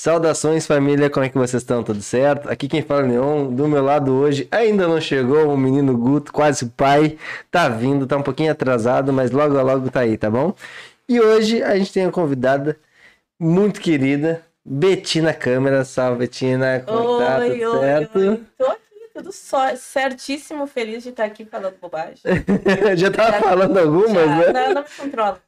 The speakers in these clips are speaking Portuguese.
Saudações família, como é que vocês estão? Tudo certo? Aqui quem fala é Leon, do meu lado hoje ainda não chegou o menino Guto, quase pai, tá vindo, tá um pouquinho atrasado, mas logo logo tá aí, tá bom? E hoje a gente tem uma convidada muito querida, Betina Câmara. Salve Betina, como oi, tá? Tudo oi, certo? Oi. Tô aqui, tudo só, certíssimo, feliz de estar aqui falando bobagem. Já tava falando algumas, Já, né? Não, não me controla.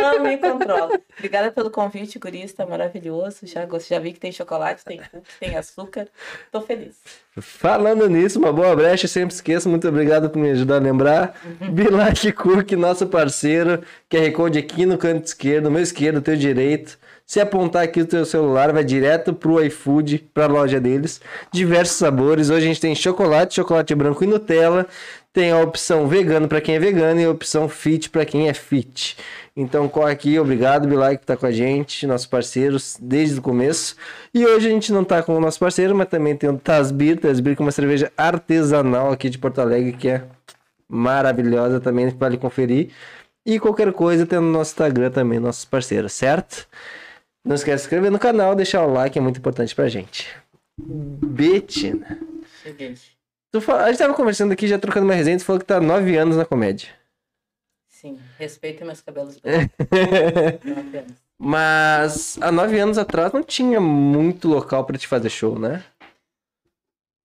Não me controla. Obrigada pelo convite, gurista, maravilhoso. Já, já vi que tem chocolate, tem cookie, tem açúcar. Tô feliz. Falando nisso, uma boa brecha, sempre esqueço. Muito obrigado por me ajudar a lembrar. Bilac Cook, nosso parceiro. QR Code aqui no canto esquerdo, meu esquerdo, teu direito. Se apontar aqui o teu celular, vai direto pro iFood, pra loja deles. Diversos sabores. Hoje a gente tem chocolate, chocolate branco e Nutella. Tem a opção vegano para quem é vegano e a opção fit para quem é fit. Então corre aqui, obrigado Bilai que tá com a gente, nossos parceiros desde o começo. E hoje a gente não tá com o nosso parceiro, mas também tem o Tasbir, Tasbir que é uma cerveja artesanal aqui de Porto Alegre que é maravilhosa também, vale conferir. E qualquer coisa tem no nosso Instagram também, nossos parceiros, certo? Não esquece de se inscrever no canal, deixar o like, é muito importante pra gente. Betina. Tu fala- a gente tava conversando aqui, já trocando uma resenha, tu falou que tá há nove anos na comédia. Sim, respeita meus cabelos brancos. Mas há nove anos atrás não tinha muito local pra te fazer show, né?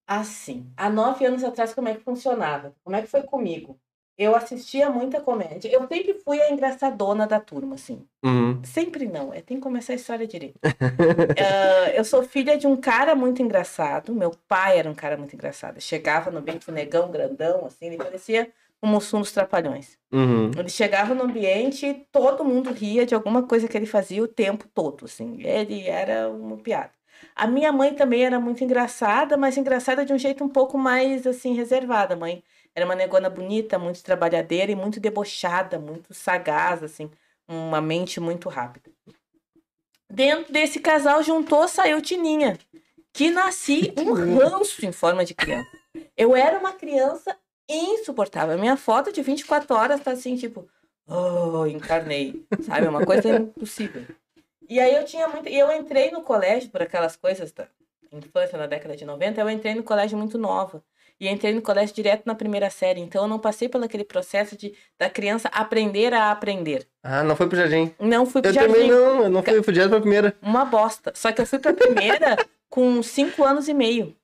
Assim, há nove anos atrás, como é que funcionava? Como é que foi comigo? Eu assistia muita comédia. Eu sempre fui a engraçadona da turma, assim. Uhum. Sempre não, é, tem que começar a história direito. Ah, eu sou filha de um cara muito engraçado. Meu pai era um cara muito engraçado. Chegava no ambiente, um negão grandão, assim, ele parecia o Mussum dos Trapalhões. Uhum. Ele chegava no ambiente e todo mundo ria de alguma coisa que ele fazia o tempo todo, assim. Ele era uma piada. A minha mãe também era muito engraçada, mas engraçada de um jeito um pouco mais, assim, reservada. A mãe era uma negona bonita, muito trabalhadeira e muito debochada, muito sagaz, assim. Uma mente muito rápida. Dentro desse casal juntou, saiu Tininha, que nasci um ranço em forma de criança. Eu era uma criança insuportável. A minha foto de 24 horas tá assim, tipo, oh, encarnei. Sabe? É uma coisa impossível. E aí eu tinha muito. E eu entrei no colégio por aquelas coisas da infância na década de 90, eu entrei no colégio muito nova. E entrei no colégio direto na primeira série. Então eu não passei pelo aquele processo de da criança aprender a aprender. Ah, não foi pro Jardim. Não fui pro Eu jardim. também não, eu não fui, fui direto pra primeira. Uma bosta. Só que eu fui pra primeira com 5 anos e meio.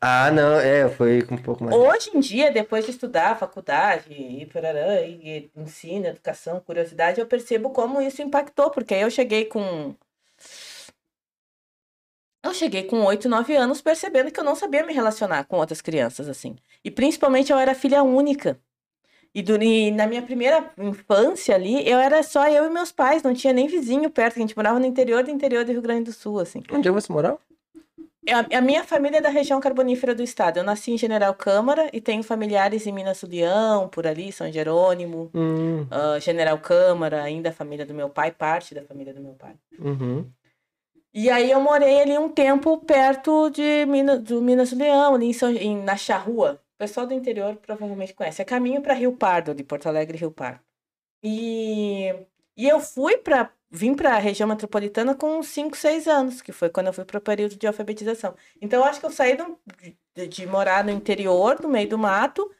Ah, não, é, foi com um pouco mais. Hoje em dia, depois de estudar faculdade e, parará, e ensino, educação, curiosidade, eu percebo como isso impactou, porque aí eu cheguei com. Eu cheguei com 8, 9 anos percebendo que eu não sabia me relacionar com outras crianças, assim. E principalmente eu era filha única. E, duri- e na minha primeira infância ali, eu era só eu e meus pais, não tinha nem vizinho perto, a gente morava no interior do interior do Rio Grande do Sul, assim. Onde é você morava? A, a minha família é da região carbonífera do estado. Eu nasci em General Câmara e tenho familiares em Minas do Leão, por ali, São Jerônimo, Hum, ah, General Câmara, ainda a família do meu pai, parte da família do meu pai. uhum. E aí eu morei ali um tempo perto de Minas, do Minas Leão, ali em São, em, na Charrua. O pessoal do interior provavelmente conhece. É caminho para Rio Pardo, de Porto Alegre, Rio Pardo. E, e eu fui para vim para a região metropolitana com 5, 6 anos, que foi quando eu fui para o período de alfabetização. Então acho que eu saí do- de, de morar no interior, no meio do mato,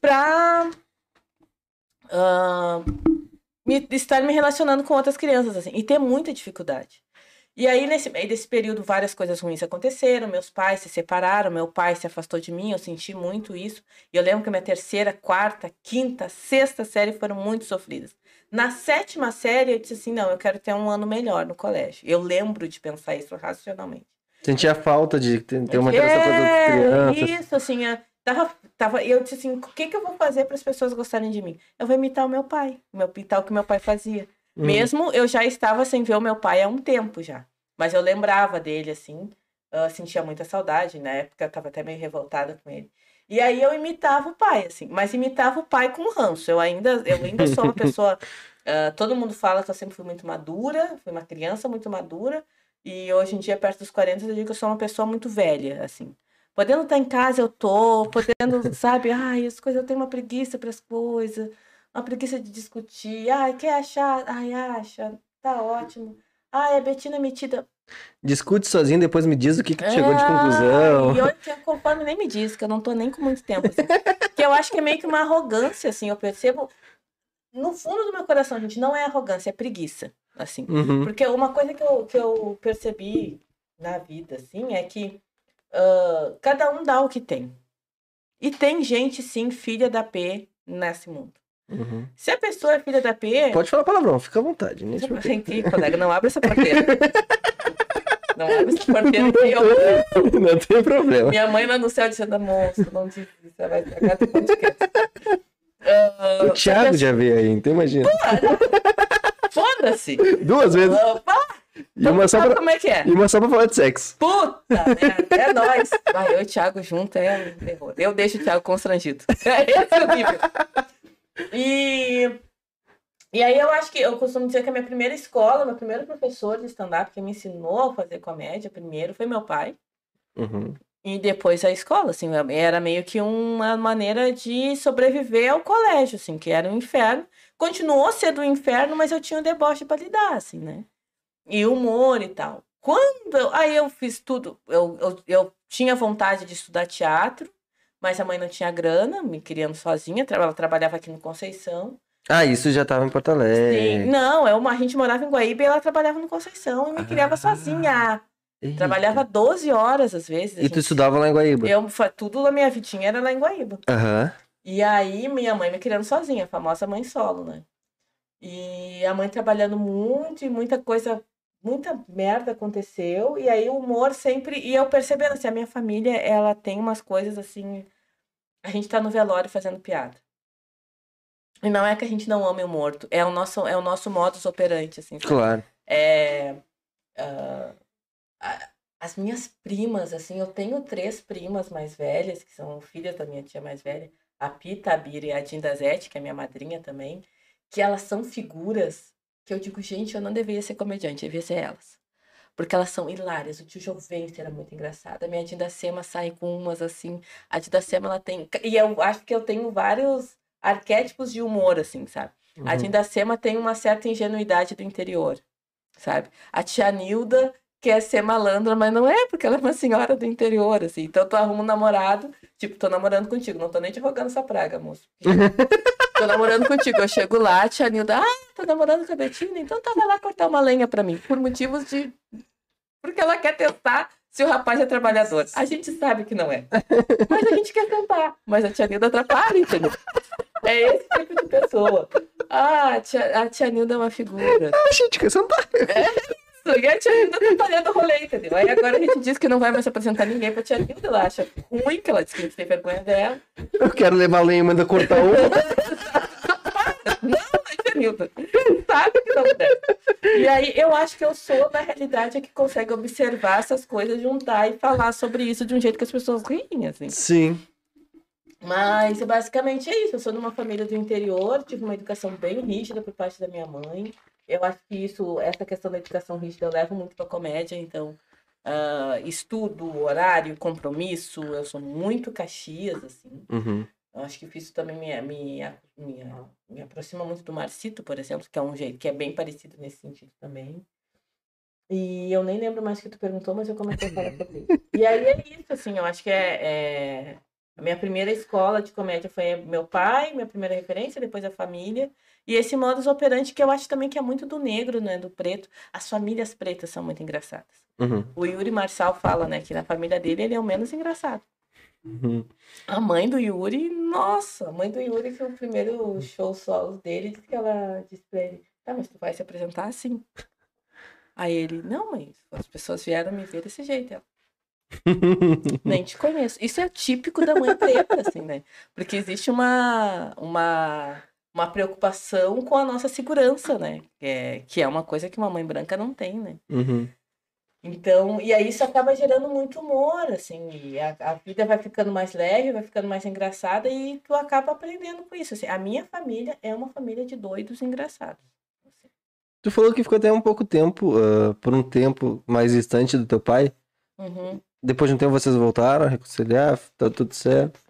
para me, estar me relacionando com outras crianças assim, e ter muita dificuldade. E aí, nesse meio desse período, várias coisas ruins aconteceram. Meus pais se separaram, meu pai se afastou de mim, eu senti muito isso. E eu lembro que minha terceira, quarta, quinta, sexta série foram muito sofridas. Na sétima série, eu disse assim: não, eu quero ter um ano melhor no colégio. Eu lembro de pensar isso racionalmente. Sentia falta de ter ter uma as outras É, crianças. Isso, assim, eu tava, tava, eu disse assim: o que, que eu vou fazer para as pessoas gostarem de mim? Eu vou imitar o meu pai, imitar o que meu pai fazia. Hum. Mesmo eu já estava sem ver o meu pai há um tempo já. Mas eu lembrava dele, assim. Eu sentia muita saudade. Na época eu estava até meio revoltada com ele. E aí eu imitava o pai, assim. Mas imitava o pai com ranço. Eu ainda, eu ainda sou uma pessoa. ah, todo mundo fala que eu sempre fui muito madura. Fui uma criança muito madura. E hoje em dia, perto dos 40, eu digo que eu sou uma pessoa muito velha, assim. Podendo estar em casa, eu tô. Podendo, sabe? Ai, as coisas, eu tenho uma preguiça para as coisas. Uma preguiça de discutir. Ai, quer achar? Ai, acha. Tá ótimo. Ai, a Betina é metida. Discute sozinho, depois me diz o que, que tu chegou de conclusão. Ah, E hoje, conforme nem me diz, que eu não tô nem com muito tempo. Assim. que eu acho que é meio que uma arrogância, assim, eu percebo. No fundo do meu coração, gente, não é arrogância, é preguiça, assim. Uhum. Porque uma coisa que eu, que eu percebi na vida, assim, é que ah, cada um dá o que tem. E tem gente, sim, filha da P nesse mundo. Uhum. Se a pessoa é filha da P, Pode falar palavrão, fica à vontade. Gente, colega, não abre essa porteira. Não abre essa porteira que eu. Não tem problema. Minha mãe lá no céu dizendo, moço, não isso, você vai estragar teu podcast. Ah, O Thiago já veio aí, então imagina. Foda-se! Duas vezes. Ah, pá, E uma só pra, Como é que é? e uma só pra falar de sexo. Puta merda, é nóis. Vai, eu e o Thiago junto é um terror. Eu deixo o Thiago constrangido. É esse o nível. E, e aí eu acho que eu costumo dizer que a minha primeira escola, meu primeiro professor de stand-up que me ensinou a fazer comédia primeiro foi meu pai. Uhum. E depois a escola, assim, era meio que uma maneira de sobreviver ao colégio, assim, que era um inferno. Continuou sendo um inferno, mas eu tinha um deboche para lidar, assim, né? E humor e tal. Quando aí eu fiz tudo, eu, eu, eu tinha vontade de estudar teatro, mas a mãe não tinha grana, me criando sozinha, ela trabalhava aqui no Conceição. Ah, isso já tava em Porto Sim, Alegre. não, é uma, a gente morava em Guaíba e ela trabalhava no Conceição e me criava Ah. sozinha. Eita. Trabalhava 12 horas às vezes. E tu gente- estudava lá em Guaíba? eu, tudo na minha vidinha era lá em Guaíba. Aham. E aí, minha mãe me criando sozinha, a famosa mãe solo, né? E a mãe trabalhando muito e muita coisa, muita merda aconteceu. E aí o humor sempre. E eu percebendo assim, a minha família, ela tem umas coisas assim. A gente tá no velório fazendo piada. E não é que a gente não ame o morto, é o nosso, é o nosso modus operandi, assim. sabe? Claro. É, a- as minhas primas, assim, eu tenho três primas mais velhas, que são filhas da minha tia mais velha, a Pita, a Bira e a Dindazete, que é minha madrinha também, que elas são figuras que eu digo, gente, eu não deveria ser comediante, eu devia ser elas. Porque elas são hilárias. O tio Jovente era muito engraçado. A minha Dindacema sai com umas assim. A Dindacema, ela tem. E eu acho que eu tenho vários arquétipos de humor, assim, sabe? A Uhum. Dindacema tem uma certa ingenuidade do interior, sabe? A tia Nilda quer ser malandra, mas não é, porque ela é uma senhora do interior, assim. Então tu arruma um namorado, tipo, tô namorando contigo, não tô nem te rogando essa praga, moço. tô namorando contigo, eu chego lá, a tia Nilda, ah, tô namorando com a Betina, então tá, vai lá cortar uma lenha pra mim, por motivos de... Porque ela quer testar se o rapaz é trabalhador. A gente sabe que não é. Mas a gente quer tentar. Mas a tia Nilda atrapalha, entendeu? É esse tipo de pessoa. Ah, a tia, a tia Nilda é uma figura. A gente quer sentar. E a tia Nilda atrapalhando o rolê, entendeu? Aí agora a gente diz que não vai mais apresentar ninguém pra tia Nilda. Ela acha ruim, que ela diz que a gente tem vergonha dela. Eu quero levar lenha e manda cortar um. Não, a tia Nilda. Sabe que não deve. E aí eu acho que eu sou, na realidade, a que consegue observar essas coisas, juntar e falar sobre isso de um jeito que as pessoas riem, assim. Sim. Mas basicamente é isso. Eu sou de uma família do interior, tive uma educação bem rígida por parte da minha mãe. Eu acho que isso, essa questão da educação rígida, eu levo muito pra comédia, então. ah, estudo, horário, compromisso, eu sou muito caxias, assim. Uhum. Eu acho que isso também me, me, me, me aproxima muito do Marcito, por exemplo, que é um jeito que é bem parecido nesse sentido também. E eu nem lembro mais o que tu perguntou, mas eu comecei a falar sobre isso. E aí é isso, assim, eu acho que é, é- A minha primeira escola de comédia foi meu pai, minha primeira referência, depois a família. E esse modus operandi que eu acho também que é muito do negro, né? Do preto. As famílias pretas são muito engraçadas. Uhum. O Yuri Marçal fala, né, que na família dele ele é o menos engraçado. Uhum. A mãe do Yuri, nossa, a mãe do Yuri, que o primeiro show solo dele, disse que ela disse pra ele, tá, mas tu vai se apresentar assim. Aí ele, não, mãe, as pessoas vieram me ver desse jeito. Ela, nem te conheço. Isso é típico da mãe preta, assim, né? Porque existe uma, uma, uma preocupação com a nossa segurança, né? Que é, que é uma coisa que uma mãe branca não tem, né? Uhum. Então, e aí isso acaba gerando muito humor, assim, a, a vida vai ficando mais leve, vai ficando mais engraçada e tu acaba aprendendo com isso. Assim, a minha família é uma família de doidos engraçados. assim. Tu falou que ficou até um pouco tempo, ah, por um tempo mais distante do teu pai. Uhum. Depois de um tempo vocês voltaram a reconciliar, tá tudo certo.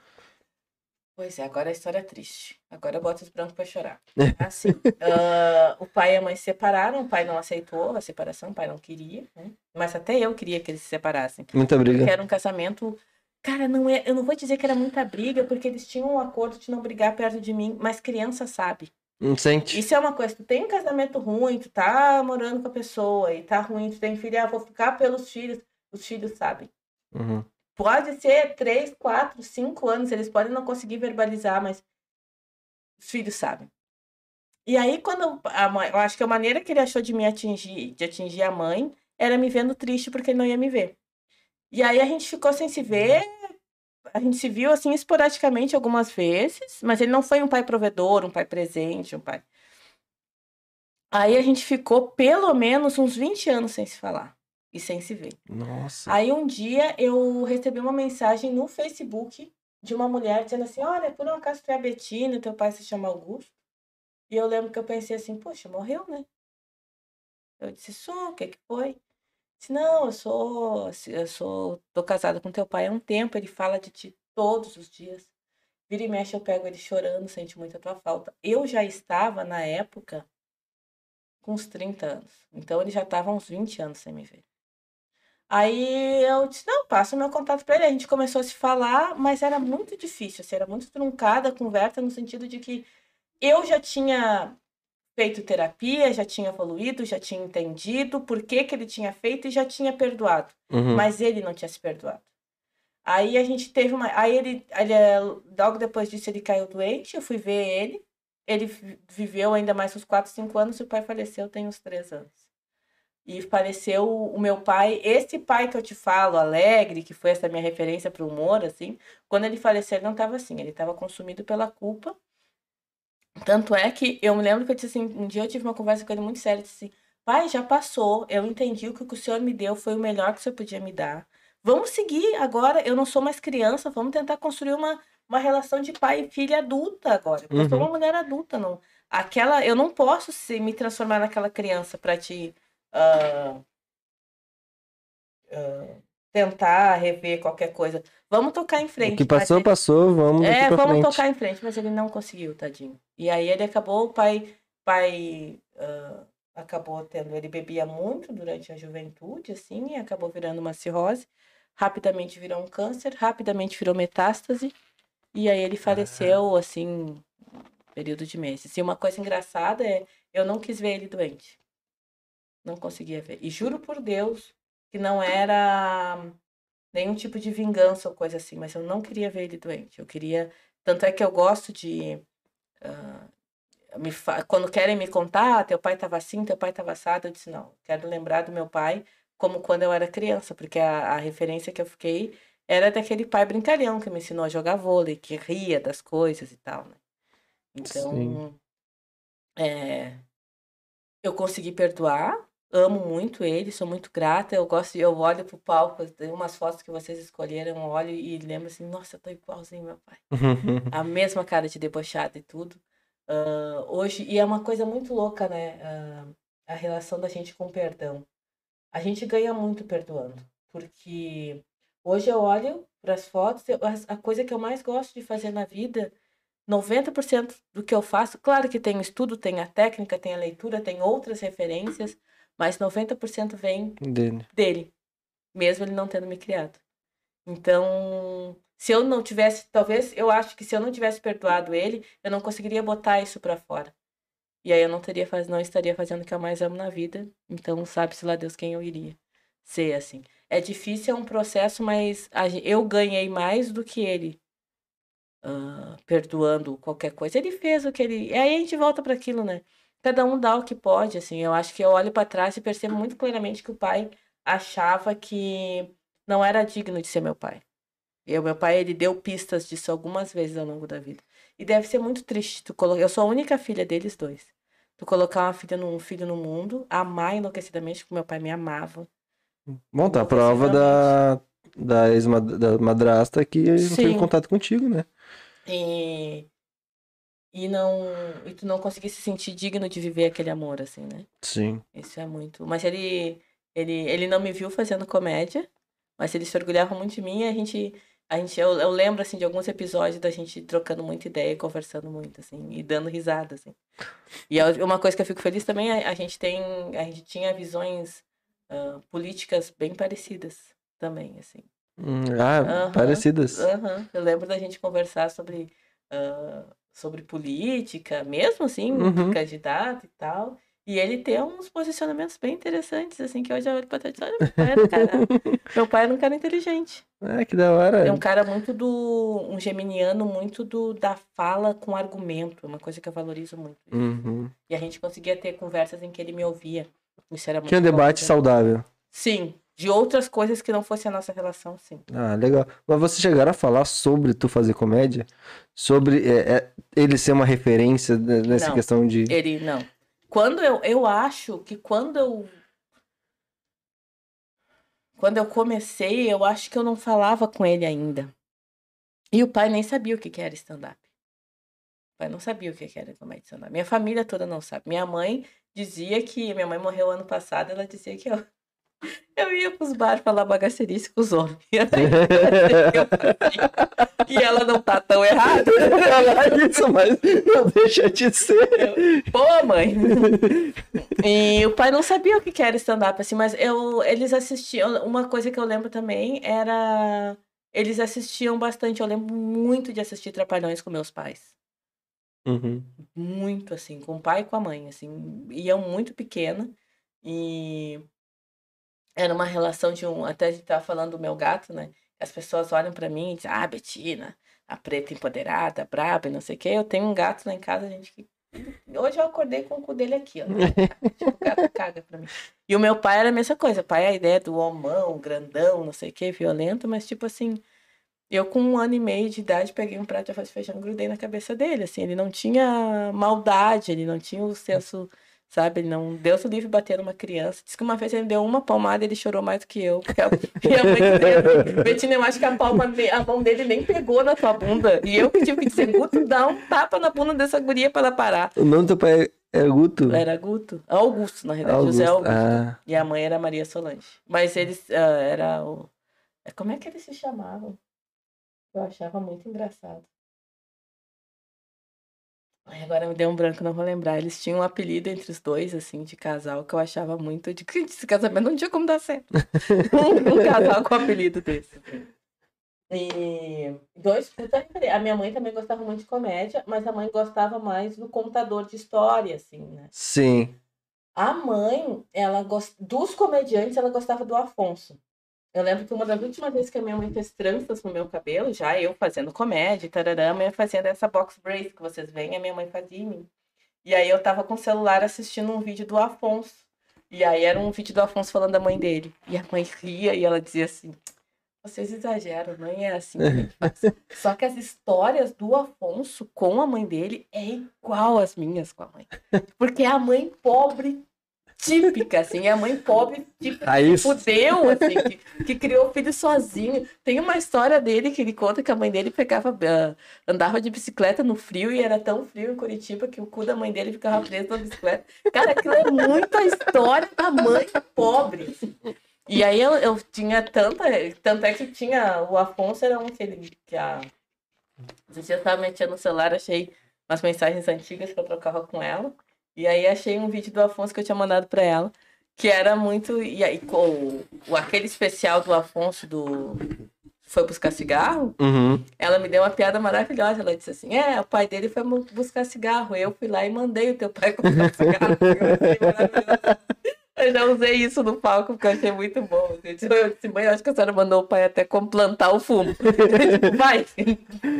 Pois é, agora a história é triste. Agora bota os brancos pra chorar. Assim, ah, o pai e a mãe se separaram, o pai não aceitou a separação, o pai não queria, né? Mas até eu queria que eles se separassem. Muita briga. Porque era um casamento. Cara, não é, eu não vou dizer que era muita briga, porque eles tinham um acordo de não brigar perto de mim, mas criança sabe. Não sente? Isso é uma coisa, tu tem um casamento ruim, tu tá morando com a pessoa e tá ruim, tu tem filho, ah, vou ficar pelos filhos. Os filhos sabem. Uhum. Pode ser três, quatro, cinco anos, eles podem não conseguir verbalizar, mas os filhos sabem. E aí, quando a mãe, eu acho que a maneira que ele achou de me atingir, de atingir a mãe, era me vendo triste porque ele não ia me ver. E aí a gente ficou sem se ver, a gente se viu assim esporadicamente algumas vezes, mas ele não foi um pai provedor, um pai presente, um pai. Aí a gente ficou pelo menos uns 20 anos sem se falar e sem se ver. Nossa. Aí um dia eu recebi uma mensagem no Facebook de uma mulher dizendo assim: Olha, por um acaso tu é a Betina, teu pai se chama Augusto. E eu lembro que eu pensei assim: Poxa, morreu, né? Eu disse: Sou, o que que foi? Disse: Não, eu sou, eu sou, tô casada com teu pai há um tempo, ele fala de ti todos os dias. Vira e mexe, eu pego ele chorando, sente muito a tua falta. Eu já estava, na época, com uns 30 anos. Então ele já estava há uns 20 anos sem me ver. Aí eu disse, não, passa o meu contato para ele. A gente começou a se falar, mas era muito difícil, assim, era muito truncada a conversa no sentido de que eu já tinha feito terapia, já tinha evoluído, já tinha entendido por que, que ele tinha feito e já tinha perdoado. Uhum. Mas ele não tinha se perdoado. Aí a gente teve uma. Aí ele, ele, logo depois disso, ele caiu doente, eu fui ver ele. Ele vi- viveu ainda mais uns 4, 5 anos e o pai faleceu tem uns 3 anos. E faleceu o meu pai, esse pai que eu te falo, alegre, que foi essa minha referência para o humor, assim, quando ele faleceu, ele não estava assim, ele estava consumido pela culpa. Tanto é que eu me lembro que eu disse assim, um dia eu tive uma conversa com ele muito séria, eu disse assim, pai, já passou, eu entendi o que o senhor me deu foi o melhor que o senhor podia me dar. Vamos seguir agora, eu não sou mais criança, vamos tentar construir uma, uma relação de pai e filha adulta agora. Eu sou Uhum. uma mulher adulta, não. Aquela, eu não posso se me transformar naquela criança para te ah, ah, tentar rever qualquer coisa. Vamos tocar em frente. O que passou, ele- passou, vamos é, vamos frente. tocar em frente, mas ele não conseguiu, tadinho. E aí ele acabou, o pai, pai ah, acabou tendo, ele bebia muito durante a juventude, assim, e acabou virando uma cirrose. Rapidamente virou um câncer, rapidamente virou metástase. E aí ele faleceu, assim, período de meses. E uma coisa engraçada é, eu não quis ver ele doente. Não conseguia ver. E juro por Deus que não era nenhum tipo de vingança ou coisa assim, mas eu não queria ver ele doente. Eu queria. Tanto é que eu gosto de. ah, me fa- Quando querem me contar, "Ah, teu pai estava assim, teu pai estava assado, eu disse, não, quero lembrar do meu pai como quando eu era criança, porque a, a referência que eu fiquei era daquele pai brincalhão que me ensinou a jogar vôlei, que ria das coisas e tal, né? Então, é, eu consegui perdoar, amo muito ele, sou muito grata. Eu gosto, eu olho pro palco, tem umas fotos que vocês escolheram, eu olho e lembro assim, nossa, eu tô igualzinho meu pai. A mesma cara de debochado e tudo. Ah, hoje, e é uma coisa muito louca, né? ah, a relação da gente com o perdão. A gente ganha muito perdoando, porque hoje eu olho para as fotos, eu- a- a coisa que eu mais gosto de fazer na vida 90% do que eu faço, claro que tem o estudo, tem a técnica, tem a leitura, tem outras referências, mas 90% vem Dele. dele, mesmo ele não tendo me criado. Então, se eu não tivesse, talvez eu acho que se eu não tivesse perdoado ele, eu não conseguiria botar isso pra fora. E aí eu não teria faz, não estaria fazendo o que eu mais amo na vida. Então, sabe-se lá Deus quem eu iria ser assim. É difícil, é um processo, mas eu ganhei mais do que ele ah, perdoando qualquer coisa. Ele fez o que ele. E aí a gente volta para aquilo, né? Cada um dá o que pode, assim. Eu acho que eu olho para trás e percebo muito claramente que o pai achava que não era digno de ser meu pai. E o meu pai, ele deu pistas disso algumas vezes ao longo da vida. E deve ser muito triste tu colocar. Eu sou a única filha deles dois. Tu colocar uma filha num um filho no mundo, amar enlouquecidamente, porque meu pai me amava. Bom, tá a prova da, da ex-madrasta que não teve contato contigo, né? E, e não. E tu não conseguir se sentir digno de viver aquele amor, assim, né? Sim. Isso é muito. Mas ele, ele, ele não me viu fazendo comédia, mas ele se orgulhava muito de mim. e A gente, A gente, eu, eu lembro, assim, de alguns episódios da gente trocando muita ideia, conversando muito, assim, e dando risada, assim. E a- uma coisa que eu fico feliz também, é a gente tem, a gente tinha visões ah, políticas bem parecidas também, assim. Hum, ah, Aham. parecidas. Aham. Eu lembro da gente conversar sobre, ah, sobre política, mesmo assim, Uhum. candidato e tal. E ele tem uns posicionamentos bem interessantes, assim, que hoje eu olho pra trás e olha, meu pai era um cara, meu pai era um cara inteligente. Ah, que da hora. É um cara muito do. um geminiano muito do da fala com argumento. É uma coisa que eu valorizo muito. Uhum. E a gente conseguia ter conversas em que ele me ouvia. Isso era muito Tinha um bom, debate saudável. Sim. De outras coisas que não fosse a nossa relação, sim. Ah, legal. Mas vocês chegaram a falar sobre tu fazer comédia? Sobre é, é, ele ser uma referência nessa Não. questão de. Ele não. Quando eu, eu acho que quando eu. Quando eu comecei, eu acho que eu não falava com ele ainda. E o pai nem sabia o que que era stand-up. O pai não sabia o que que era comédia stand-up. Minha família toda não sabe. Minha mãe dizia que. Minha mãe morreu ano passado, ela dizia que eu. Eu ia pros bares falar bagacerice com os homens. E eu ela não tá tão errada. falar isso, mas não deixa de ser. Pô, mãe! E o pai não sabia o que que era stand-up, assim, mas eu, eles assistiam. Uma coisa que eu lembro também era. Eles assistiam bastante. Eu lembro muito de assistir Trapalhões com meus pais. Uhum. Muito, assim, com o pai e com a mãe, assim. E eu muito pequena. E era uma relação de um. Até a gente tava falando do meu gato, né? As pessoas olham pra mim e dizem, ah, Betina, a preta empoderada, braba e não sei o quê. Eu tenho um gato lá em casa, gente, que. Hoje eu acordei com o cu dele aqui, ó. Tipo, o gato caga pra mim. E o meu pai era a mesma coisa. O pai é a ideia do homão, grandão, não sei o quê, violento, mas tipo assim. Eu, com um ano e meio de idade, peguei um prato de arroz e feijão e grudei na cabeça dele. Assim, ele não tinha maldade, ele não tinha o senso, sabe? Ele não. Deus o livre bater numa criança. Diz que uma vez ele deu uma palmada e ele chorou mais do que eu. Porque a, e a mãe dizia, Betina, eu acho que a palma a mão dele nem pegou na tua bunda. E eu que tive que dizer, Guto, dá um tapa na bunda dessa guria pra ela parar. O nome do teu pai é Guto? Era Guto. Augusto, na verdade. José Augusto. Augusto. Ah, E a mãe era Maria Solange. Mas eles. ah, era o. é, Como é que eles se chamavam? Eu achava muito engraçado. Ai, agora me deu um branco, não vou lembrar. Eles tinham um apelido entre os dois, assim, de casal, que eu achava muito. De que esse casamento não tinha como dar certo. um, um casal com apelido desse. E dois. A minha mãe também gostava muito de comédia, mas a mãe gostava mais do contador de história, assim, né? sim. A mãe, ela gost... dos comediantes, ela gostava do Afonso. Eu lembro que uma das últimas vezes que a minha mãe fez tranças no meu cabelo, já eu fazendo comédia, tarará, a mãe fazendo essa box brace que vocês veem, a minha mãe fazia em mim. E aí eu tava com o celular assistindo um vídeo do Afonso. E aí era um vídeo do Afonso falando da mãe dele. E a mãe ria e ela dizia assim: vocês exageram, não é assim que. Só que as histórias do Afonso com a mãe dele é igual às minhas com a mãe. Porque é a mãe pobre típica, assim, é a mãe pobre típica Raiz. fudeu, assim, que, que criou o filho sozinho. Tem uma história dele que ele conta que a mãe dele pegava, ah, andava de bicicleta no frio e era tão frio em Curitiba que o cu da mãe dele ficava preso na bicicleta. Cara, aquilo é muito a história da mãe pobre. E aí eu, eu tinha tanta. Tanto é que tinha. O Afonso era um que ele. Que a, esses dias eu tava mexendo no celular, achei umas mensagens antigas que eu trocava com ela. E aí achei um vídeo do Afonso que eu tinha mandado pra ela. Que era muito. E aí, com o, aquele especial do Afonso do. Foi buscar cigarro, Uhum. ela me deu uma piada maravilhosa. Ela disse assim: É, o pai dele foi buscar cigarro. Eu fui lá e mandei o teu pai comprar cigarro. Eu já usei isso no palco porque eu achei muito bom. Eu disse, eu disse, mãe, acho que a senhora mandou o pai até como plantar o fumo. Eu disse, vai,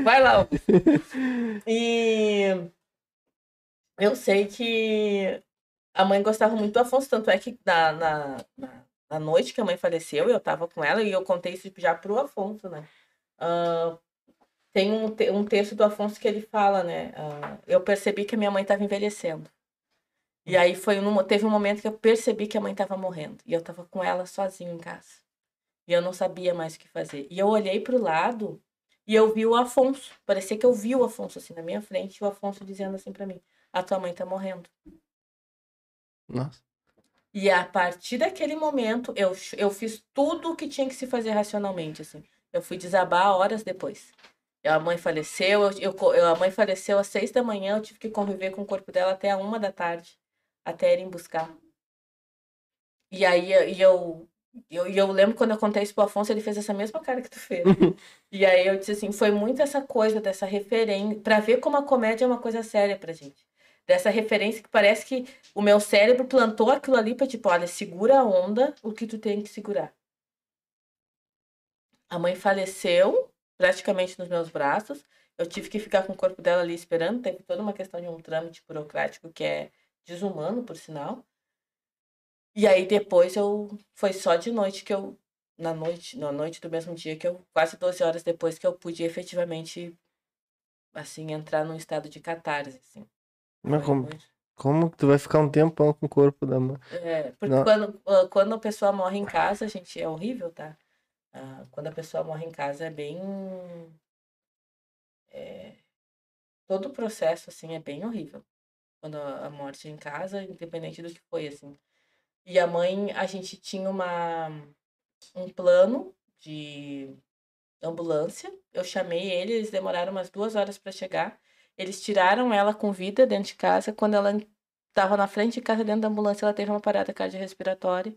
vai lá. E eu sei que a mãe gostava muito do Afonso, tanto é que na, na, na, noite que a mãe faleceu, eu tava com ela e eu contei isso já pro Afonso, né? Ah, tem um, um texto do Afonso que ele fala, né? ah, eu percebi que a minha mãe estava envelhecendo. E aí foi num, teve um momento que eu percebi que a mãe estava morrendo. E eu estava com ela sozinha em casa. E eu não sabia mais o que fazer. E eu olhei para o lado e eu vi o Afonso. Parecia que eu vi o Afonso assim na minha frente. E o Afonso dizendo assim para mim: A tua mãe tá morrendo. Nossa. E a partir daquele momento, eu, eu fiz tudo o que tinha que se fazer racionalmente, assim. Eu fui desabar horas depois. A mãe faleceu, eu, eu, a mãe faleceu às seis da manhã, eu tive que conviver com o corpo dela até a uma da tarde, até irem buscar. E aí e eu, eu, eu lembro quando eu contei isso pro Afonso, ele fez essa mesma cara que tu fez. e aí eu disse assim, foi muito essa coisa, dessa referência, para ver como a comédia é uma coisa séria pra gente. Dessa referência que parece que o meu cérebro plantou aquilo ali pra tipo, olha, segura a onda, o que tu tem que segurar. A mãe faleceu, praticamente nos meus braços. Eu tive que ficar com o corpo dela ali esperando. Teve toda uma questão de um trâmite burocrático que é desumano, por sinal. E aí depois eu. Foi só de noite que eu. Na noite, na noite do mesmo dia que eu. Quase 12 horas depois que eu pude efetivamente. Assim, entrar num estado de catarse, assim. Mas como, como que tu vai ficar um tempão com o corpo da mãe? É, porque quando, quando a pessoa morre em casa, gente, é horrível, tá? Ah, quando a pessoa morre em casa é bem. É, todo o processo, assim, é bem horrível. Quando a, a morte é em casa, independente do que foi, assim. E a mãe, a gente tinha uma, um plano de ambulância. Eu chamei ele, eles demoraram umas duas horas para chegar. Eles tiraram ela com vida dentro de casa. Quando ela estava na frente de casa, dentro da ambulância, ela teve uma parada cardiorrespiratória.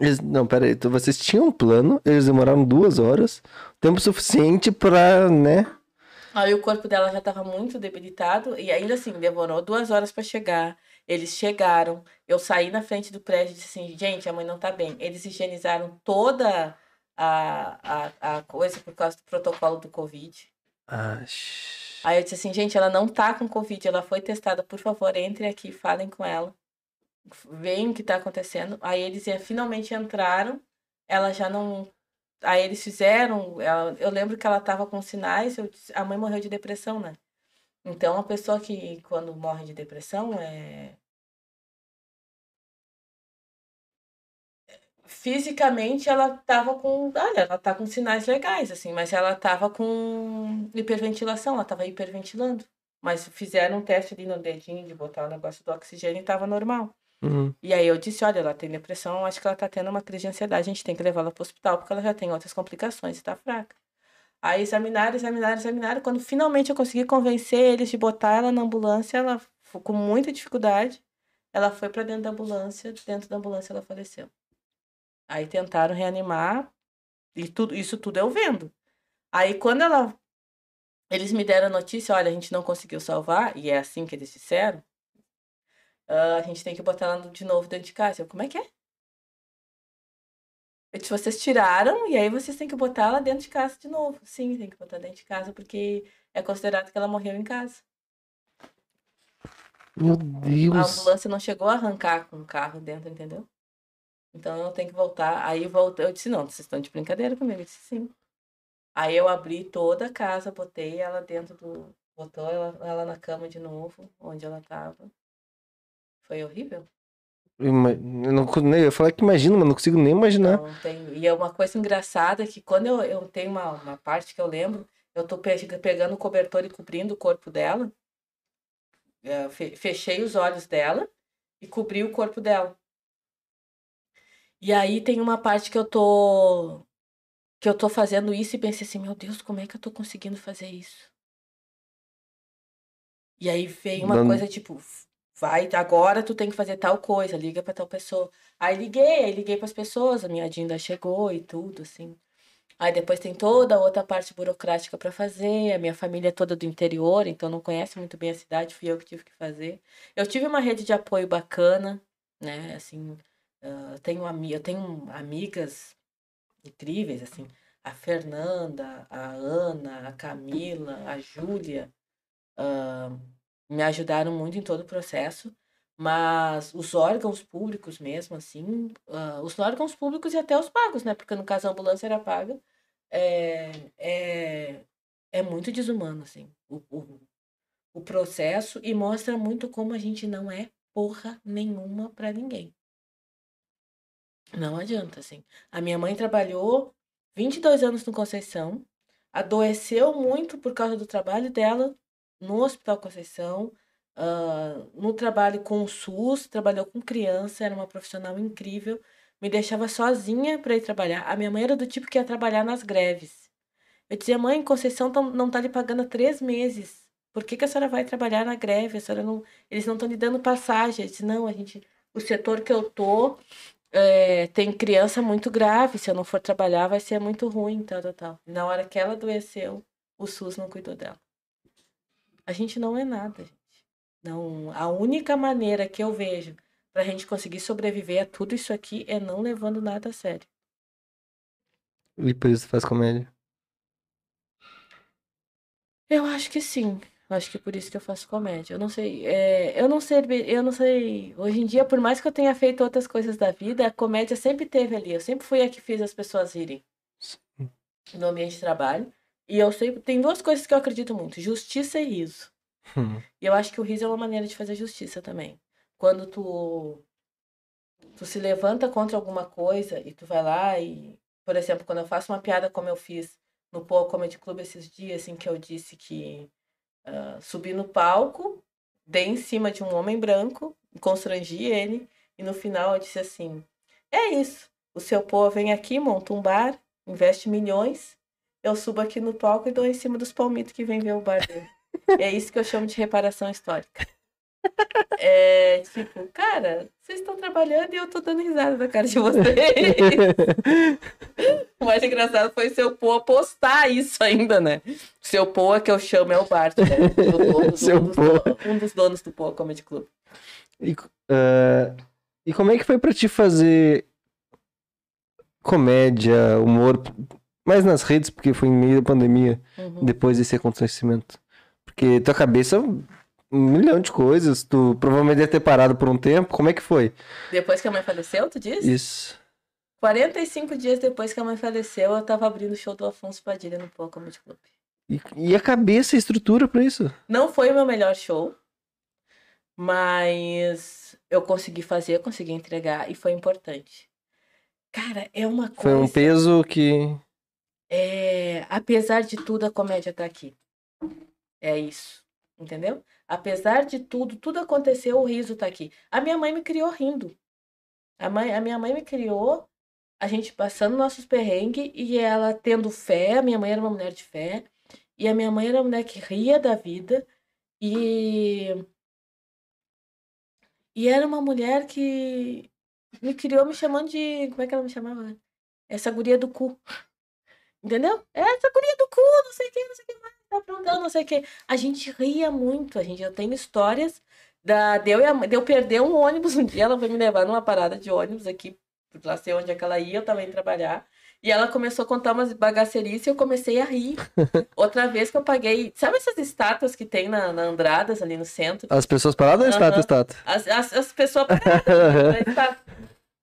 Eles, não, peraí, então vocês tinham um plano, eles demoraram duas horas, tempo suficiente pra, né? Aí o corpo dela já tava muito debilitado e ainda assim demorou duas horas para chegar. Eles chegaram, eu saí na frente do prédio e disse assim, gente, a mãe não tá bem. Eles higienizaram toda a, a, a coisa por causa do protocolo do Covid. Ah, Aí eu disse assim, gente, ela não tá com Covid, ela foi testada, por favor, entre aqui, falem com ela veem o que está acontecendo. Aí eles finalmente entraram, ela já não. Aí eles fizeram. Ela, eu lembro que ela estava com sinais, eu, a mãe morreu de depressão, né? Então a pessoa que quando morre de depressão é. Fisicamente ela tava com. Olha, ela tá com sinais legais, assim, mas ela tava com hiperventilação, ela tava hiperventilando. Mas fizeram um teste ali no dedinho de botar o negócio do oxigênio e tava normal. Uhum. E aí eu disse, olha, ela tem depressão, acho que ela tá tendo uma crise de ansiedade, a gente tem que levá-la pro hospital, porque ela já tem outras complicações e tá fraca. Aí examinaram, examinaram, examinaram. Quando finalmente eu consegui convencer eles de botar ela na ambulância, ela, com muita dificuldade, ela foi para dentro da ambulância, dentro da ambulância ela faleceu. Aí tentaram reanimar, e tudo, isso tudo eu vendo. Aí quando ela. Eles me deram a notícia, olha, a gente não conseguiu salvar, e é assim que eles disseram. Uh, a gente tem que botar ela de novo dentro de casa. Eu, como é que é? Eu disse, vocês tiraram e aí vocês têm que botar ela dentro de casa de novo. Sim, tem que botar dentro de casa porque é considerado que ela morreu em casa. Meu Deus. A ambulância não chegou a arrancar com o carro dentro, entendeu? Então eu tenho que voltar. Aí voltei. Eu disse, não, vocês estão de brincadeira comigo. Eu disse, sim. Aí eu abri toda a casa, botei ela dentro do. Botou ela, ela na cama de novo, onde ela estava. Foi horrível. Eu, não, eu falar que imagino, mas não consigo nem imaginar. Não, e é uma coisa engraçada que quando eu, eu tenho uma, uma parte que eu lembro, eu tô pegando o cobertor e cobrindo o corpo dela. É, fechei os olhos dela e cobri o corpo dela. E aí tem uma parte que eu tô que eu tô fazendo isso e pensei assim, meu Deus, como é que eu tô conseguindo fazer isso? E aí veio uma Dando... coisa tipo, vai, agora tu tem que fazer tal coisa, liga para tal pessoa. Aí liguei, aí liguei para as pessoas, a minha Dinda chegou e tudo, assim. Aí depois tem toda a outra parte burocrática para fazer, a minha família é toda do interior, então não conhece muito bem a cidade, fui eu que tive que fazer. Eu tive uma rede de apoio bacana, né, assim, tenho, eu tenho amigas incríveis, assim, a Fernanda, a Ana, a Camila, a Júlia, uh, me ajudaram muito em todo o processo, mas os órgãos públicos mesmo, assim, uh, os órgãos públicos e até os pagos, né? Porque no caso a ambulância era paga, é, é, é muito desumano, assim, o, o, o processo e mostra muito como a gente não é porra nenhuma para ninguém. Não adianta, assim. A minha mãe trabalhou 22 anos no Conceição, adoeceu muito por causa do trabalho dela, no Hospital Conceição, uh, no trabalho com o SUS, trabalhou com criança, era uma profissional incrível, me deixava sozinha para ir trabalhar. A minha mãe era do tipo que ia trabalhar nas greves. Eu dizia, mãe, Conceição não tá lhe pagando há três meses. Por que, que a senhora vai trabalhar na greve? A senhora não, eles não estão lhe dando passagem. Eu disse, não, a gente, o setor que eu tô é, tem criança muito grave. Se eu não for trabalhar, vai ser muito ruim, tal, tal, tal. Na hora que ela adoeceu, o SUS não cuidou dela. A gente não é nada, gente. Não, a única maneira que eu vejo para a gente conseguir sobreviver a tudo isso aqui é não levando nada a sério. E por isso faz comédia? Eu acho que sim. Acho que por isso que eu faço comédia. Eu não sei. É, eu não sei. Eu não sei. Hoje em dia, por mais que eu tenha feito outras coisas da vida, a comédia sempre teve ali. Eu sempre fui a que fiz as pessoas rirem Sim. no ambiente de trabalho. E eu sempre. Tem duas coisas que eu acredito muito: justiça e riso. Hum. E eu acho que o riso é uma maneira de fazer justiça também. Quando tu, tu se levanta contra alguma coisa e tu vai lá e, por exemplo, quando eu faço uma piada como eu fiz no Poa Comedy Club esses dias, assim, que eu disse que uh, subi no palco, dei em cima de um homem branco, constrangi ele, e no final eu disse assim: é isso, o seu Poa vem aqui, monta um bar, investe milhões, eu subo aqui no palco e dou em cima dos palmitos que vem ver o bar dele. É isso que eu chamo de reparação histórica. É tipo, cara, vocês estão trabalhando e eu tô dando risada na cara de vocês. o mais engraçado foi seu Poa postar isso ainda, né? Seu Poa, que eu chamo, é o Bart, né? O Seu um, dos, Poa. um dos donos do Poa Comedy Club. E, ah, e como é que foi pra ti fazer comédia, humor, mais nas redes, porque foi em meio da pandemia, Uhum. depois desse acontecimento? Porque tua cabeça, um milhão de coisas, tu provavelmente deve ter parado por um tempo, como é que foi? Depois que a mãe faleceu, tu disse? Isso. 45 dias depois que a mãe faleceu, eu tava abrindo o show do Afonso Padilha no Poa Comedy Club. E, e a cabeça e a estrutura pra isso? Não foi o meu melhor show, mas eu consegui fazer, consegui entregar e foi importante. Cara, é uma Foi coisa. um peso que. É, apesar de tudo, a comédia tá aqui. É isso, entendeu? Apesar de tudo, tudo aconteceu, o riso tá aqui. A minha mãe me criou rindo. A, mãe, a minha mãe me criou, a gente passando nossos perrengues e ela tendo fé. A minha mãe era uma mulher de fé. E a minha mãe era uma mulher que ria da vida. E. E era uma mulher que me criou me chamando de. Como é que ela me chamava? Essa guria do cu. Entendeu? Essa guria do cu, não sei o que, não sei o que mais, tá aprontando, não sei o que. A gente ria muito, a gente. Eu tenho histórias da, de, eu, e a mãe- de eu perder um ônibus um dia, ela foi me levar numa parada de ônibus aqui, lá sei onde é que ela ia, eu também trabalhar. E ela começou a contar umas bagacerices e eu comecei a rir. Outra vez que eu paguei. Sabe essas estátuas que tem na, na Andradas, ali no centro? As pessoas paradas ou Aham. estátua, estátua? As, as, as pessoas. Aí tá.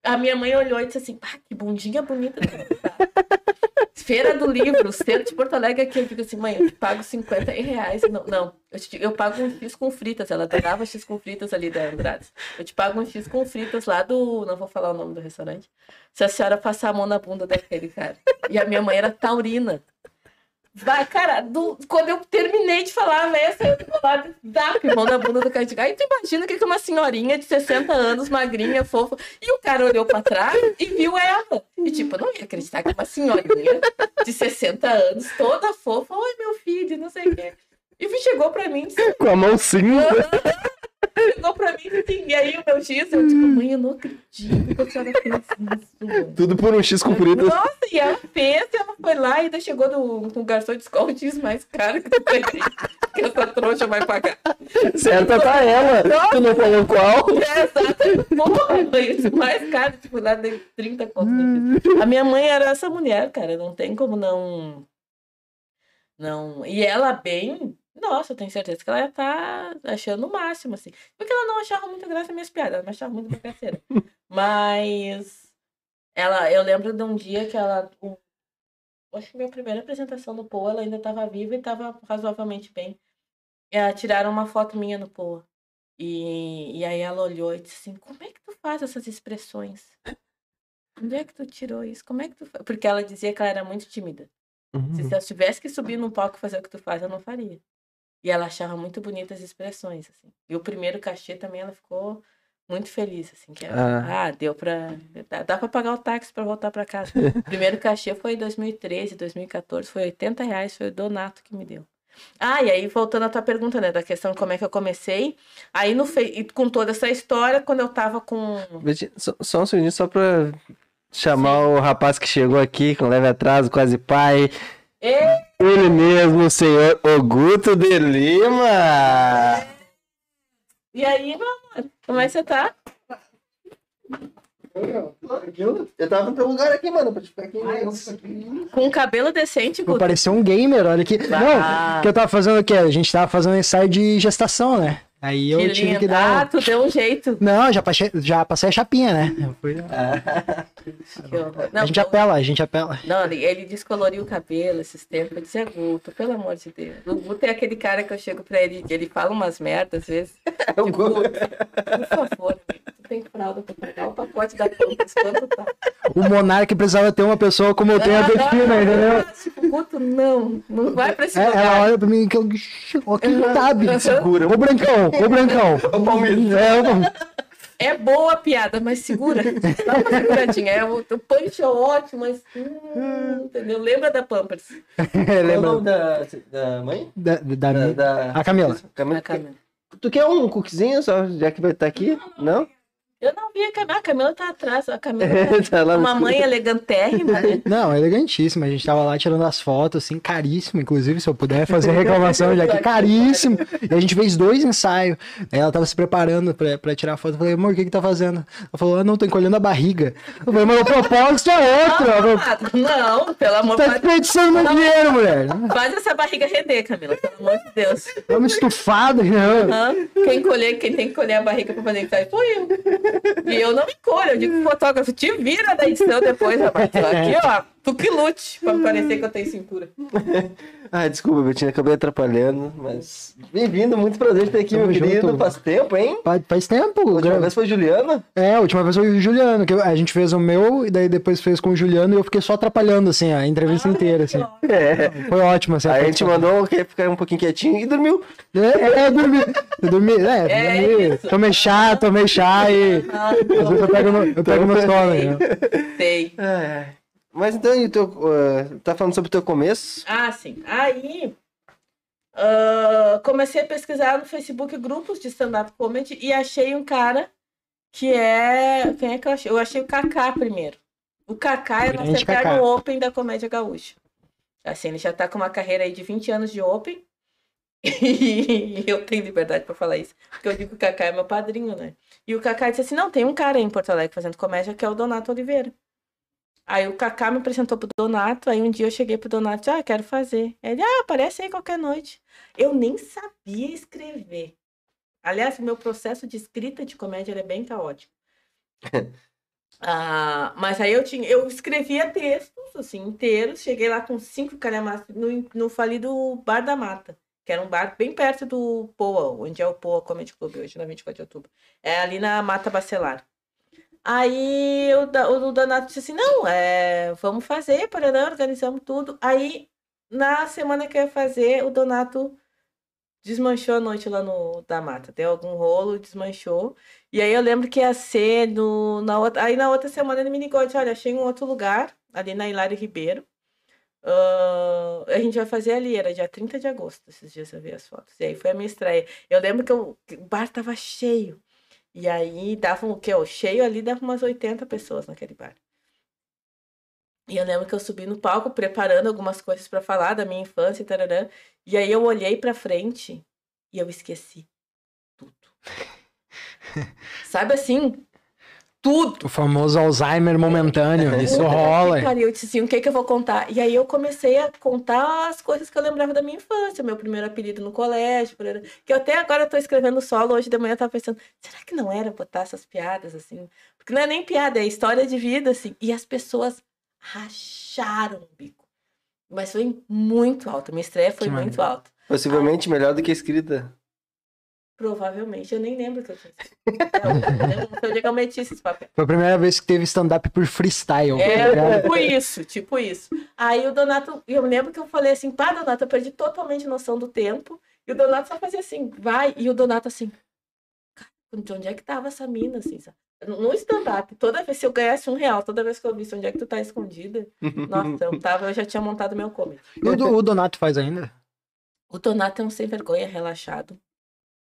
A minha mãe olhou e disse assim: ah, que bundinha bonita. Feira do livro, centro de Porto Alegre aqui. Eu digo assim, mãe, eu te pago 50 reais. Não, não eu, te- eu pago um X com fritas. Ela adorava X com fritas ali da Andrade. Eu te pago um X com fritas lá do. Não vou falar o nome do restaurante. Se a senhora passar a mão na bunda daquele cara. E a minha mãe era taurina. Vai, cara, do- quando eu terminei de falar, véia saiu do lado, dá mão na bunda do cara. Aí tu imagina que é uma senhorinha de 60 anos, magrinha, fofa, e o cara olhou pra trás e viu ela. E tipo, eu não ia acreditar que uma senhorinha de 60 anos, toda fofa, oi meu filho, não sei o quê. E chegou pra mim e disse, Com a mão chegou pra mim e disse, e aí o meu X, eu tipo, mãe, eu não acredito que a senhora fez isso. mãe." Tudo por um X comprido. Nossa, e ela fez, e ela foi lá e ainda chegou no, no garçom disse qual o diz mais caro que tu tem que essa trouxa vai pagar. Certa tá ela. Tu não falou qual? É, exato. Porra, isso mais caro, tipo, lá dei 30 conto. X. A minha mãe era essa mulher, cara, não tem como não... Não... E ela bem... Nossa, eu tenho certeza que ela ia tá achando o máximo, assim. Porque ela não achava muito graça minhas piadas, ela me achava muito bagaceira. Mas... Ela, eu lembro de um dia que ela... o- Acho que minha primeira apresentação no Poa, ela ainda estava viva e estava razoavelmente bem. É, tiraram uma foto minha no Poa. E, e aí ela olhou e disse assim, como é que tu faz essas expressões? Onde é que tu tirou isso? Como é que tu faz? Porque ela dizia que ela era muito tímida. Se Uhum. eu tivesse que subir num palco e fazer o que tu faz, eu não faria. E ela achava muito bonitas as expressões, assim. E o primeiro cachê também ela ficou Muito feliz, assim. Que, Ah. ah. deu pra. Dá, dá pra pagar o táxi pra voltar pra casa. O primeiro cachê foi em 2013, 2014, foi 80 reais, foi o Donato que me deu. Ah, e aí, voltando à tua pergunta, né, da questão de como é que eu comecei. Aí, no fe... e com toda essa história, quando eu tava com. Só, só um segundinho, só pra chamar o rapaz que chegou aqui com leve atraso, quase pai. Ê, Ele mesmo, o senhor Oguto de Lima. E aí, meu amor, como é que você tá? Eu tava no teu lugar aqui, mano, pra te ficar aqui. Com um cabelo decente, Guto? parecer um gamer, olha aqui. Ah. Não, que eu tava fazendo o quê? A gente tava fazendo um ensaio de gestação, né? Aí eu Que tive que dar. Ah, tu deu um jeito. Não, já passei, já passei a chapinha, né? Eu fui- horror. A gente apela, a gente apela. Não, ele, descoloriu o cabelo esses tempos. Eu disse, é Guto, pelo amor de Deus. O Guto é aquele cara que eu chego pra ele, ele fala umas merdas às vezes. o Tipo, Guto. Por favor, tu tem fralda pra pagar o pacote da Pampers, quanto tá? O Monark precisava ter uma pessoa como eu tenho a Betina, entendeu? Tipo, Guto, não, não vai pra esse É, lugar. ela olha pra mim que eu. Ó, que sabe? Segura. Ô Brancão, ô Brancão. O Palmeiras. É, ô, É boa a piada, mas segura. Dá uma seguradinha. É, o, o punch é ótimo, mas. hum, entendeu? Lembra da Pampers. é, Qual é o lembra nome da, da mãe? da, da, Da, da... A Camila. Camila. A Camila. Tu quer um cookiezinho só, já que vai estar aqui? Não? Eu não vi a Camila. A Camila tá atrás. A Camila tá... tá lá Uma mãe elegantérrima, né? Não, é elegantíssimo. A gente tava lá tirando as fotos, assim, caríssimo. Inclusive, se eu puder fazer reclamação, já que é caríssimo. E a gente fez dois ensaios. Aí ela tava se preparando pra, pra tirar a foto. Eu falei, amor, o que que tá fazendo? Ela falou, ah, não, tô encolhendo a barriga. Eu falei, mas o propósito é outro. Ela falou, Ah, não, pelo amor tá de Deus. desperdiçando meu dinheiro, mulher. Faz essa barriga render, Camila, pelo amor de Deus. Vamos estufado, né? Hã? Quem, colher, quem tem que colher a barriga pra fazer ensaio sou eu. E eu não me colho, eu digo pro fotógrafo, te vira da edição depois, rapaz. Aqui, ó, tu que lute pra parecer que eu tenho cintura. Ah, desculpa, Betinha, acabei atrapalhando, mas. Bem-vindo, muito prazer de ter aqui, Tamo meu querido. junto. Faz tempo, hein? Faz- Faz tempo. A última gra- vez foi Juliana? É, a última vez foi o Juliano, que a gente fez o meu, e daí depois fez com o Juliano, e eu fiquei só atrapalhando, assim, a entrevista inteira, assim. É. Foi ótimo, assim. Aí a gente mandou quer ficar um pouquinho quietinho e dormiu. É, é, eu dormi. Eu dormi, é, É dormi. isso. Tomei chá, tomei chá e. Ah, Às vezes eu pego no, eu pego no sono. né? sei. É. Mas então, o teu, uh, tá falando sobre o teu começo? Ah, sim. Aí ah, comecei a pesquisar no Facebook grupos de stand-up comedy e achei um cara que é. Quem é que eu achei? Eu achei o Kaká primeiro. O Kaká é o nosso eterno. Open da comédia gaúcha. Assim, ele já tá com uma carreira aí de 20 anos de Open. E eu tenho liberdade pra falar isso. Porque eu digo que o Kaká é meu padrinho, né? E o Kaká disse assim: não, tem um cara aí em Porto Alegre fazendo comédia que é o Donato Oliveira. Aí o Kaká me apresentou pro Donato, aí um dia eu cheguei pro Donato e disse, ah, quero fazer. Ele, ah, aparece aí qualquer noite. Eu nem sabia escrever. Aliás, o meu processo de escrita de comédia é bem caótico. Ah, mas aí eu tinha, eu escrevia textos, assim, inteiros, cheguei lá com cinco calhamaços no, no falido Bar da Mata, que era um bar bem perto do Poa, onde é o Poa Comedy Club hoje, na 24 de outubro. É ali na Mata Bacelar. Aí o, o Donato disse assim, não, é, vamos fazer, Paraná, organizamos tudo. Aí, na semana que eu ia fazer, o Donato desmanchou a noite lá no da mata. Deu algum rolo, desmanchou. E aí eu lembro que ia ser no, na outra. Aí na outra semana ele me ligou disse, olha, achei um outro lugar, ali na Hilário Ribeiro. Ah, a gente vai fazer ali, era dia 30 de agosto, esses dias eu vi as fotos. E aí foi a minha estreia. Eu lembro que eu- o bar tava cheio. E aí davam o quê? O cheio ali dava umas 80 pessoas naquele bar. E eu lembro que eu subi no palco preparando algumas coisas pra falar da minha infância e tararã. E aí eu olhei pra frente e eu esqueci tudo. Sabe assim? Tudo. O famoso Alzheimer momentâneo. Isso rola. Cara, eu disse assim, o que que eu vou contar? E aí eu comecei a contar as coisas que eu lembrava da minha infância, meu primeiro apelido no colégio, que eu até agora tô escrevendo solo, hoje de manhã eu tava pensando, será que não era botar essas piadas assim? Porque não é nem piada, é história de vida, assim. E as pessoas racharam o bico. Mas foi muito alto, minha estreia foi Que muito maneiro. alta. Possivelmente melhor do que a escrita. Provavelmente, eu nem lembro que eu. Eu não sei onde é que eu meti esses papéis. Foi a primeira vez que teve stand-up por freestyle. tá É, tipo isso, tipo isso. Aí o Donato, eu lembro que eu falei assim, pá, Donato, eu perdi totalmente noção do tempo. E o Donato só fazia assim, vai. E o Donato assim, cara, de onde é que tava essa mina, assim, sabe? No stand-up, toda vez, se eu ganhasse um real, toda vez que eu visse onde é que tu tá escondida, nossa, eu tava, eu já tinha montado meu comedy. E o, o Donato faz ainda? O Donato é um sem vergonha, relaxado,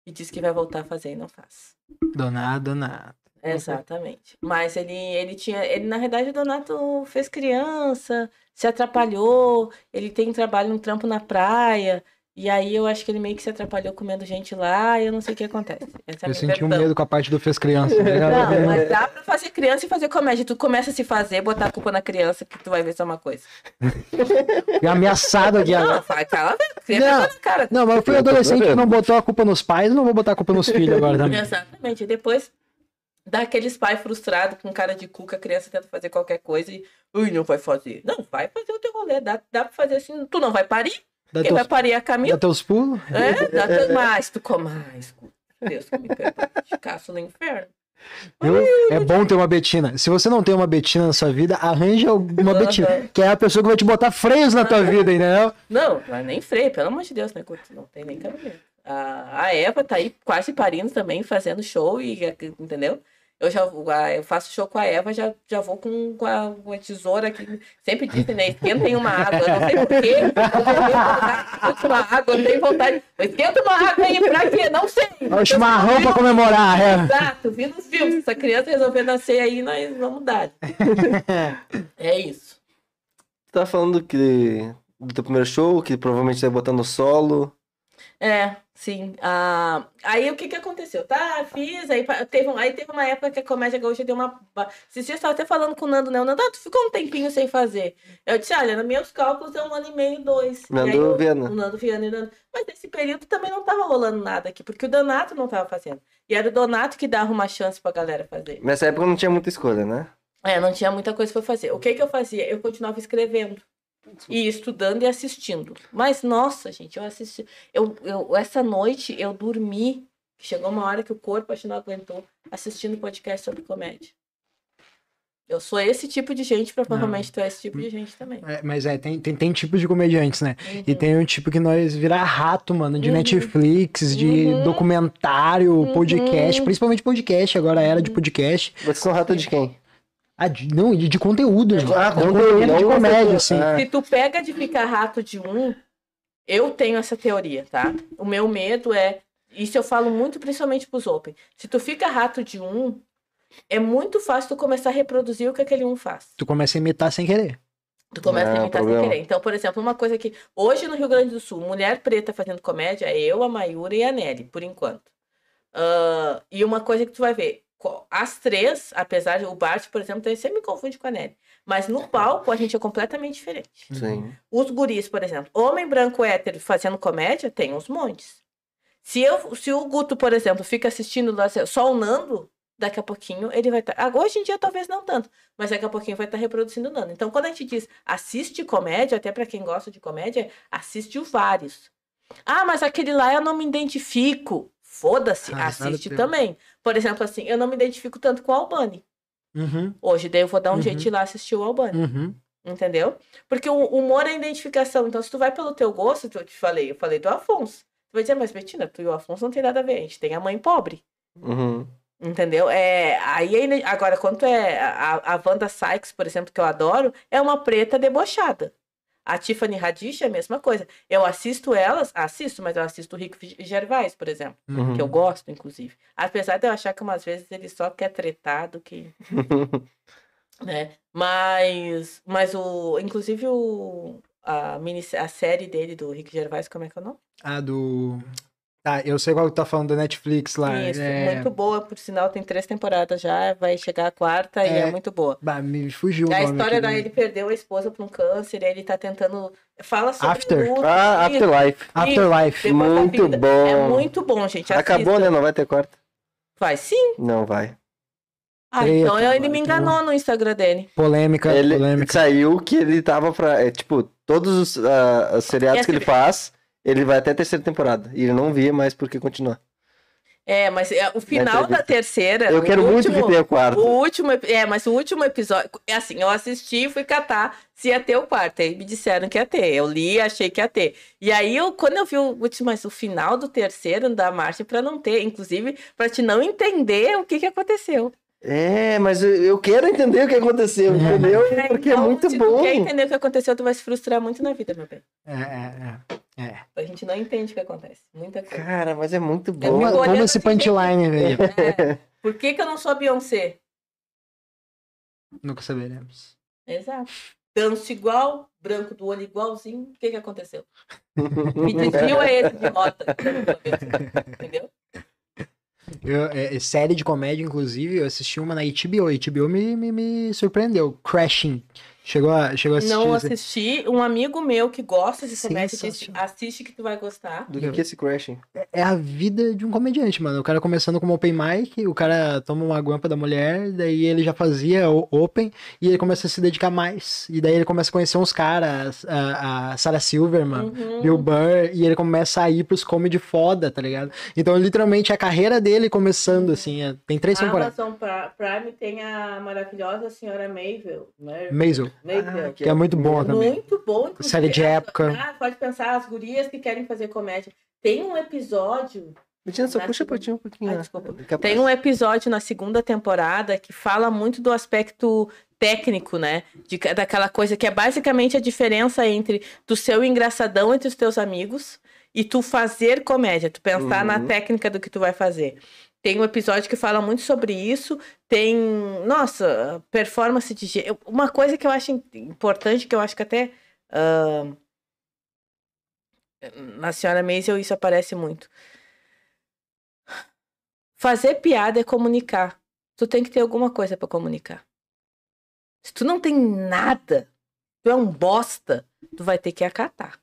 e diz que vai voltar a fazer e não faz. Donato, Donato. Exatamente. Mas ele, ele tinha. Ele, na verdade, o Donato fez criança, se atrapalhou, ele tem trabalho, um trampo na praia. E aí eu acho que ele meio que se atrapalhou comendo gente lá e eu não sei o que acontece. Essa é Eu minha senti um medo com a parte do fez criança. né? Não, mas dá pra fazer criança e fazer comédia. Tu começa a se fazer, botar a culpa na criança, que tu vai ver só uma coisa. Fiquei ameaçado aqui Não, cala, velho. Não. na cara. Não, mas eu fui adolescente que não botou a culpa nos pais, eu não vou botar a culpa nos filhos agora também. Exatamente. E depois dá aqueles pais frustrados com cara de cu que a criança tenta fazer qualquer coisa e. Ui, não vai fazer. Não, vai fazer o teu rolê. Dá, dá pra fazer assim. Tu não vai parir? Dá Quem vai teus, parir é a Camila. dá teus pulos. É, dá teu... mais, tu come mais. Deus que me perdoe. Caço no inferno. Viu? É bom ter uma Betina. Se você não tem uma Betina na sua vida, arranja uma Aham. Betina. Que é a pessoa que vai te botar freios na tua vida, entendeu? Não, mas nem freio, pelo amor de Deus, né? Não tem nem cabimento. A, a Eva tá aí quase parindo também, fazendo show, e entendeu? Eu já vou- a- eu faço show com a Eva, já, já vou com, com, a, com a tesoura aqui. Sempre dizem, né? Esquenta em uma água. Eu não sei porquê. Eu tenho vontade de uma água, eu tenho vontade. Esquenta uma água aí pra quê? Não sei. O chimarrão pra comemorar. É. Exato, vi nos filmes. Se essa criança resolver nascer aí, nós vamos dar. É isso. Tu tá falando que do teu primeiro show, que provavelmente você vai botar no solo. É, sim. Ah, aí o que que aconteceu? Tá, fiz, aí teve, aí teve uma época que a comédia gaúcha deu uma. Esses dias eu tava até falando com o Nando, né? O Nando, ah, tu ficou um tempinho sem fazer. Eu disse, olha, nos meus cálculos é um ano e meio, dois. Aí Nando eu- Viana. O Nando Viana e o Nando. Mas nesse período também não tava rolando nada aqui, porque o Donato não tava fazendo. E era o Donato que dava uma chance pra galera fazer. Nessa época não tinha muita escolha, né? É, não tinha muita coisa pra fazer. O que que eu fazia? Eu continuava escrevendo. E estudando e assistindo. Mas, nossa, gente, eu assisti. Eu, eu, essa noite eu dormi. Chegou uma hora que o corpo acho que não aguentou assistindo podcast sobre comédia. Eu sou esse tipo de gente, provavelmente tu é esse tipo de gente também. É, mas é, tem, tem, tem tipos de comediantes, né? E Uhum. tem um tipo que nós virar rato, mano, de Uhum. Netflix, de Uhum. documentário, Uhum. podcast, principalmente podcast, agora era de podcast. Vocês são rato de quem? Ah, de, não, de, de conteúdo. Ah, de conteúdo, conteúdo de não comédia, assim. Ah. Se tu pega de ficar rato de um, eu tenho essa teoria, tá? O meu medo é. Isso eu falo muito principalmente pros Open. Se tu fica rato de um, é muito fácil tu começar a reproduzir o que aquele um faz. Tu começa a imitar sem querer. Tu começa É, a imitar sem querer. Então, por exemplo, uma coisa que. Hoje no Rio Grande do Sul, mulher preta fazendo comédia é eu, a Mayura e a Nelly, por enquanto. Ah, e uma coisa que tu vai ver. As três, apesar de o Bart, por exemplo, sempre me confunde com a Nelly. Mas no palco a gente é completamente diferente. Sim. Os guris, por exemplo, homem branco hétero fazendo comédia, tem uns montes. Se, eu, se o Guto, por exemplo, fica assistindo só o Nando, daqui a pouquinho ele vai estar. hoje em dia talvez não tanto, mas daqui a pouquinho vai estar reproduzindo o Nando. Então, quando a gente diz assiste comédia, até para quem gosta de comédia, assiste os vários. Ah, mas aquele lá eu não me identifico. Foda-se, Ah, assiste também. Por exemplo, assim, eu não me identifico tanto com o Albani. Uhum, Hoje, daí eu vou dar um Uhum. jeito de ir lá assistir o Albani. uhum. Entendeu? Porque o humor é identificação. Então, se tu vai pelo teu gosto, eu te falei, eu falei do Afonso. Tu vai dizer, mas Betina, tu e o Afonso não tem nada a ver. A gente tem a mãe pobre. Uhum. Entendeu? É, aí, ele- agora, quando é a, a Wanda Sykes, por exemplo, que eu adoro, é uma preta debochada. A Tiffany Haddish é a mesma coisa. Eu assisto elas, assisto, mas eu assisto o Rick Gervais, por exemplo, Uhum. que eu gosto, inclusive. Apesar de eu achar que umas vezes ele só quer tretar do que né? Mas, mas o, inclusive o a mini a série dele do Rick Gervais, como é que é o nome? Ah, do. Tá, eu sei qual que tá falando da Netflix lá. Isso, é... muito boa, por sinal, tem três temporadas já, vai chegar a quarta e é É, muito boa. Bah, me fugiu a história da ele perdeu a esposa por um câncer, ele tá tentando fala sobre After. luto, Ah, Afterlife. Afterlife. depois da Muito bom. É muito bom, gente. Acabou, assista. né? Não vai ter quarta? Vai sim. Não vai. Ah, Treta, então ele me enganou no Instagram dele. Polêmica, Ele polêmica. saiu que ele tava pra. É, tipo, todos os, ah, os seriados E que ele assim- faz, ele vai até a terceira temporada. E ele não via mais porque continuar. É, mas é, o final da terceira. Eu quero muito último- que tenha quarto. O último, é, mas o último episódio, é assim, eu assisti e fui catar se ia ter o quarto. Aí me disseram que ia ter. Eu li e achei que ia ter. E aí, eu, quando eu vi o último, mas o final do terceiro da Martin pra não ter, inclusive, pra te não entender o que que aconteceu. É, mas eu- eu quero entender o que aconteceu, entendeu? Porque é Então, muito se bom. tu quer entender o que aconteceu, tu vai se frustrar muito na vida, meu bem. É, é, é. é. A gente não entende o que acontece. Muita coisa. Cara, mas é muito Eu bom. olhando toma esse punchline, velho. É. Por que, que eu não sou a Beyoncé? Nunca saberemos. Exato. Danço igual, branco do olho igualzinho. O que, que aconteceu? Me desvio é esse de rota. eu Entendeu? Eu, é, é, série de comédia, inclusive, eu assisti uma na HBO. A HBO me, me, me surpreendeu. Crashing. Chegou a, chegou a assistir? Não assisti. Um amigo meu que gosta de comédia disse: assiste que tu vai gostar. Do que, que é esse crashing? É a vida de um comediante, mano. O cara começando como open mic, o cara toma uma guampa da mulher, daí ele já fazia o open e ele começa a se dedicar mais. E daí ele começa a conhecer uns caras, a, a Sarah Silverman, Uhum. Bill Burr, e ele começa a ir pros comedy foda, tá ligado? Então, literalmente, a carreira dele começando, assim, é- tem três A temporadas. Amazon Pri- Prime tem a maravilhosa senhora Mavel. né? Maisel, Maisel. que é muito bom também. Muito bom. inclusive. Série de época. Ah, pode pensar, as gurias que querem fazer comédia. Tem um episódio. Betina, só Na puxa pra ti um pouquinho. Capaz. Tem um episódio na segunda temporada que fala muito do aspecto técnico, né? De, daquela coisa que é basicamente a diferença entre tu ser o engraçadão entre os teus amigos e tu fazer comédia, tu pensar na Uhum. técnica do que tu vai fazer. Tem um episódio que fala muito sobre isso. Tem, nossa, performance de. gê- eu- Uma coisa que eu acho im- importante, que eu acho que até. ah, na senhora Maisel isso aparece muito. Fazer piada é comunicar. Tu tem que ter alguma coisa pra comunicar. Se tu não tem nada, tu é um bosta, tu vai ter que acatar.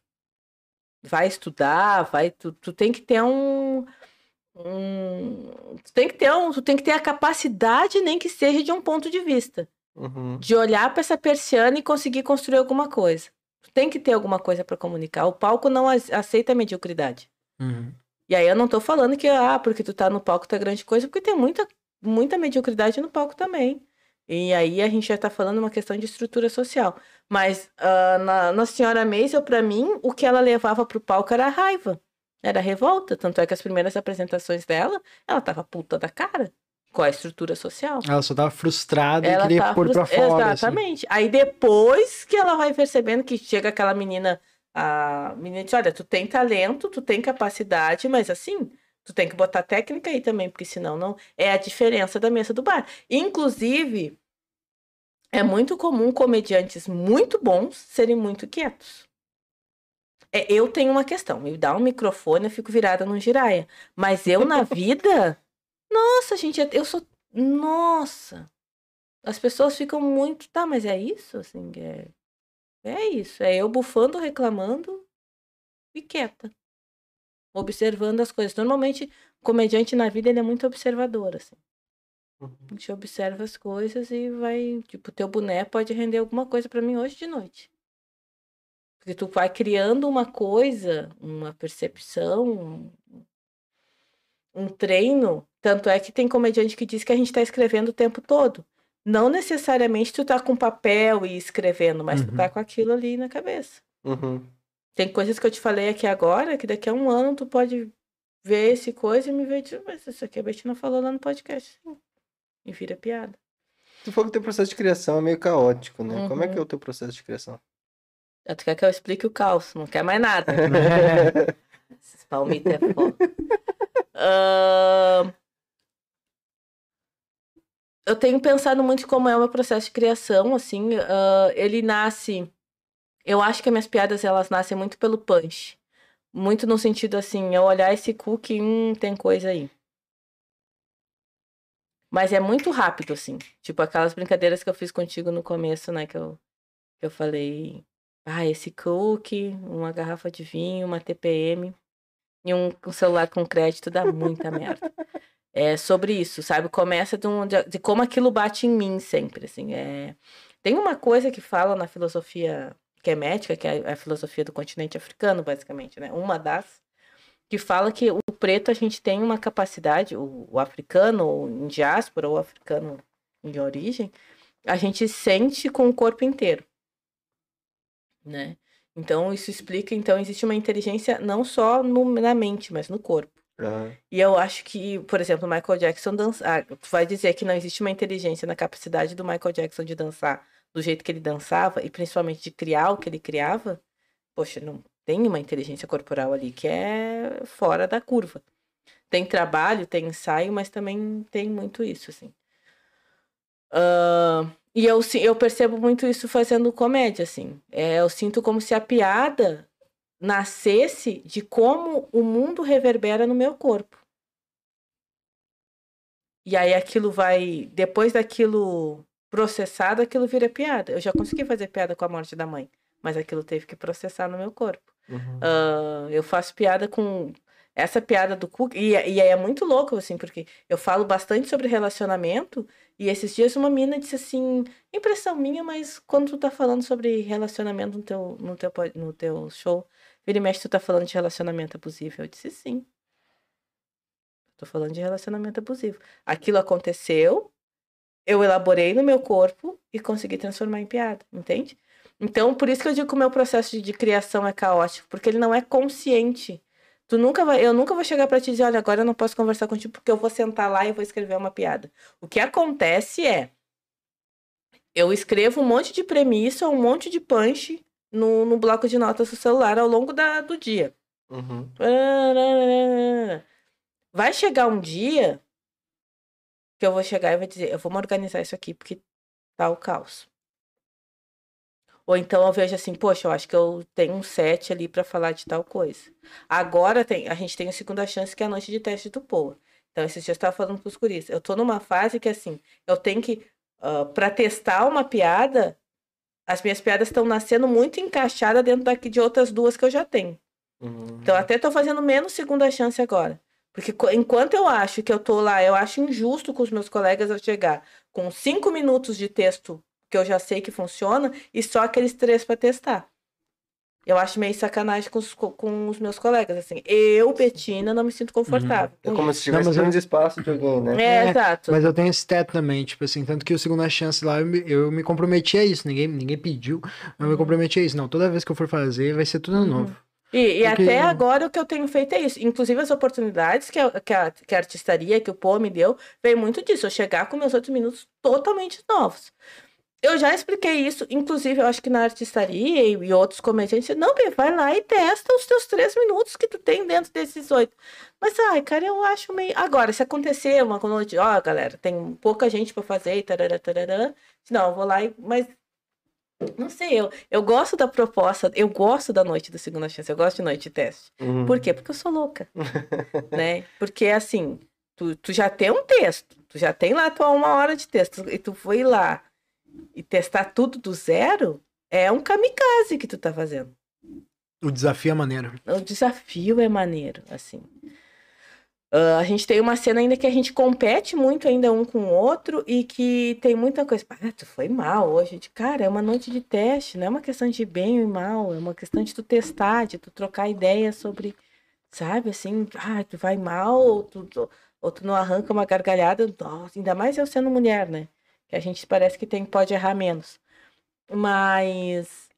Vai estudar, vai, tu, tu tem que ter um, um- tu tem que ter um, tu tem que ter a capacidade, nem que seja de um ponto de vista, Uhum. de olhar pra essa persiana e conseguir construir alguma coisa. Tu tem que ter alguma coisa pra comunicar. O palco não ace- aceita a mediocridade. Uhum. E aí eu não tô falando que, ah, porque tu tá no palco tá grande coisa, porque tem muita, muita mediocridade no palco também. E aí a gente já tá falando uma questão de estrutura social. Mas ah, na, na Senhora Maisel, pra mim, o que ela levava pro palco era a raiva. Era revolta. Tanto é que as primeiras apresentações dela, ela tava puta da cara com a estrutura social. Ela só tava frustrada e Ela queria tá pôr pra frustra- fora. assim. Exatamente. Aí depois que ela vai percebendo que chega aquela menina, a menina diz, olha, tu tem talento, tu tem capacidade, mas assim, tu tem que botar técnica aí também, porque senão não é a diferença da mesa do bar. Inclusive, é muito comum comediantes muito bons serem muito quietos. É, eu tenho uma questão, me dá um microfone, eu fico virada num giraia. Mas eu na vida, nossa, gente, eu sou nossa. As pessoas ficam muito, tá, mas é isso, assim, é, é isso, é eu bufando, reclamando e quieta, observando as coisas. Normalmente, o comediante na vida ele é muito observador, assim. Uhum. A gente observa as coisas e vai, tipo, teu boné pode render alguma coisa pra mim hoje de noite. Porque tu vai criando uma coisa, uma percepção, um, treino. Tanto é que tem comediante que diz que a gente tá escrevendo o tempo todo. Não necessariamente tu tá com papel e escrevendo, mas tu Uhum. tá com aquilo ali na cabeça. Uhum. Tem coisas que eu te falei aqui agora, que daqui a um ano tu pode ver esse coisa e me ver, tipo, mas isso aqui a Betina falou lá no podcast. Sim. E vira piada. Tu falou que teu processo de criação é meio caótico, né? Como é que é Uhum. o teu processo de criação? Já tu quer que eu explique o caos, não quer mais nada. Esses palmitos é foda. Ahn, Eu tenho pensado muito como é o meu processo de criação, assim, ah, ele nasce... Eu acho que as minhas piadas, elas nascem muito pelo punch. Muito no sentido, assim, eu olhar esse cookie, hum, tem coisa aí. Mas é muito rápido, assim. Tipo, aquelas brincadeiras que eu fiz contigo no começo, né, que eu, que eu falei... Ah, esse cookie, uma garrafa de vinho, uma TPM e um, um celular com crédito dá muita merda. É sobre isso, sabe? Começa de, um- de, de como aquilo bate em mim sempre, assim. É... Tem uma coisa que fala na filosofia quemética, que é a filosofia do continente africano, basicamente, né? Uma das, que fala que o preto a gente tem uma capacidade, o, o africano, ou em diáspora, ou africano de origem, a gente sente com o corpo inteiro, né? Então isso explica, então existe uma inteligência não só no, na mente, mas no corpo. Aham. E eu acho que, por exemplo, o Michael Jackson dançar, ah, tu vai dizer que não existe uma inteligência na capacidade do Michael Jackson de dançar do jeito que ele dançava e principalmente de criar o que ele criava. Poxa, não tem uma inteligência corporal ali que é fora da curva. Tem trabalho, tem ensaio, mas também tem muito isso, assim. Ah, e eu, eu percebo muito isso fazendo comédia, assim. É, eu sinto como se a piada nascesse de como o mundo reverbera no meu corpo. E aí aquilo vai, depois daquilo processado, aquilo vira piada. Eu já consegui fazer piada com a morte da mãe, mas aquilo teve que processar no meu corpo. Uhum. Ah, eu faço piada com essa piada do Cook, e, e aí é muito louco, assim, porque eu falo bastante sobre relacionamento, e esses dias uma mina disse assim, impressão minha, mas quando tu tá falando sobre relacionamento no teu, no teu, no teu show, vira e mexe, tu tá falando de relacionamento abusivo. Eu disse sim. Tô falando de relacionamento abusivo. Aquilo aconteceu, eu elaborei no meu corpo e consegui transformar em piada, entende? Então, por isso que eu digo que o meu processo de, de criação é caótico, porque ele não é consciente. Tu nunca vai, eu nunca vou chegar pra te dizer, olha, agora eu não posso conversar contigo porque eu vou sentar lá e vou escrever uma piada. O que acontece é eu escrevo um monte de premissa, um monte de punch no, no bloco de notas do celular ao longo da, do dia. Uhum. Vai chegar um dia que eu vou chegar e vou dizer, eu vou me organizar isso aqui porque tá o caos. Ou então eu vejo assim, poxa, eu acho que eu tenho um set ali pra falar de tal coisa. Agora tem, a gente tem a segunda chance que é a noite de teste do POA. Então esses dias eu tava falando pros guris, eu tô numa fase que assim, eu tenho que ah, pra testar uma piada, as minhas piadas estão nascendo muito encaixadas dentro daqui de outras duas que eu já tenho. Uhum. Então, até tô fazendo menos segunda chance agora. Porque enquanto eu acho que eu tô lá, eu acho injusto com os meus colegas eu chegar com cinco minutos de texto que eu já sei que funciona e só aqueles três para testar. Eu acho meio sacanagem com os, co- com os meus colegas, assim. Eu, Betina, não me sinto confortável. É com como isso. se tivesse mas eu- menos espaço de alguém, né? É, É, exato. Mas eu tenho esse teto também, tipo assim, tanto que o segunda chance lá eu me, eu me comprometi a isso, ninguém, ninguém pediu, eu me comprometi a isso. Não, toda vez que eu for fazer vai ser tudo novo. E, e Porque- até agora o que eu tenho feito é isso. Inclusive as oportunidades que a, que a, que a artistaria, que o Pô me deu, veio muito disso. Eu chegar com meus oito minutos totalmente novos. Eu já expliquei isso, inclusive eu acho que na artistaria e, outros comediantes, não, Bê, vai lá e testa os teus três minutos que tu tem dentro desses oito. Mas, ai, cara, eu acho meio. Agora, se acontecer uma noite, ó, galera, tem pouca gente pra fazer e tarará, tarará. Não, eu vou lá e. Mas não sei, eu, eu gosto da proposta, eu gosto da noite do segunda chance, eu gosto de noite de teste. Uhum. Por quê? Porque eu sou louca, né? Porque, assim, tu, tu já tem um texto, tu já tem lá tua uma hora de texto, e tu foi lá e testar tudo do zero, é um kamikaze que tu tá fazendo. O desafio é maneiro. O desafio é maneiro, assim. Ah, a gente tem uma cena ainda que a gente compete muito ainda um com o outro e que tem muita coisa. Ah, tu foi mal hoje. De, cara, é uma noite de teste, não é uma questão de bem e mal, é uma questão de tu testar, de tu trocar ideias sobre, sabe, assim, ah, tu vai mal ou tu, tu- ou tu não arranca uma gargalhada. Nossa, ainda mais eu sendo mulher, né? Que a gente parece que tem, pode errar menos. Mas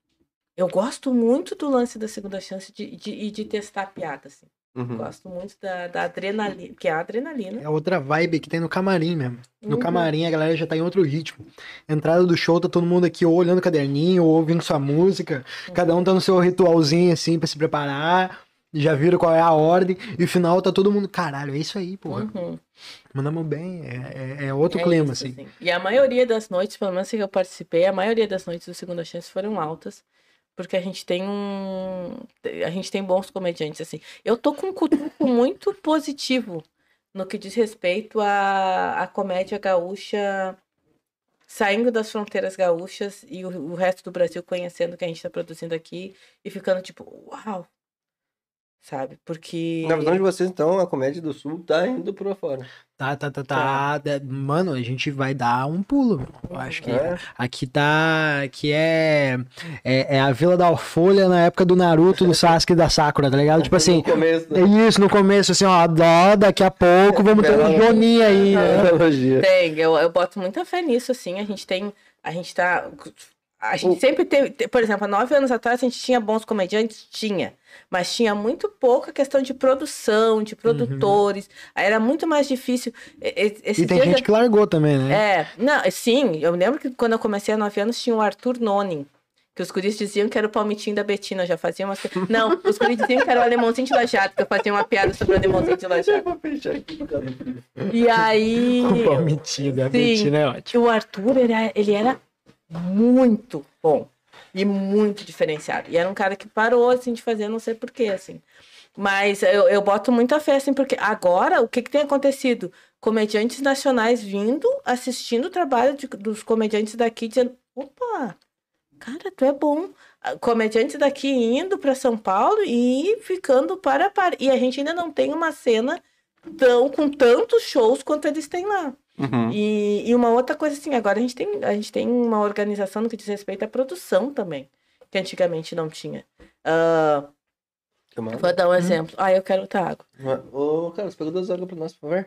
eu gosto muito do lance da segunda chance de, de, e de testar piada, assim. Uhum. Gosto muito da, da adrenalina, que é a adrenalina. É outra vibe que tem no camarim mesmo. No Uhum. camarim a galera já tá em outro ritmo. Entrada do show, tá todo mundo aqui ou olhando o caderninho, ou ouvindo sua música. Cada um tá no seu ritualzinho assim pra se preparar. Já viram qual é a ordem. E o final tá todo mundo. Caralho, é isso aí, porra. Mandamos bem. É, é- é outro É clima, isso, assim. E a maioria das noites, pelo menos que eu participei, a maioria das noites do Segunda Chance foram altas. Porque a gente tem um. A gente tem bons comediantes, assim. Eu tô com um cutuco muito positivo no que diz respeito à, à comédia gaúcha saindo das fronteiras gaúchas e o, o resto do Brasil conhecendo o que a gente tá produzindo aqui e ficando tipo, uau! Sabe? Porque. Na visão de vocês, então, a comédia do sul tá indo pra fora. Tá, tá, tá, tá. Da- Mano, a gente vai dar um pulo. meu. Eu acho que É. aqui tá. Aqui é, é. é a Vila da Folha na época do Naruto, do Sasuke e da Sakura, tá ligado? Tipo assim. No começo É isso, no começo, assim, ó, dó, daqui a pouco vamos ter um Joninha aí, né? Tem, eu, eu boto muita fé nisso, assim. A gente tem. A gente tá. A gente sempre teve. te- Por exemplo, há nove anos atrás a gente tinha bons comediantes? Tinha. Mas tinha muito pouca questão de produção, de produtores. Aí era muito mais difícil. E- e- tem gente que largou também, né? É, não, sim, eu lembro que quando eu comecei há nove anos tinha o Arthur Nonin. Que os guris diziam que era o palmitinho da Betina, eu já fazia umas... Não, os guris diziam que era o alemãozinho de lajado, que eu fazia uma piada sobre o alemãozinho de lajado. Vou fechar aqui, cara. E aí... O palmitinho da Sim. Betina é ótimo. O Arthur, era, ele era muito bom e muito diferenciado. E era um cara que parou, assim, de fazer, não sei porquê, assim. Mas eu, eu boto muita fé, assim, porque agora, o que, que tem acontecido? Comediantes nacionais vindo, assistindo o trabalho de- dos comediantes daqui, dizendo, opa, cara, tu é bom. Ah, Comediantes daqui indo para São Paulo e ficando para para. E a gente ainda não tem uma cena tão, com tantos shows quanto eles têm lá. Uhum. E, e uma outra coisa assim, agora a gente tem, a gente tem uma organização no que diz respeito à produção também, que antigamente não tinha. Mais? vou dar um exemplo. Ah, eu quero outra água. Ô, Carlos, pega duas águas pra nós, por favor.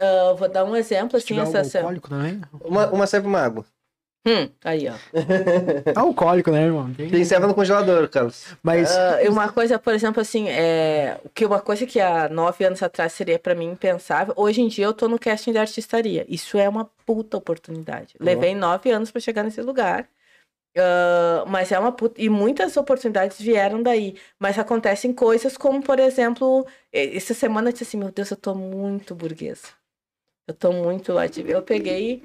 Ah, vou dar um exemplo, Se assim, essa... Uma, uma serve uma água. Hum, aí, ó. Alcoólico, né, irmão? Tem- Tem serva no congelador, Carlos. Mas e uma coisa, por exemplo, assim, é... que uma coisa que há nove anos atrás seria pra mim impensável, hoje em dia eu tô no casting de artistaria. Isso é uma puta oportunidade. Levei nove anos pra chegar nesse lugar. Ah, mas é uma puta... E muitas oportunidades vieram daí. Mas acontecem coisas como, por exemplo, essa semana eu disse assim, meu Deus, eu tô muito burguesa. Eu tô muito lá. de- Eu peguei.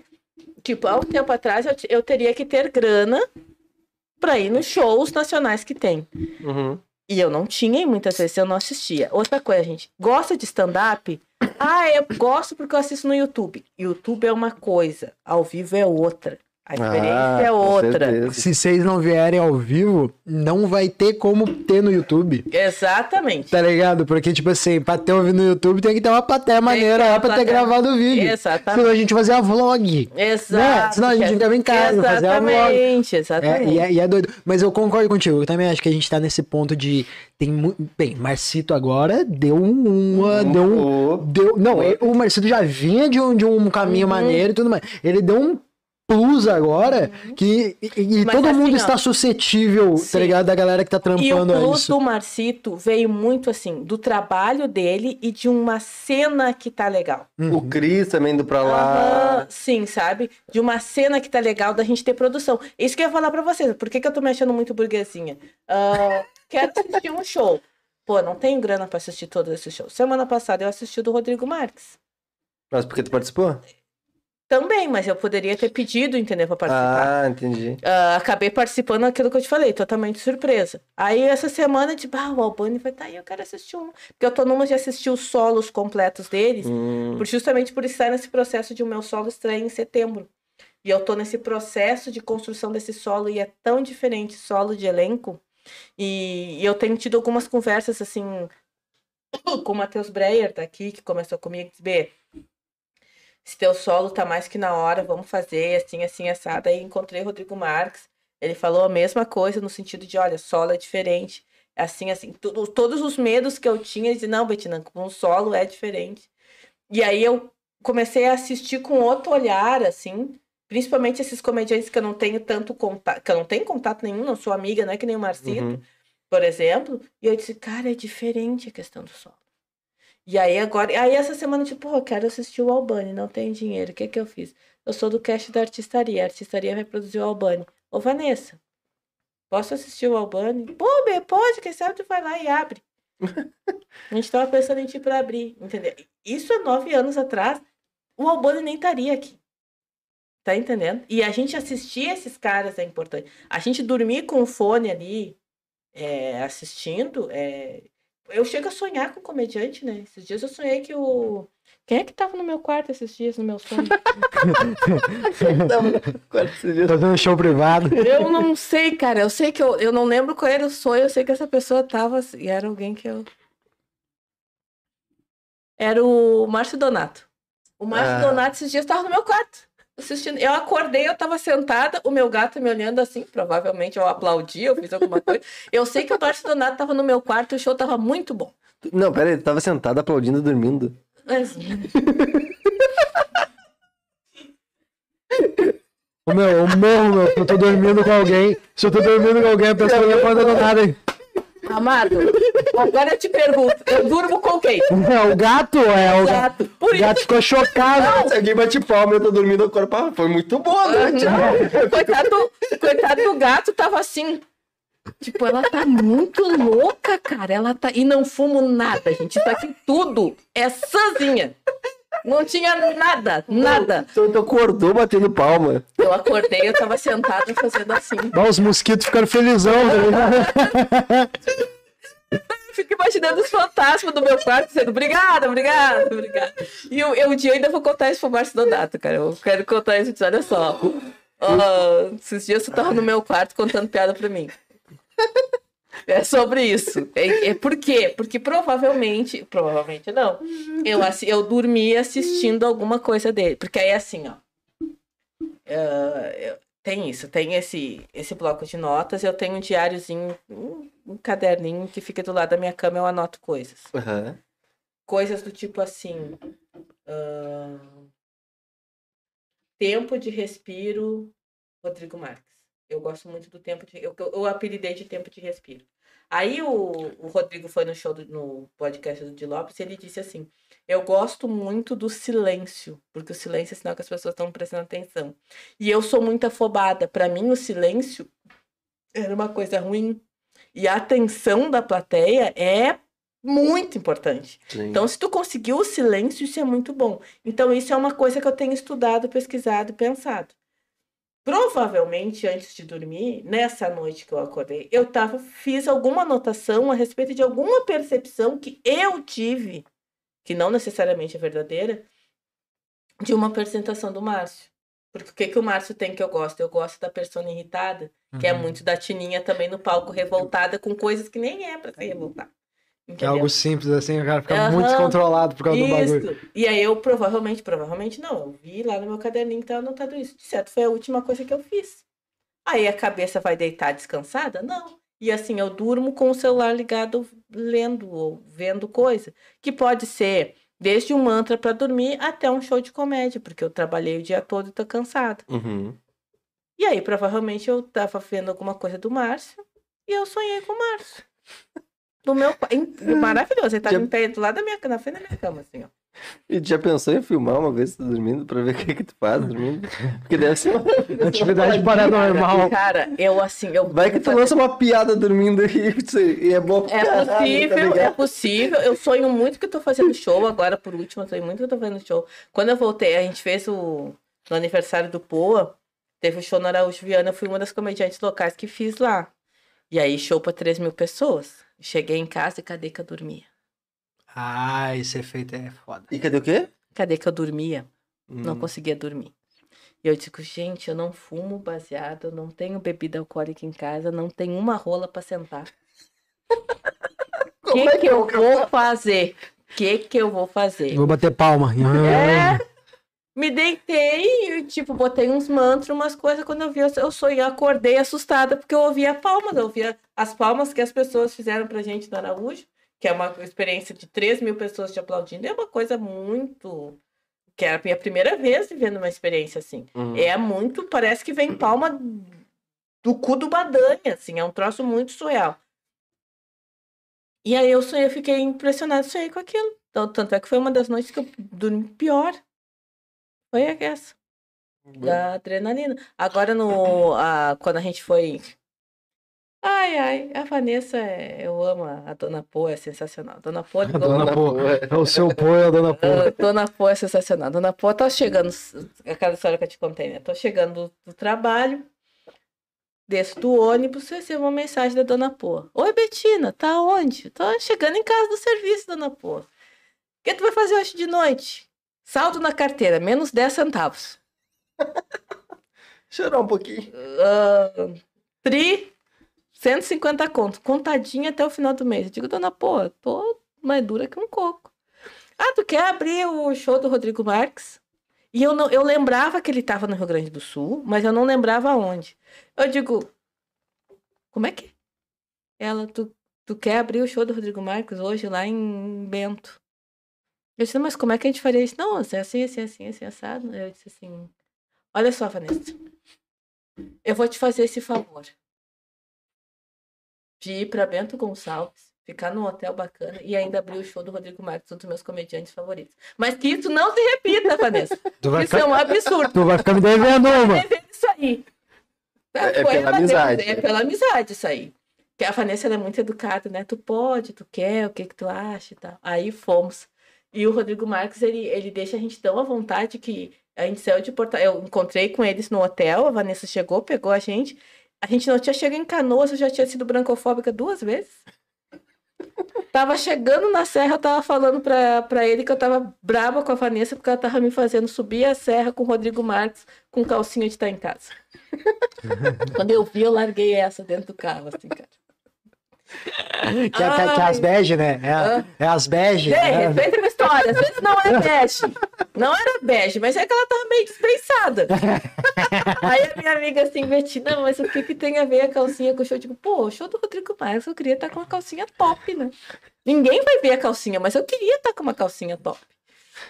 Tipo, há um tempo atrás eu, eu teria que ter grana pra ir nos shows nacionais que tem. Uhum. E eu não tinha e muitas vezes eu não assistia. Outra coisa, gente, gosta de stand-up? Ah, eu gosto porque eu assisto no YouTube. YouTube é uma coisa, ao vivo é outra. A experiência Ah, é outra. se vocês não vierem ao vivo, não vai ter como ter no YouTube. Exatamente. Tá ligado? Porque, tipo assim, pra ter ouvido no YouTube tem que ter uma plateia maneira ter lá pra ter plateia. gravado o vídeo. Exatamente. Senão a gente fazia vlog. Exato. Senão a gente ficava em casa, fazia vlog. Exatamente, É, exatamente. e, é, e é doido. Mas eu concordo contigo. Eu também acho que a gente tá nesse ponto de. Tem mu... Bem, Marcito agora deu um- uma. Deu um. Ô, Deu, não, o Marcito já vinha de um, de um caminho Uhum. maneiro e tudo mais. Ele deu um plus agora que. E, e todo assim, mundo ó, está suscetível, tá sim. ligado? Da galera que tá E o trampando plus isso. do Marcito veio muito assim, do trabalho dele e de uma cena que tá legal. Uhum. O Cris também indo pra lá. Aham, sim, sabe? De uma cena que tá legal da gente ter produção. Isso que eu ia falar pra vocês. Por que, que eu tô me achando muito burguesinha? Ah, quero assistir um show. Pô, não tenho grana pra assistir todos esses shows. Semana passada eu assisti o do Rodrigo Marques. Mas porque tu participou? Também, mas eu poderia ter pedido, entendeu, pra participar. Ah, entendi. Ah, acabei participando daquilo que eu te falei, totalmente surpresa. Aí essa semana, tipo, ah, o Albani vai estar aí, eu quero assistir um. Porque eu tô numa de assistir os solos completos deles. Hum, por- justamente por estar nesse processo de o meu solo estreia em setembro. E eu tô nesse processo de construção desse solo e é tão diferente solo de elenco. E, e eu tenho tido algumas conversas assim com o Matheus Breyer daqui, que começou comigo, disse, B, se teu solo tá mais que na hora, vamos fazer assim, assim, assado. Aí encontrei o Rodrigo Marques, ele falou a mesma coisa no sentido de, olha, solo é diferente. Assim, assim, tudo- todos os medos que eu tinha, ele disse, não, Betina, com um solo é diferente. E aí eu comecei a assistir com outro olhar, assim, principalmente esses comediantes que eu não tenho tanto contato, que eu não tenho contato nenhum, não sou amiga, né, que nem o Marcito, Uhum. por exemplo, e eu disse, cara, é diferente a questão do solo. E aí agora, aí essa semana, tipo, pô, eu quero assistir o Albani, não tem dinheiro, o que que eu fiz? Eu sou do cast da artistaria, a artistaria vai produzir o Albani. Ô, Vanessa, posso assistir o Albani? Pô, Bê, pode, quem sabe tu vai lá e abre. a gente tava pensando em ti pra abrir, entendeu? Isso há nove anos atrás, o Albani nem estaria aqui. Tá entendendo? E a gente assistir esses caras é importante. A gente dormir com o fone ali, é, assistindo, é... eu chego a sonhar com comediante, né? Esses dias eu sonhei que o. Quem é que tava no meu quarto esses dias, no meu sonho? Fazendo show privado. eu não sei, cara. Eu sei que eu, eu não lembro qual era o sonho, eu sei que essa pessoa tava e era alguém que eu. era o Márcio Donato. O Márcio Ah. Donato esses dias estava no meu quarto. Assistindo. Eu acordei, eu tava sentada, o meu gato me olhando assim, provavelmente eu aplaudi, eu fiz alguma coisa. Eu sei que o Márcio Donato tava no meu quarto e o show tava muito bom. Não, pera aí, tava sentado aplaudindo dormindo. Mas, Ô, meu, eu morro, meu, se eu tô dormindo com alguém. Se eu tô dormindo com alguém, a pessoa não levanta do nada. Amado, agora eu te pergunto, eu durmo com quem? É, o gato, é, o gato. Por O gato ficou chocado. Se alguém bate palma eu tô dormindo, o corpo ah, foi muito bom, né? Tchau. Coitado, do- coitado do gato, tava assim. Tipo, ela tá muito louca, cara. Ela tá. E não fumo nada, gente. Isso aqui tudo é sãzinha. Não tinha nada, nada. Então tu acordou batendo palma. Eu acordei, eu tava sentada fazendo assim. Ó, os mosquitos ficaram felizão? Eu fico imaginando os fantasmas do meu quarto dizendo obrigada, obrigada, obrigada. E eu, eu um dia ainda vou contar isso pro Márcio Donato, cara. Eu quero contar isso. Olha só. Esses dias você tava no meu quarto contando piada pra mim. É sobre isso. É, é por quê? Porque provavelmente, provavelmente não, eu, eu dormi assistindo alguma coisa dele. Porque aí assim, ó. eu- tem isso, tem esse, esse bloco de notas, eu tenho um diáriozinho, um, um caderninho que fica do lado da minha cama, eu anoto coisas. Aham. Coisas do tipo assim. ah, tempo de respiro, Rodrigo Marques. Eu gosto muito do tempo de. Eu, eu apelidei de tempo de respiro. Aí o, o Rodrigo foi no show do, no podcast do Di Lopes e ele disse assim: Eu gosto muito do silêncio, porque o silêncio é sinal que as pessoas estão prestando atenção. E eu sou muito afobada. Para mim, o silêncio era uma coisa ruim. E a atenção da plateia é muito importante. Sim. Então, se tu conseguiu o silêncio, isso é muito bom. Então, isso é uma coisa que eu tenho estudado, pesquisado e pensado. Provavelmente, antes de dormir, nessa noite que eu acordei, eu tava, fiz alguma anotação a respeito de alguma percepção que eu tive, que não necessariamente é verdadeira, de uma apresentação do Márcio. Porque o que, que o Márcio tem que eu gosto? Eu gosto da persona irritada, que é Uhum. muito da Tininha também no palco, revoltada com coisas que nem é pra se revoltar. É Entendeu? algo simples assim, o cara fica Aham. muito descontrolado por causa do bagulho. Isso. E aí eu provavelmente, provavelmente não, eu vi lá no meu caderninho que tava anotado isso. De certo, foi a última coisa que eu fiz. Aí a cabeça vai deitar descansada? Não. E assim, eu durmo com o celular ligado, lendo ou vendo coisa. Que pode ser desde um mantra para dormir até um show de comédia, porque eu trabalhei o dia todo e tô cansada. Uhum. E aí, provavelmente, eu tava vendo alguma coisa do Márcio e eu sonhei com o Márcio. No meu em- Maravilhoso. Ele tava Já- em pé do lado da minha na frente da minha cama, assim, ó. E tu já pensou em filmar uma vez tu tá dormindo pra ver o que que tu faz dormindo? Porque deve ser uma... Atividade paranormal. Cara, eu assim, eu Vai que tu lança uma piada dormindo e, e é bom pra É caralho, tá possível, é ligado? possível. Eu sonho muito que eu tô fazendo show agora, por último, eu sonho muito que eu tô fazendo show. Quando eu voltei, a gente fez o no aniversário do Poa, teve o show no Araújo Viana, eu fui uma das comediantes locais que fiz lá. E aí, show pra 3 mil pessoas. Cheguei em casa e cadê que eu dormia? Ah, esse efeito é foda. E cadê o quê? Cadê que eu dormia? Não Hum. conseguia dormir. E eu digo, gente, eu não fumo baseado, eu não tenho bebida alcoólica em casa, não tenho uma rola pra sentar. O que, é que eu vou fazer? O que, que eu vou fazer? Vou bater palma. É, me deitei e, tipo, botei uns mantras, umas coisas. Quando eu vi, eu, sonhei, acordei assustada, porque eu ouvia palmas, eu ouvia as palmas que as pessoas fizeram pra gente no Araújo, que é uma experiência de 3 mil pessoas te aplaudindo. É uma coisa muito. Que é a minha primeira vez vivendo uma experiência assim. Uhum. É muito, parece que vem palma do cu do badanha, assim, é um troço muito surreal. E aí eu sonhei, eu fiquei impressionada, sonhei com aquilo. Então, tanto é que foi uma das noites que eu dormi pior. Foi essa, da adrenalina. Agora, no, a, quando a gente foi. Ai, ai, a Vanessa, é- eu amo a, Dona Pô, é sensacional. Dona Pô, A dona Dona Pô. Pô. É o seu pô e a dona Pô. Dona Pô é sensacional. Dona Pô tá chegando, aquela história que eu te contei, né? Tô chegando do, do trabalho, desço do ônibus, recebo uma mensagem da Dona Pô. Oi, Betina, tá onde? Tô chegando em casa do serviço, Dona Pô. O que tu vai fazer hoje de noite? Saldo na carteira, menos 10 centavos. Chorar um pouquinho. Ah, tri, 150 conto, contadinha até o final do mês. Eu digo, Dona Pô, tô mais dura que um coco. Ah, tu quer abrir o show do Rodrigo Marques? E eu, não, eu lembrava que ele estava no Rio Grande do Sul, mas eu não lembrava onde. Eu digo, como é que? Ela, tu, tu quer abrir o show do Rodrigo Marques hoje lá em Bento? Eu disse, mas como é que a gente faria isso? Não, assim, assim, assim, assim, assim, assado. Eu disse assim, olha só, Vanessa, eu vou te fazer esse favor. De ir para Bento Gonçalves, ficar num hotel bacana e ainda abrir o show do Rodrigo Marques, um dos meus comediantes favoritos. Mas que isso não se repita, Vanessa. Tu vai, Isso é ficar, um absurdo. tu vai ficar me devendo uma. Isso aí. É- é Foi pela ela amizade. É pela amizade isso aí. Que a Vanessa ela é muito educada, né? Tu pode, tu quer, o que que tu acha e tal. Aí fomos. E o Rodrigo Marques, ele, ele deixa a gente tão à vontade que a gente saiu de Porto Eu encontrei com eles no hotel, a Vanessa chegou, pegou a gente. A gente não tinha chegado em Canoas, eu já tinha sido brancofóbica duas vezes. Tava chegando na serra, eu tava falando pra, pra ele que eu tava brava com a Vanessa porque ela tava me fazendo subir a serra com o Rodrigo Marques com calcinha de estar em casa. Quando eu vi, eu larguei essa dentro do carro, assim, cara. Que, que, que é as bege, né? É, a- é as bege. Né? respeita a história. Às vezes não é bege. Não era bege, mas é que ela tava meio dispensada. Aí a minha amiga assim, Betina, mas o que, que tem a ver a calcinha com o show? Tipo, pô, o show do Rodrigo Marques, eu queria estar com uma calcinha top, né? Ninguém vai ver a calcinha, mas eu queria estar com uma calcinha top.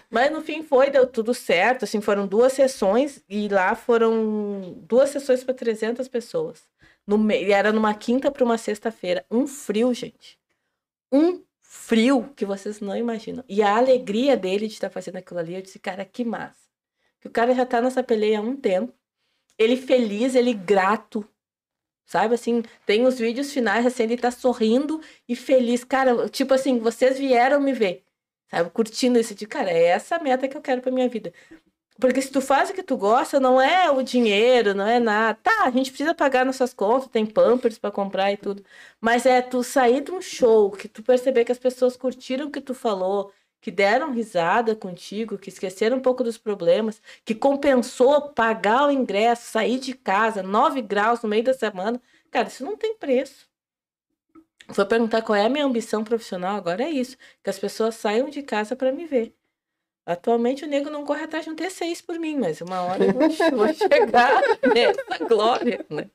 Mas no fim foi, deu tudo certo. Assim, foram duas sessões e lá foram duas sessões para 300 pessoas. No era numa quinta para uma sexta-feira. Um frio, gente. Um frio que vocês não imaginam. E a alegria dele de estar fazendo aquilo ali, eu disse, cara, que massa. Que o cara já tá nessa peleia há um tempo. Ele feliz, ele grato. Sabe assim, tem os vídeos finais assim, ele tá sorrindo e feliz. Cara, tipo assim, vocês vieram me ver. Sabe, curtindo isso de, cara, é essa a meta que eu quero pra minha vida. Porque se tu faz o que tu gosta, não é o dinheiro, não é nada. Tá, a gente precisa pagar nossas contas, tem pampers pra comprar e tudo. Mas é tu sair de um show, que tu perceber que as pessoas curtiram o que tu falou, que deram risada contigo, que esqueceram um pouco dos problemas, que compensou pagar o ingresso, sair de casa, 9 graus no meio da semana. Cara, isso não tem preço. Foi perguntar qual é a minha ambição profissional, agora é isso. Que as pessoas saiam de casa para me ver. Atualmente o nego não corre atrás de um T6 por mim, mas uma hora eu vou, vou chegar nessa glória, né?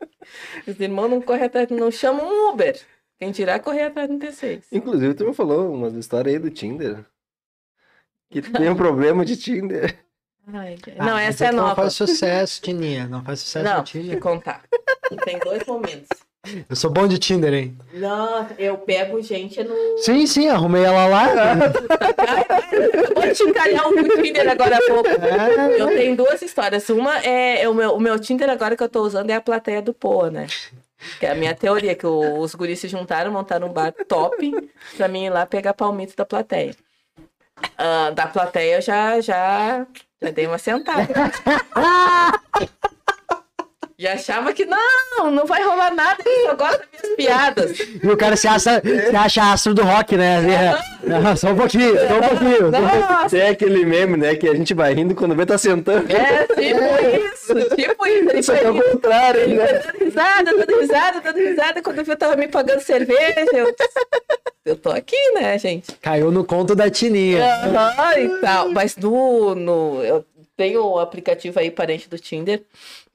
Os irmãos não correm atrás, não chamam um Uber. Quem dirá correr atrás de um T6. Inclusive, tu me falou uma história aí do Tinder. Que tu tem um problema de Tinder. Ai, Ah, não, essa é Não nova. faz sucesso, Tininha. Não faz sucesso Não, no Tinder. contar. Tem dois momentos. Eu sou bom de Tinder, hein? Não, eu pego gente no. Sim, sim, arrumei ela lá. Vou te encalhar um Tinder agora há pouco. É, Eu tenho duas histórias. Uma é, é o, meu, o meu Tinder agora que eu tô usando é a plateia do Poa, né? Que é a minha teoria, que os guris se juntaram, montaram um bar top pra mim ir lá pegar palmito da plateia. Ah, da plateia eu já, já, já dei uma sentada. E achava que não, não vai rolar nada, ele só gosta das minhas piadas. E o cara se acha, se acha astro do rock, né? É, só um pouquinho, só um pouquinho. só um pouquinho. Nossa, Tem aquele meme, né? Que a gente vai rindo quando vê tá sentando. é tipo isso, tipo isso. Que é o contrário, Ele né? dando risada, dando risada, dando risada. Quando eu eu tava me pagando cerveja. Eu, eu tô aqui, né, gente? Caiu no conto da Tininha. Aham, e tal. Mas no, no. Eu tenho o aplicativo aí, parente do Tinder,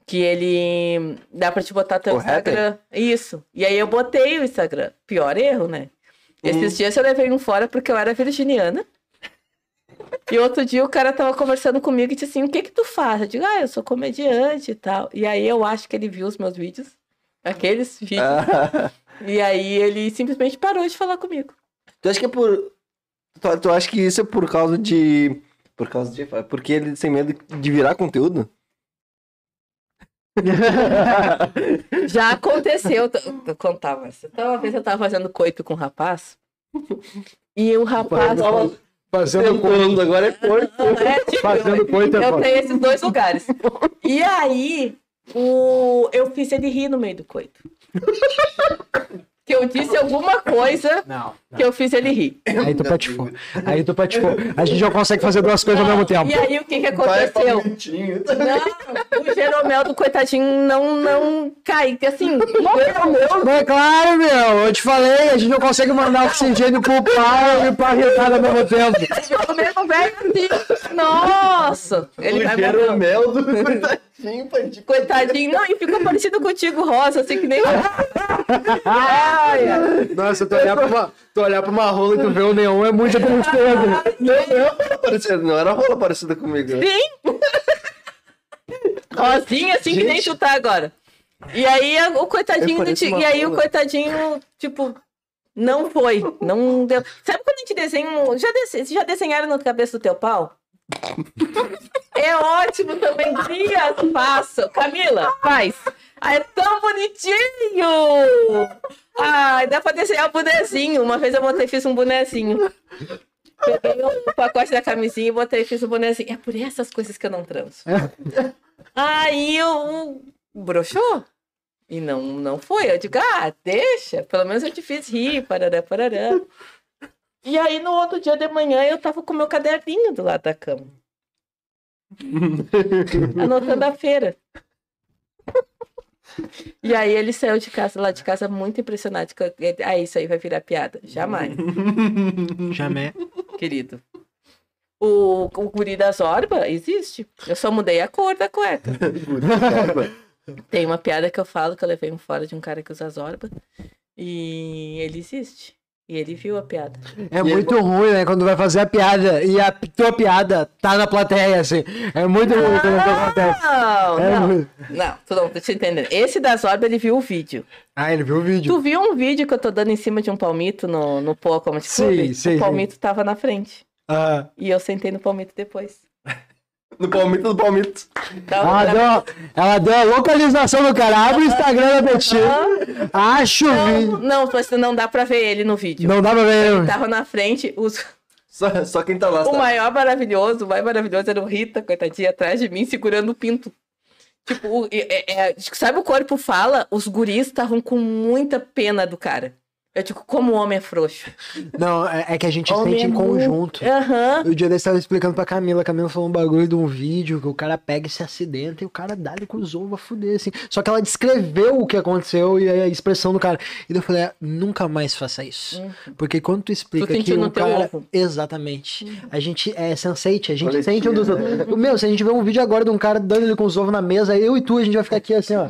que ele dá pra te botar teu O? Instagram. Isso. E aí eu botei o Instagram. Pior erro, né? Esses dias eu levei um fora porque eu era virginiana. E outro dia o cara tava conversando comigo e disse assim: O que que tu faz? Eu digo: Ah, eu sou comediante e tal. E aí eu acho que ele viu os meus vídeos, aqueles vídeos. Ah, E aí ele simplesmente parou de falar comigo. tu acha que é por. Tu, tu acha que isso é por causa de. Por causa de. Porque ele tem medo de virar conteúdo? Já aconteceu, eu, contava. Então, uma vez eu tava fazendo coito com um rapaz. E o rapaz. Tava Fazendo coito. agora é porco. É, tipo, Fazendo coito é eu tenho esses dois lugares. E aí, o... eu fiz ele rir no meio do coito. que eu disse alguma coisa Não. que eu fiz ele rir. Aí tu patifou. Aí tu patifou. A gente já consegue fazer duas coisas ao mesmo tempo. E aí o que que aconteceu? Não, o Jeromel do coitadinho não, não cai. que Assim, Mas é claro, meu. Eu te falei, a gente não consegue mandar oxigênio pro pai e pra retada ao mesmo tempo. o mesmo velho assim. Nossa! Ele o vai morrer. Do coitadinho, não, e ficou parecido contigo, Rosa, assim que nem. Ai. Nossa, tu olhar pra uma, tu olhar pra uma rola e tu vê o neon é muita tristeza. Não, não, parecia, não era rola parecida comigo. Sim! Rosinha, assim que nem tu tá agora. E aí a- o coitadinho do ti- E aí o rola. coitadinho, tipo, não foi. Não deu. Sabe quando a gente desenha. um- Já, dese... já desenharam na cabeça do teu pau? É ótimo também, Dias, faça. Camila, faz. Ai, é tão bonitinho! Ai, dá pra desenhar o bonezinho. Uma vez eu botei, fiz um bonezinho. Peguei o pacote da camisinha e botei fiz o bonezinho. É por essas coisas que eu não transo. Aí eu broxou. E não, não foi. Eu digo, ah, deixa. Pelo menos eu te fiz rir, parará, parará. E aí no outro dia de manhã eu tava com meu caderninho do lado da cama. Anotando a feira. E aí ele saiu de casa, lá de casa, muito impressionado. que eu- Ah, isso aí vai virar piada. Jamais, Jamé. querido. O, o guri da Zorba existe. Eu só mudei a cor da cueca. Tem uma piada que eu falo que eu levei um fora de um cara que usa Zorba. E ele existe. E ele viu a piada. É muito ruim, né? Quando vai fazer a piada e a tua piada tá na plateia, assim. É muito ruim quando acontece. Não, É não. muito- Não, tu não te entendendo. Esse da Zorba, ele viu o vídeo. Ah, ele viu o vídeo. Tu viu um vídeo que eu tô dando em cima de um palmito no, no Pô Comedy Sim, Club? sim, O palmito tava na frente. Ah, E eu sentei no palmito depois. No palmito do palmito. Tava ela, gra- deu, ela deu a localização do cara. Abre o Instagram da Betinho. Acho o Não, vídeo. não, mas não dá pra ver ele no vídeo. Não dá pra ver. Tava na frente, os... Só, só quem tá lá. o sabe. maior maravilhoso, o mais maravilhoso era o Rita, coitadinha, atrás de mim, segurando o pinto. Tipo, é- é- sabe o corpo fala? Os guris estavam com muita pena do cara. Eu digo, como o homem é frouxo. Não, é, é que a gente Homem sente é em conjunto. Aham. O dia desse tava explicando pra Camila. A Camila falou um bagulho de um vídeo que o cara pega e se acidenta e o cara dá ali com os ovos a fuder, assim. Só que ela descreveu o que aconteceu e a expressão do cara. E eu falei, ah, nunca mais faça isso. Porque quando tu explica Tu que teu cara. ovo. Exatamente. A gente é sensate, a gente sente um dos né? outros. Meu, se a gente vê um vídeo agora de um cara dando ele com os ovos na mesa, eu e tu, a gente vai ficar aqui assim, ó.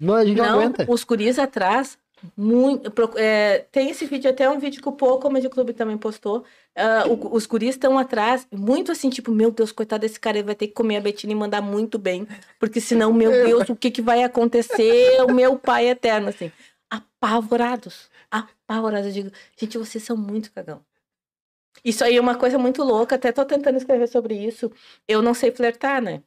Não, a gente não, Não, aguenta. os guris atrás, muito, é, tem esse vídeo, até um vídeo que o Pô Comedy Club também postou. ah, o- os guris estão atrás, muito assim, tipo, meu Deus, coitado desse cara, ele vai ter que comer a Betina e mandar muito bem, porque senão, meu Deus, o que, que vai acontecer? O meu pai eterno, assim. Apavorados, apavorados. Eu digo, gente, vocês são muito cagão. Isso aí é uma coisa muito louca, até tô tentando escrever sobre isso. Eu não sei flertar, né?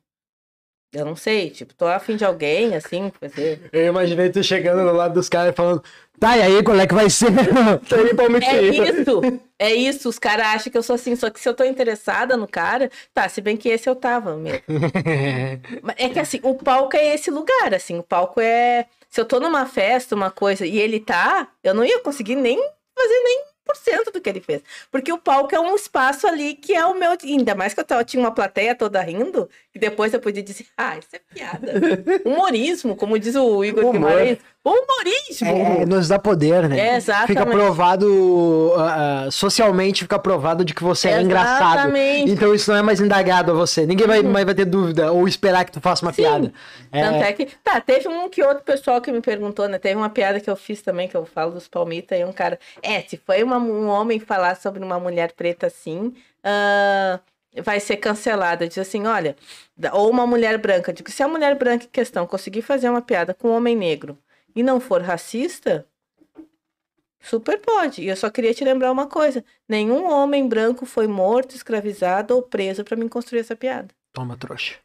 Eu não sei, tipo, tô afim de alguém, assim, fazer. Eu imaginei tu chegando do lado dos caras e falando, tá, e aí, qual é que vai ser? Palmito. É isso, é isso. Os caras acham que eu sou assim, só que se eu tô interessada no cara, tá, se bem que esse eu tava mesmo. É que assim, o palco é esse lugar, assim, o palco é. Se eu tô numa festa, uma coisa, e ele tá, eu não ia conseguir nem fazer nem do que ele fez. Porque o palco é um espaço ali que é o meu. Ainda mais que eu tinha uma plateia toda rindo, e depois eu podia dizer, ah, isso é piada. Humorismo, como diz o Igor Humor. Guimarães. Humorismo! É, nos dá poder, né? É, exatamente. Fica provado, ah, socialmente fica provado de que você é engraçado. Exatamente. Uhum. Então isso não é mais indagado a você. Ninguém vai, mais vai ter dúvida ou esperar que tu faça uma Sim. piada. Tanto É, é que. Tá, teve um que outro pessoal que me perguntou, né? Teve uma piada que eu fiz também, que eu falo dos palmitas, e um cara. É, se foi uma- um homem falar sobre uma mulher preta assim, ah, vai ser cancelada. Diz assim, olha, ou uma mulher branca. Digo, se a mulher branca em questão conseguir fazer uma piada com um homem negro e não for racista. Super pode. E eu só queria te lembrar uma coisa: nenhum homem branco foi morto, escravizado ou preso pra mim construir essa piada. Toma, trouxa.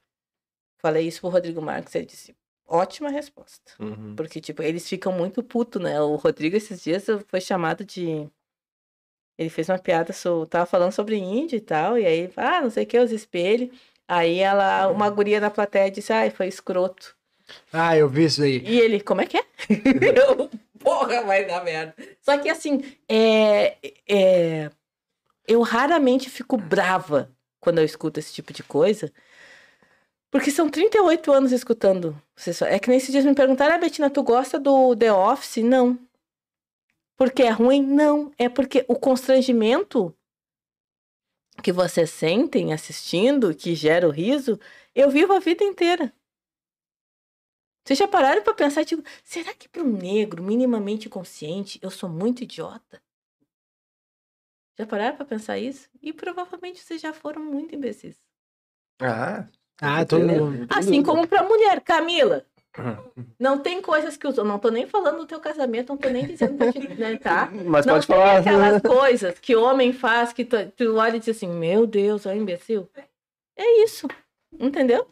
Falei isso pro Rodrigo Marques, ele disse, ótima resposta. Uhum. Porque, tipo, eles ficam muito putos, né? O Rodrigo, esses dias, foi chamado de... Ele fez uma piada, so... tava falando sobre índio e tal, e aí, ah, não sei o que, os espelhos. Aí ela, uma guria na plateia disse, ai, foi escroto. Ah, eu vi isso aí. E ele, como é que é? Eu, porra, vai dar merda. Só que assim, é, é, eu raramente fico brava quando eu escuto esse tipo de coisa. Porque são 38 anos escutando. É que nesses dias me perguntaram, ah, Betina, tu gosta do The Office? Não. Porque é ruim? Não. É porque o constrangimento que vocês sentem assistindo, que gera o riso, eu vivo a vida inteira. Vocês já pararam para pensar, tipo, será que para um negro minimamente consciente eu sou muito idiota? Já pararam para pensar isso? E provavelmente vocês já foram muito imbecis. Ah, Ah, todo mundo. Assim como para mulher, Camila. Não tem coisas que os não tô nem falando do teu casamento, não tô nem dizendo pra te, né, tá? mas não pode tem falar. aquelas coisas que homem faz que tu, tu olha e diz assim, meu Deus, é um imbecil. É isso, entendeu?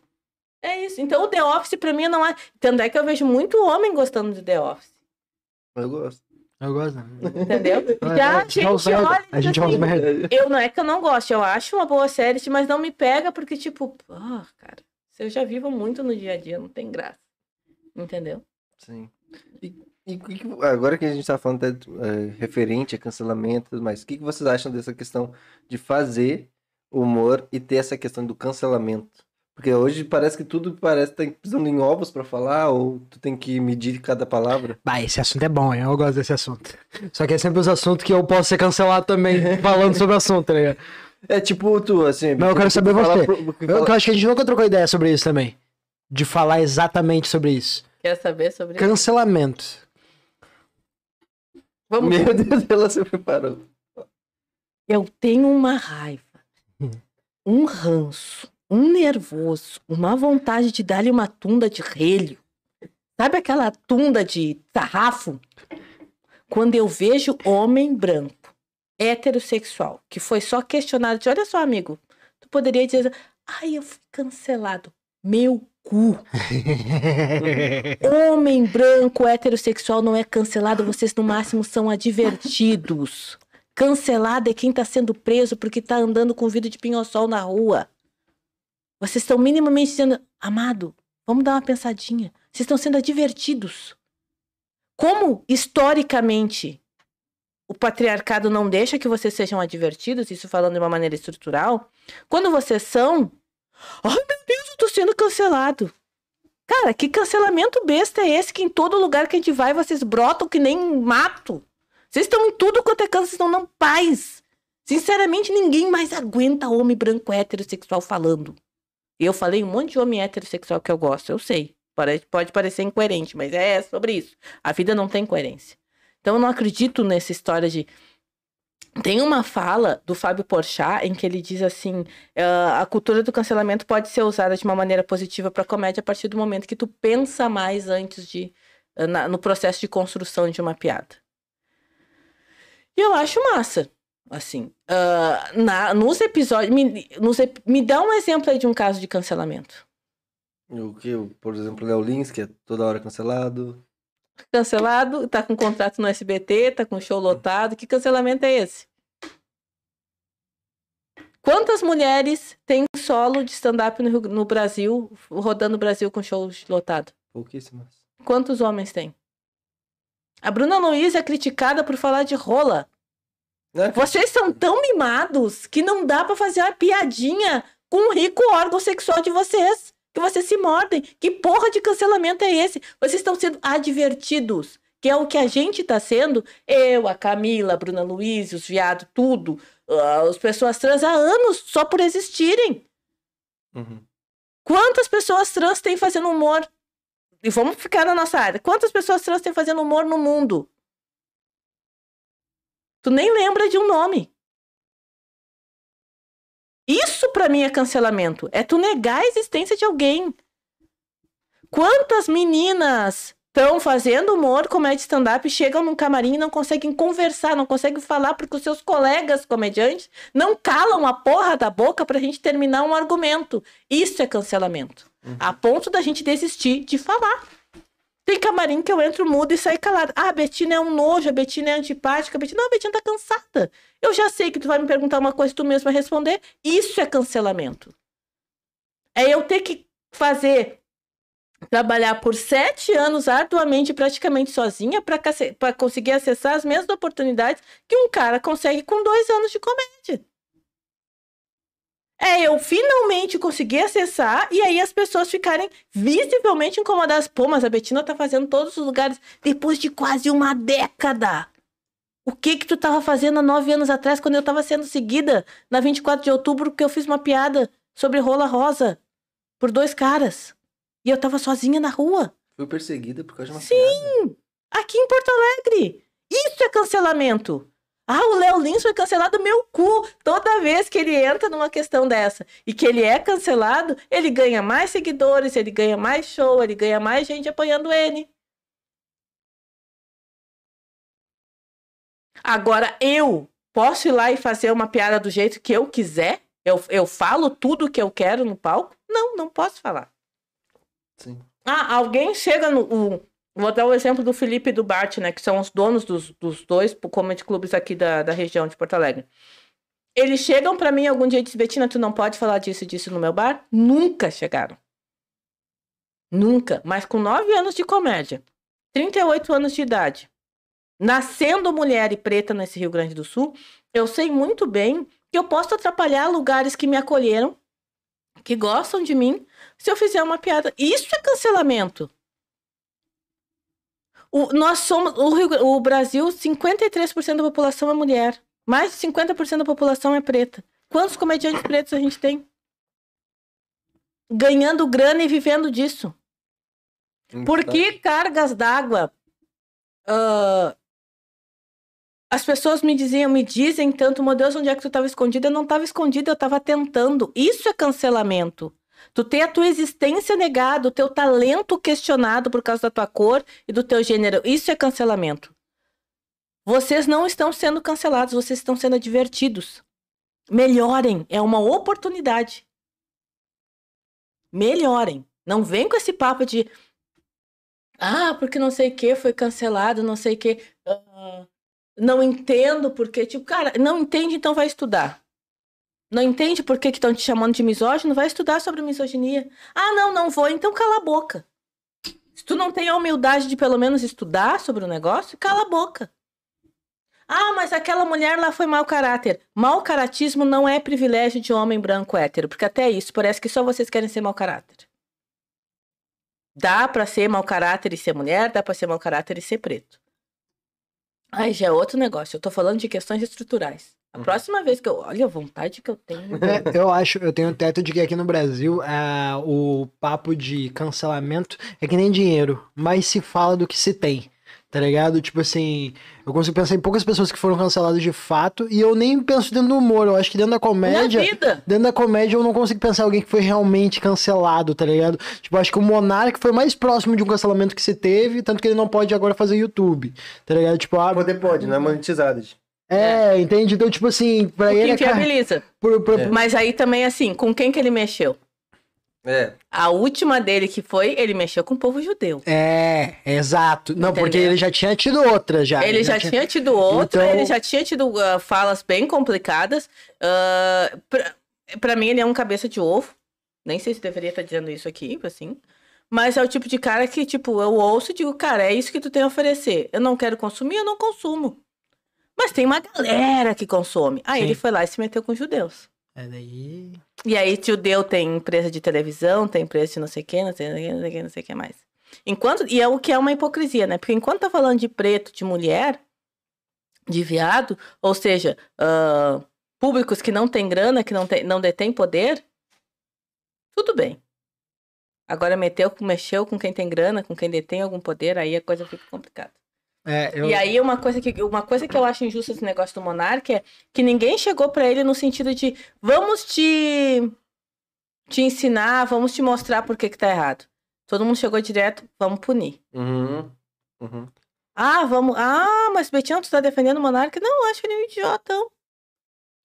É isso. Então o The Office pra mim não é. Tanto é que eu vejo muito homem gostando de The Office. Eu gosto. Eu gosto. né? Entendeu? Já a é, gente olha A gente diz assim, merda. Eu não é que eu não gosto, eu acho uma boa série, mas não me pega porque, tipo, ah, cara, se eu já vivo muito no dia a dia, não tem graça. Entendeu? Sim. E, e o que que- agora que a gente tá falando até, é, referente a cancelamento e tudo mais, o que, que vocês acham dessa questão de fazer humor e ter essa questão do cancelamento? Porque hoje parece que tudo parece que tá pisando em ovos pra falar, ou tu tem que medir cada palavra. Bah, esse assunto é bom, hein? eu gosto desse assunto. Só que é sempre os assuntos que eu posso ser cancelado também, falando sobre o assunto, tá ligado? É tipo tu, assim. Mas eu quero saber você. pro- Eu, fala- eu acho que a gente nunca trocou ideia sobre isso também. De falar exatamente sobre isso. Quer saber sobre isso? Cancelamento. Vamos Meu Deus, ela se preparou. Eu tenho uma raiva, um ranço, um nervoso, uma vontade de dar-lhe uma tunda de relho. Sabe aquela tunda de sarrafo? Quando eu vejo homem branco, heterossexual, que foi só questionado de, olha só, amigo, tu poderia dizer, ai, eu fui cancelado. Meu cu. Homem branco heterossexual não é cancelado, vocês no máximo são advertidos. Cancelado é quem tá sendo preso porque tá andando com vidro de pinho-sol na rua. Vocês estão minimamente dizendo, amado, vamos dar uma pensadinha. Vocês estão sendo advertidos. Como, historicamente, o patriarcado não deixa que vocês sejam advertidos, isso falando de uma maneira estrutural, quando vocês são, ai meu Deus, eu tô sendo cancelado. Cara, que cancelamento besta é esse que em todo lugar que a gente vai vocês brotam que nem mato? Vocês estão em tudo quanto é canto, vocês não paz. Sinceramente, ninguém mais aguenta homem branco heterossexual falando. Eu falei um monte de homem heterossexual que eu gosto, eu sei. Pare- Pode parecer incoerente, mas é sobre isso. A vida não tem coerência. Então eu não acredito nessa história de. Tem uma fala do Fábio Porchat em que ele diz assim: "Ah, a cultura do cancelamento pode ser usada de uma maneira positiva para comédia a partir do momento que tu pensa mais antes de ah, na- no processo de construção de uma piada. E eu acho massa. Assim, ah, na, nos episódios. Me, nos me dá um exemplo aí de um caso de cancelamento. O que, por exemplo, Léo Lins, que é toda hora cancelado. Cancelado, tá com contrato no SBT, tá com show lotado. Que cancelamento é esse? Quantas mulheres têm solo de stand-up no, no Brasil, rodando o Brasil com show lotado? Pouquíssimas. Quantos homens tem? A Bruna Luiz é criticada por falar de rola. Né? Vocês são tão mimados que não dá pra fazer uma piadinha com o rico órgão sexual de vocês. Que vocês se mordem. Que porra de cancelamento é esse? Vocês estão sendo advertidos. Que é o que a gente tá sendo. Eu, a Camila, a Bruna Luiz, os viados, tudo. ah, as pessoas trans há anos só por existirem. Uhum. Quantas pessoas trans têm fazendo humor? E vamos ficar na nossa área. Quantas pessoas trans têm fazendo humor no mundo? Tu nem lembra de um nome. Isso pra mim é cancelamento. É tu negar a existência de alguém. Quantas meninas estão fazendo humor, comédia stand-up, chegam num camarim e não conseguem conversar, não conseguem falar porque os seus colegas comediantes não calam a porra da boca pra gente terminar um argumento. Isso é cancelamento. A ponto da gente desistir de falar. Tem camarim que eu entro mudo e saio calado. Ah, a Betina é um nojo, a Betina é antipática. A Betina... Não, a Betina tá cansada. Eu já sei que tu vai me perguntar uma coisa e tu mesmo vai responder. Isso é cancelamento. É eu ter que fazer trabalhar por sete anos arduamente, praticamente sozinha, para conseguir acessar as mesmas oportunidades que um cara consegue com dois anos de comédia. É eu finalmente conseguir acessar e aí as pessoas ficarem visivelmente incomodadas. Pô, mas a Betina tá fazendo todos os lugares depois de quase uma década. O que que tu tava fazendo há nove anos atrás, quando eu tava sendo seguida na 24 de outubro, porque eu fiz uma piada sobre rola rosa por dois caras. E eu tava sozinha na rua. Fui perseguida por causa de uma Sim! piada. Aqui em Porto Alegre. Isso é cancelamento. Ah, o Léo Lins foi cancelado meu cu. Toda vez que ele entra numa questão dessa e que ele é cancelado, ele ganha mais seguidores, ele ganha mais show, ele ganha mais gente apoiando ele. Agora eu posso ir lá e fazer uma piada do jeito que eu quiser? Eu, eu falo tudo que eu quero no palco? Não, não posso falar. Sim. Ah, alguém chega no. o- vou dar o exemplo do Felipe e do Bart, né? Que são os donos dos, dos dois comedy clubes aqui da, da região de Porto Alegre. Eles chegam pra mim algum dia e dizem, Betina, tu não pode falar disso e disso no meu bar? Nunca chegaram. Nunca. Mas com nove anos de comédia, 38 anos de idade, nascendo mulher e preta nesse Rio Grande do Sul, eu sei muito bem que eu posso atrapalhar lugares que me acolheram, que gostam de mim, se eu fizer uma piada. Isso é cancelamento. O, nós somos. O, Rio- o Brasil, 53% da população é mulher. Mais de 50% da população é preta. Quantos comediantes pretos a gente tem? Ganhando grana e vivendo disso. Por que cargas d'água? ah, as pessoas me diziam, me dizem tanto, meu Deus, onde é que tu estava escondida? Eu não estava escondida, eu estava tentando. Isso é cancelamento. Tu ter a tua existência negada, o teu talento questionado por causa da tua cor e do teu gênero. Isso é cancelamento. Vocês não estão sendo cancelados, vocês estão sendo advertidos. Melhorem, é uma oportunidade. Melhorem. Não vem com esse papo de ah, porque não sei o que foi cancelado, não sei o que. não entendo porque, tipo, cara, não entende, então vai estudar. Não entende por que estão te chamando de misógino? Vai estudar sobre misoginia. Ah, não, não vou, então cala a boca. Se tu não tem a humildade de pelo menos estudar sobre o negócio, cala a boca. Ah, mas aquela mulher lá foi mau caráter. Mau caratismo não é privilégio de homem branco hétero, porque até isso parece que só vocês querem ser mau caráter. Dá pra ser mau caráter e ser mulher, dá pra ser mau caráter e ser preto. Aí já é outro negócio. Eu tô falando de questões estruturais. A Uhum. próxima vez que eu. Olha a vontade que eu tenho. É, eu acho, eu tenho teto de que aqui no Brasil ah, o papo de cancelamento é que nem dinheiro, mais se fala do que se tem. Tá ligado? Tipo assim, eu consigo pensar em poucas pessoas que foram canceladas de fato, e eu nem penso dentro do humor, eu acho que dentro da Na comédia. vida. Dentro da comédia eu não consigo pensar em alguém que foi realmente cancelado, tá ligado? Tipo, eu acho que o Monark foi mais próximo de um cancelamento que se teve, tanto que ele não pode agora fazer YouTube, tá ligado? Tipo, ah, Poder pode, não é monetizado. É, entende? Então, tipo assim, pra O que ele é. ca- inviabiliza. por- por- É. Mas aí também, assim, com quem que ele mexeu? É. A última dele que foi, ele mexeu com o povo judeu. É, exato. Não, porque Entendeu? ele já tinha tido outra já. ele já tinha tido outra, Então- ele já tinha tido ah, falas bem complicadas. Ah, pra, pra mim, ele é um cabeça de ovo. Nem sei se deveria estar dizendo isso aqui, assim. Mas é o tipo de cara que, tipo, eu ouço e digo, cara, é isso que tu tem a oferecer. Eu não quero consumir, eu não consumo. Mas tem uma galera que consome. Aí Sim. ele foi lá e se meteu com os judeus. É daí. E aí, judeu tem empresa de televisão, tem empresa de não sei o que, não sei o que, não sei o que, não sei o que mais. Enquanto, e é o que é uma hipocrisia, né? Porque enquanto tá falando de preto, de mulher, de viado, ou seja, ah, públicos que não têm grana, que não, tem, não detêm poder, tudo bem. Agora meteu, mexeu com quem tem grana, com quem detém algum poder, aí a coisa fica complicada. É, eu... E aí uma coisa que uma coisa que eu acho injusta esse negócio do Monark é que ninguém chegou pra ele no sentido de vamos te te ensinar, vamos te mostrar por que que tá errado. Todo mundo chegou direto, vamos punir. Uhum. Uhum. Ah, vamos. Ah, mas Betinho, tu tá defendendo o Monark? Não, acho ele um idiotão.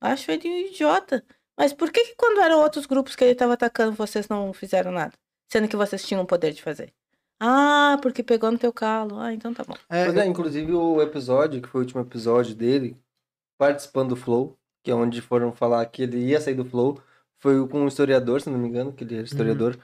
Acho ele um idiota. Mas por que que quando eram outros grupos que ele tava atacando, vocês não fizeram nada? Sendo que vocês tinham o poder de fazer. Ah, porque pegou no teu calo. Ah, então tá bom. é, Pois é, inclusive o episódio, que foi o último episódio dele, participando do Flow, que é onde foram falar que ele ia sair do Flow, foi com um historiador, se não me engano, que ele era historiador.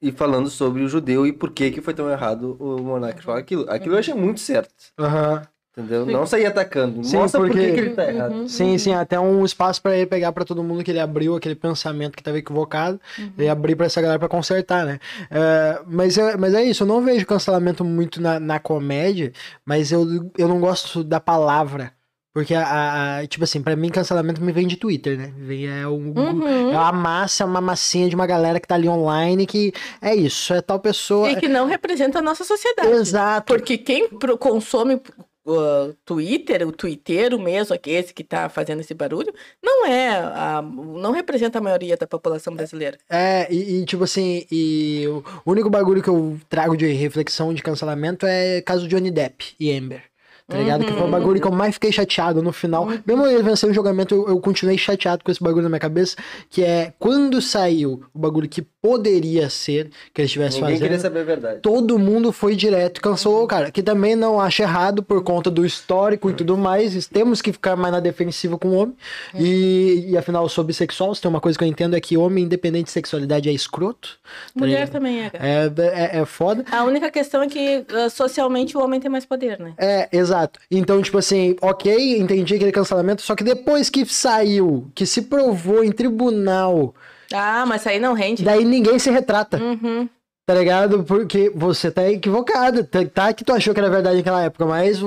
e falando sobre o judeu e por que que foi tão errado o monarca falar aquilo. Aquilo eu achei muito certo, Aham. Entendeu? Não sair atacando. Sim, Mostra por porque- que que ele tá errado. Sim, sim, até um espaço pra ele pegar pra todo mundo que ele abriu aquele pensamento que tava equivocado e abrir pra essa galera pra consertar, né? É, mas, é, mas é isso, eu não vejo cancelamento muito na, na comédia, mas eu, eu não gosto da palavra. Porque, a, a- tipo assim, pra mim, cancelamento me vem de Twitter, né? Vem, é, um, Uhum. é uma massa, é uma massinha de uma galera que tá ali online que é isso, é tal pessoa. E que não representa a nossa sociedade. Exato. Porque quem pro- consome uh, Twitter, o twitteiro mesmo, aqui, esse que tá fazendo esse barulho, não é, a, não representa a maioria da população brasileira. É, e, e, tipo assim, e o único bagulho que eu trago de reflexão de cancelamento é caso Johnny Depp e Amber. Tá ligado? Que foi o bagulho que eu mais fiquei chateado no final. Mesmo ele vencendo o julgamento, eu, eu continuei chateado com esse bagulho na minha cabeça. Que é quando saiu o bagulho que poderia ser, que ele estivesse Ninguém queria fazendo. saber a verdade. Todo mundo foi direto e cancelou o cara. Que também não acho errado por conta do histórico e tudo mais. Temos que ficar mais na defensiva com o homem. E, e afinal, sobre sexual, se tem uma coisa que eu entendo é que homem, independente de sexualidade, é escroto. tá Mulher ligado? também é. É, é, é foda. A única questão é que uh, socialmente o homem tem mais poder, né? É, exato. Então, tipo assim, ok, entendi aquele cancelamento, só que depois que saiu, que se provou em tribunal, Ah, mas aí não rende. daí ninguém se retrata, Uhum. tá ligado? Porque você tá equivocado. Tá, tá que tu achou que era verdade naquela época, mas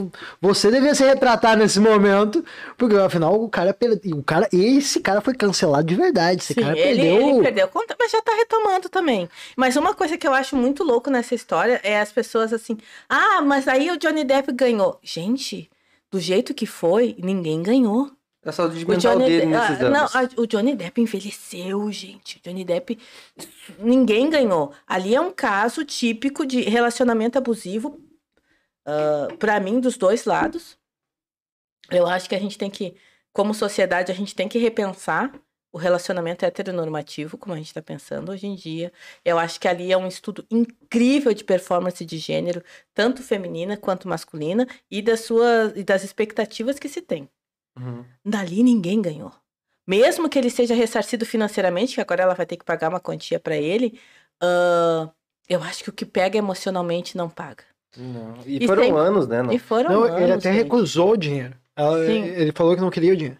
você devia se retratar nesse momento, porque afinal o cara, per- o cara, esse cara foi cancelado de verdade. Esse Sim, cara ele, perdeu. ele perdeu conta, mas já tá retomando também. Mas uma coisa que eu acho muito louco nessa história é as pessoas assim, ah, mas aí o Johnny Depp ganhou. Gente, do jeito que foi, ninguém ganhou. É só de O mental Johnny, dele De- ah, nesses não, anos. a- o Johnny Depp envelheceu, gente. O Johnny Depp. Ninguém ganhou. Ali é um caso típico de relacionamento abusivo, ah, pra mim, dos dois lados. Eu acho que a gente tem que, como sociedade, a gente tem que repensar o relacionamento heteronormativo, como a gente está pensando hoje em dia. Eu acho que ali é um estudo incrível de performance de gênero, tanto feminina quanto masculina, e das suas e das expectativas que se tem. Uhum. Dali ninguém ganhou. Mesmo que ele seja ressarcido financeiramente, que agora ela vai ter que pagar uma quantia para ele, ah, eu acho que o que pega emocionalmente não paga. Não. E, E foram anos, né? Não? E foram Não, anos, ele até gente. recusou o dinheiro. Ela- Sim. ele falou que não queria o dinheiro.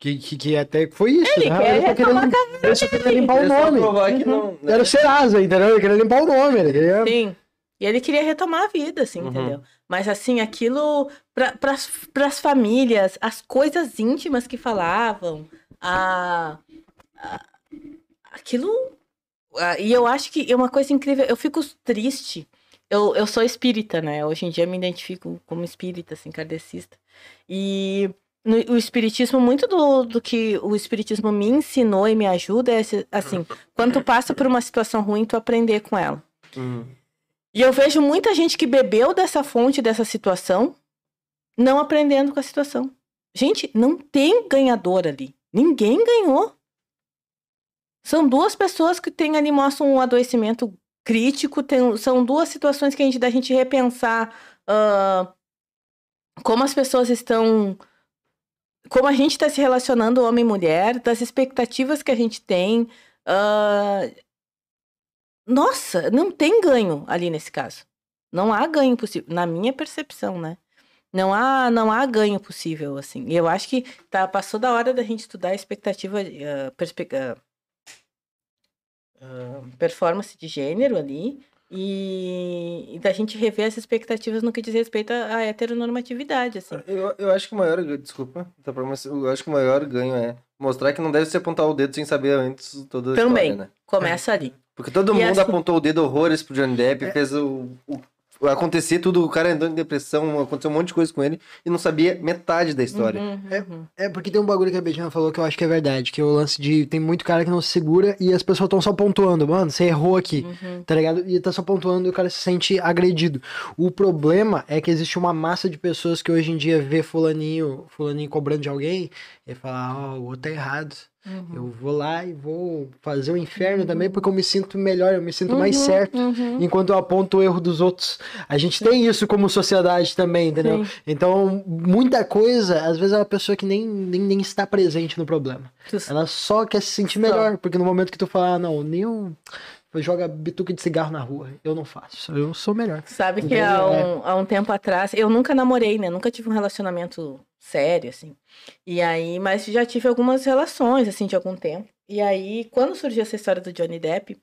Que, que, que até foi isso. Ele né? quer só queria, retomar lim- ele só queria limpar o Ele nome. que não, né? Era o Serasa, entendeu? Ele queria limpar o nome. Ele queria... Sim. E ele queria retomar a vida, assim, Uhum. entendeu? Mas, assim, aquilo, para as famílias, as coisas íntimas que falavam, a, a- aquilo. a- e eu acho que é uma coisa incrível. Eu fico triste. Eu, eu sou espírita, né? Hoje em dia eu me identifico como espírita, assim, kardecista. E no- o espiritismo, muito do, do que o espiritismo me ensinou e me ajuda é, assim, quando tu passa por uma situação ruim, tu aprender com ela. Uhum. E eu vejo muita gente que bebeu dessa fonte, dessa situação, não aprendendo com a situação. Gente, não tem ganhador ali. Ninguém ganhou. São duas pessoas que têm ali, mostram um adoecimento crítico. tem- são duas situações que a gente da gente repensar ah, como as pessoas estão. Como a gente está se relacionando homem e mulher, das expectativas que a gente tem. ah, nossa, não tem ganho ali nesse caso. Não há ganho possível, na minha percepção, né? Não há, não há ganho possível, assim. E eu acho que tá, passou da hora da gente estudar a expectativa, ah, perspe- ah, ah, performance de gênero ali e, e da gente rever as expectativas no que diz respeito à à heteronormatividade, assim. Eu, eu acho que o maior. Desculpa, tá pra- mas eu acho que o maior ganho é mostrar que não deve se apontar o dedo sem saber antes toda a Também. história, né? Começa ali. Porque todo E mundo assim- apontou o dedo horrores pro Johnny Depp, fez o, o- acontecer tudo, o cara entrou em depressão, aconteceu um monte de coisa com ele e não sabia metade da história. Uhum, uhum. É porque tem um bagulho que a Betina falou que eu acho que é verdade, que é o lance de tem muito cara que não se segura e as pessoas estão só pontuando, mano, você errou aqui, Uhum. tá ligado? E tá só pontuando e o cara se sente agredido. O problema é que existe uma massa de pessoas que hoje em dia vê fulaninho, fulaninho cobrando de alguém e fala, ó, o outro tá errado. Uhum. Eu vou lá e vou fazer o inferno também porque eu me sinto melhor, eu me sinto mais Uhum, certo. uhum. Enquanto eu aponto o erro dos outros. A gente tem isso como sociedade também, entendeu? Sim. Então, muita coisa, às vezes é uma pessoa que nem, nem, nem está presente no problema. Ela só quer se sentir melhor, porque no momento que tu fala, ah, não, nem eu joga bituca de cigarro na rua. Eu não faço. Eu sou melhor. Sabe que há É. um, há um tempo atrás, eu nunca namorei, né? Nunca tive um relacionamento sério, assim. E aí, mas já tive algumas relações, assim, de algum tempo. E aí, quando surgiu essa história do Johnny Depp,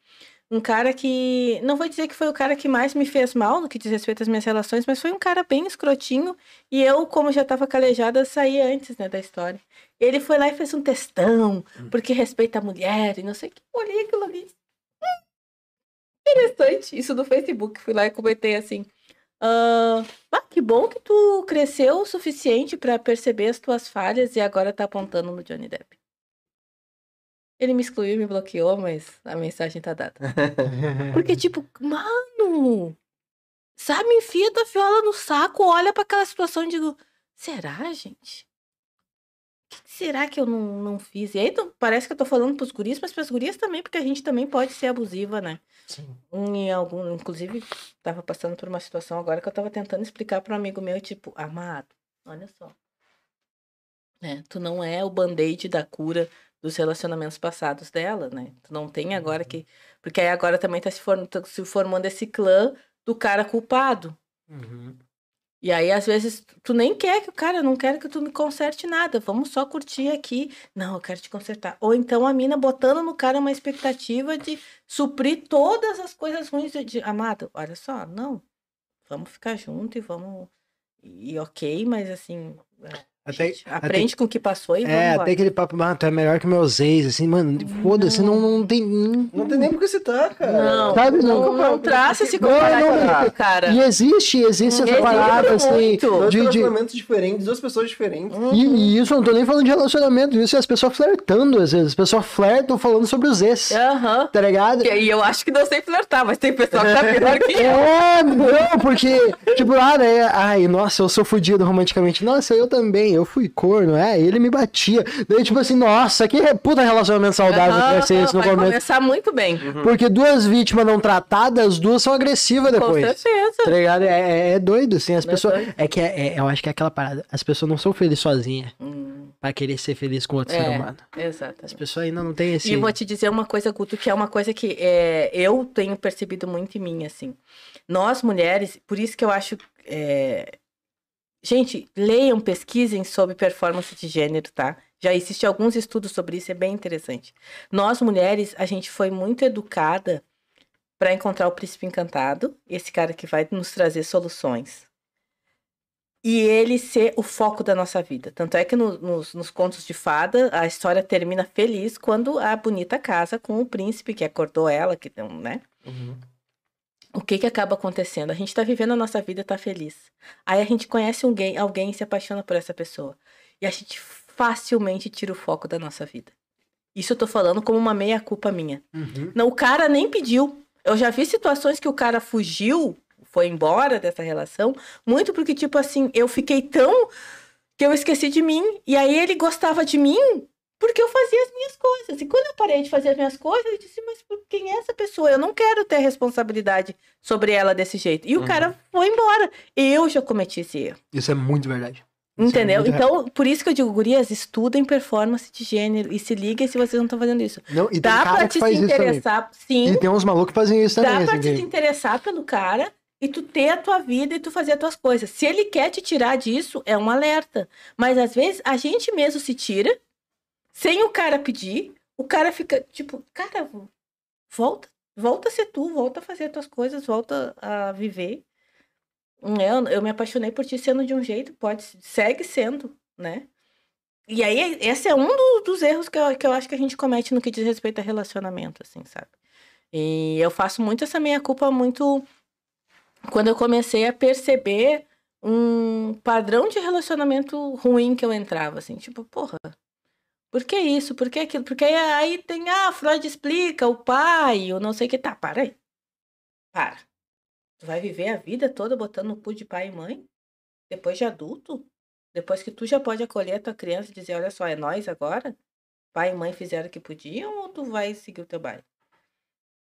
um cara que. Não vou dizer que foi o cara que mais me fez mal no que diz respeito às minhas relações, mas foi um cara bem escrotinho. E eu, como já tava calejada, saí antes, né, da história. Ele foi lá e fez um textão, porque respeita a mulher e não sei o que. Olhei aquilo ali. Interessante. Isso no Facebook. Fui lá e comentei assim. "Ah, ah, que bom que tu cresceu o suficiente pra perceber as tuas falhas e agora tá apontando no Johnny Depp. Ele me excluiu me bloqueou, mas a mensagem tá dada. Porque, tipo, mano, sabe, enfia tua fiola no saco, olha pra aquela situação e digo, será, gente? O que que será que eu não, não fiz? E aí tu- parece que eu tô falando pros guris, mas pras gurias também, porque a gente também pode ser abusiva, né? Sim. Em algum, inclusive, tava passando por uma situação agora que eu tava tentando explicar para um amigo meu, tipo, amado, olha só. É, tu não é o band-aid da cura dos relacionamentos passados dela, né? Tu não tem agora que. Porque aí agora também tá se, form- tá se formando esse clã do cara culpado. Uhum. E aí, às vezes, tu nem quer que o cara, não quero que tu me conserte nada, vamos só curtir aqui. Não, eu quero te consertar. Ou então a mina botando no cara uma expectativa de suprir todas as coisas ruins de, de- amado. Olha só, não. Vamos ficar junto e vamos. E ok, mas assim. é, Até, gente, aprende com o que passou e É, até aquele papo, mano, tu é melhor que meus ex, assim, mano, foda-se, não, não tem. Não, Não tem nem por que citar, cara. Não, Sabe, não, não- não, traça esse comparativo, cara. E existe, existe essa parada, assim. Dois de, de, relacionamentos diferentes, duas pessoas diferentes. E, e isso eu não tô nem falando de relacionamento, isso é as pessoas flertando, às vezes. As pessoas flertam falando sobre os ex. Aham. Tá ligado? E eu acho que não sei flertar, mas tem pessoal que tá pior que eu. É, não, porque, tipo, ah, né? Ai, nossa, eu sou fudido romanticamente. Nossa, eu também, eu fui corno, é, ele me batia. Daí, tipo assim, nossa, que puta relacionamento saudável que vai ser esse no vai começo. começar muito bem. Porque duas vítimas não tratadas, as duas são agressivas Com depois. certeza. Tá ligado? É, é- é doido, assim, as É pessoas. doido. É que é- é- eu acho que é aquela parada. As pessoas não são felizes sozinhas Hum, pra querer ser feliz com outro ser é, humano. As exatamente. pessoas ainda não têm esse. E vou te dizer uma coisa, Guto, que é uma coisa que é, eu tenho percebido muito em mim, assim. Nós, mulheres, por isso que eu acho. é, Gente, leiam, pesquisem sobre performance de gênero, tá? Já existem alguns estudos sobre isso, é bem interessante. Nós, mulheres, a gente foi muito educada para encontrar o príncipe encantado, esse cara que vai nos trazer soluções. E ele ser o foco da nossa vida. Tanto é que no- nos, nos contos de fada, a história termina feliz quando a bonita casa com o príncipe que acordou ela, que né? O que que acaba acontecendo? A gente tá vivendo a nossa vida, tá feliz. Aí a gente conhece alguém, alguém e se apaixona por essa pessoa. E a gente facilmente tira o foco da nossa vida. Isso eu tô falando como uma meia-culpa minha. Uhum. Não, o cara nem pediu. Eu já vi situações que o cara fugiu, foi embora dessa relação, muito porque, tipo assim, eu fiquei tão. que eu esqueci de mim. E aí ele gostava de mim porque eu fazia as minhas coisas. E quando eu parei de fazer as minhas coisas, eu disse, mas quem é essa pessoa? Eu não quero ter responsabilidade sobre ela desse jeito. E o Uhum. cara foi embora. Eu já cometi esse erro. Isso é muito verdade. Isso é Entendeu? muito Então, por isso que eu digo, gurias, estudem performance de gênero e se liguem se vocês não estão fazendo isso. Não, e Dá pra te se interessar, sim. E tem uns malucos que fazem isso também. Dá pra assim, te interessar pelo cara e tu ter a tua vida e tu fazer as tuas coisas. Se ele quer te tirar disso, é um alerta. Mas às vezes a gente mesmo se tira, sem o cara pedir, o cara fica tipo, cara, volta, volta a ser tu, volta a fazer as tuas coisas, volta a viver. Eu, eu me apaixonei por ti sendo de um jeito, pode, segue sendo, né? E aí, esse é um do- dos erros que eu, que eu acho que a gente comete no que diz respeito a relacionamento, assim, sabe? E eu faço muito essa minha culpa muito quando eu comecei a perceber um padrão de relacionamento ruim que eu entrava, assim, tipo, porra, por que isso? Por que aquilo? Porque aí tem, ah, Freud explica, o pai, o não sei o que, tá, para aí. Para. Tu vai viver a vida toda botando no cu de pai e mãe? Depois de adulto? Depois que tu já pode acolher a tua criança e dizer, olha só, é nós agora? Pai e mãe fizeram o que podiam ou tu vai seguir o teu baile?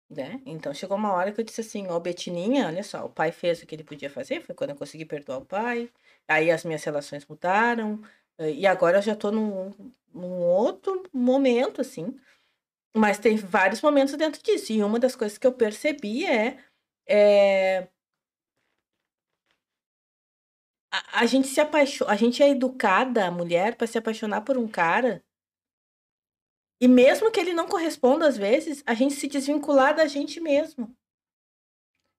Né? Então chegou uma hora que eu disse assim, ó, Betininha, olha só, o pai fez o que ele podia fazer, foi quando eu consegui perdoar o pai, aí as minhas relações mudaram, e agora eu já tô num, num outro momento, assim, Mas tem vários momentos dentro disso. E uma das coisas que eu percebi é. é... A, a gente se apaixona. A gente é educada, a mulher, para se apaixonar por um cara. E mesmo que ele não corresponda às vezes, a gente se desvincular da gente mesmo.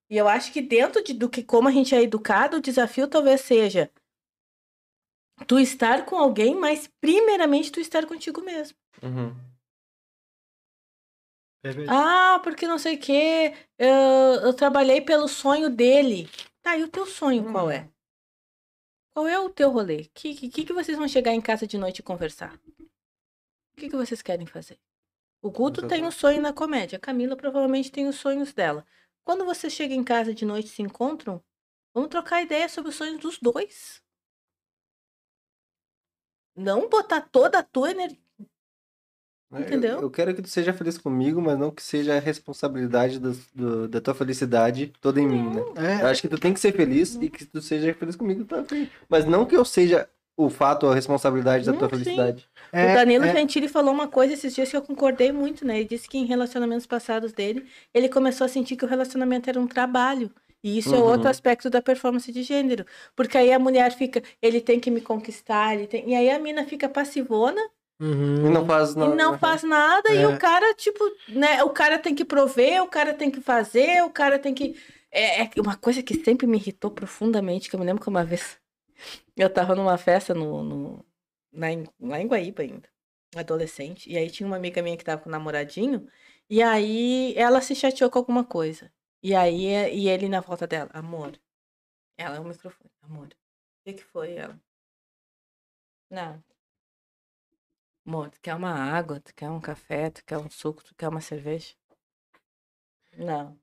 E eu acho que dentro de, do que como a gente é educado, o desafio talvez seja tu estar com alguém, mas primeiramente tu estar contigo mesmo. Uhum. Ah, porque não sei o quê. Eu, eu trabalhei pelo sonho dele. Tá, e o teu sonho qual é? Qual é o teu rolê? O que, que, que vocês vão chegar em casa de noite e conversar? O que, que vocês querem fazer? O Guto tem um sonho na comédia. A Camila provavelmente tem os sonhos dela. Quando vocês chegam em casa de noite e se encontram, vamos trocar ideia sobre os sonhos dos dois. Não botar toda a tua energia. Entendeu? Eu, eu quero que tu seja feliz comigo, mas não que seja a responsabilidade das- do- da tua felicidade toda em mim, né? Eu É, acho que tu tem que ser feliz e que tu seja feliz comigo também. Mas não que eu seja o fato, a responsabilidade da tua sim. felicidade. é, o Danilo é, Gentili falou uma coisa esses dias que eu concordei muito, né? Ele disse que em relacionamentos passados dele, ele começou a sentir que o relacionamento era um trabalho. E isso é Uhum. outro aspecto da performance de gênero. Porque aí a mulher fica, ele tem que me conquistar, ele tem... e aí a mina fica passivona uhum. E não faz e nada. não faz nada, e É. o cara, tipo, né? O cara tem que prover, o cara tem que fazer, o cara tem que. É, é uma coisa que sempre me irritou profundamente, que eu me lembro que uma vez eu tava numa festa no, no, na, em- lá em Guaíba ainda, adolescente, e aí tinha uma amiga minha que tava com um namoradinho, e aí ela se chateou com alguma coisa. E aí, é- e ele na volta dela, amor. Ela é o microfone, amor. O que que foi ela? Não. Amor, tu quer uma água, tu quer um café, tu quer um suco, tu quer uma cerveja? Não.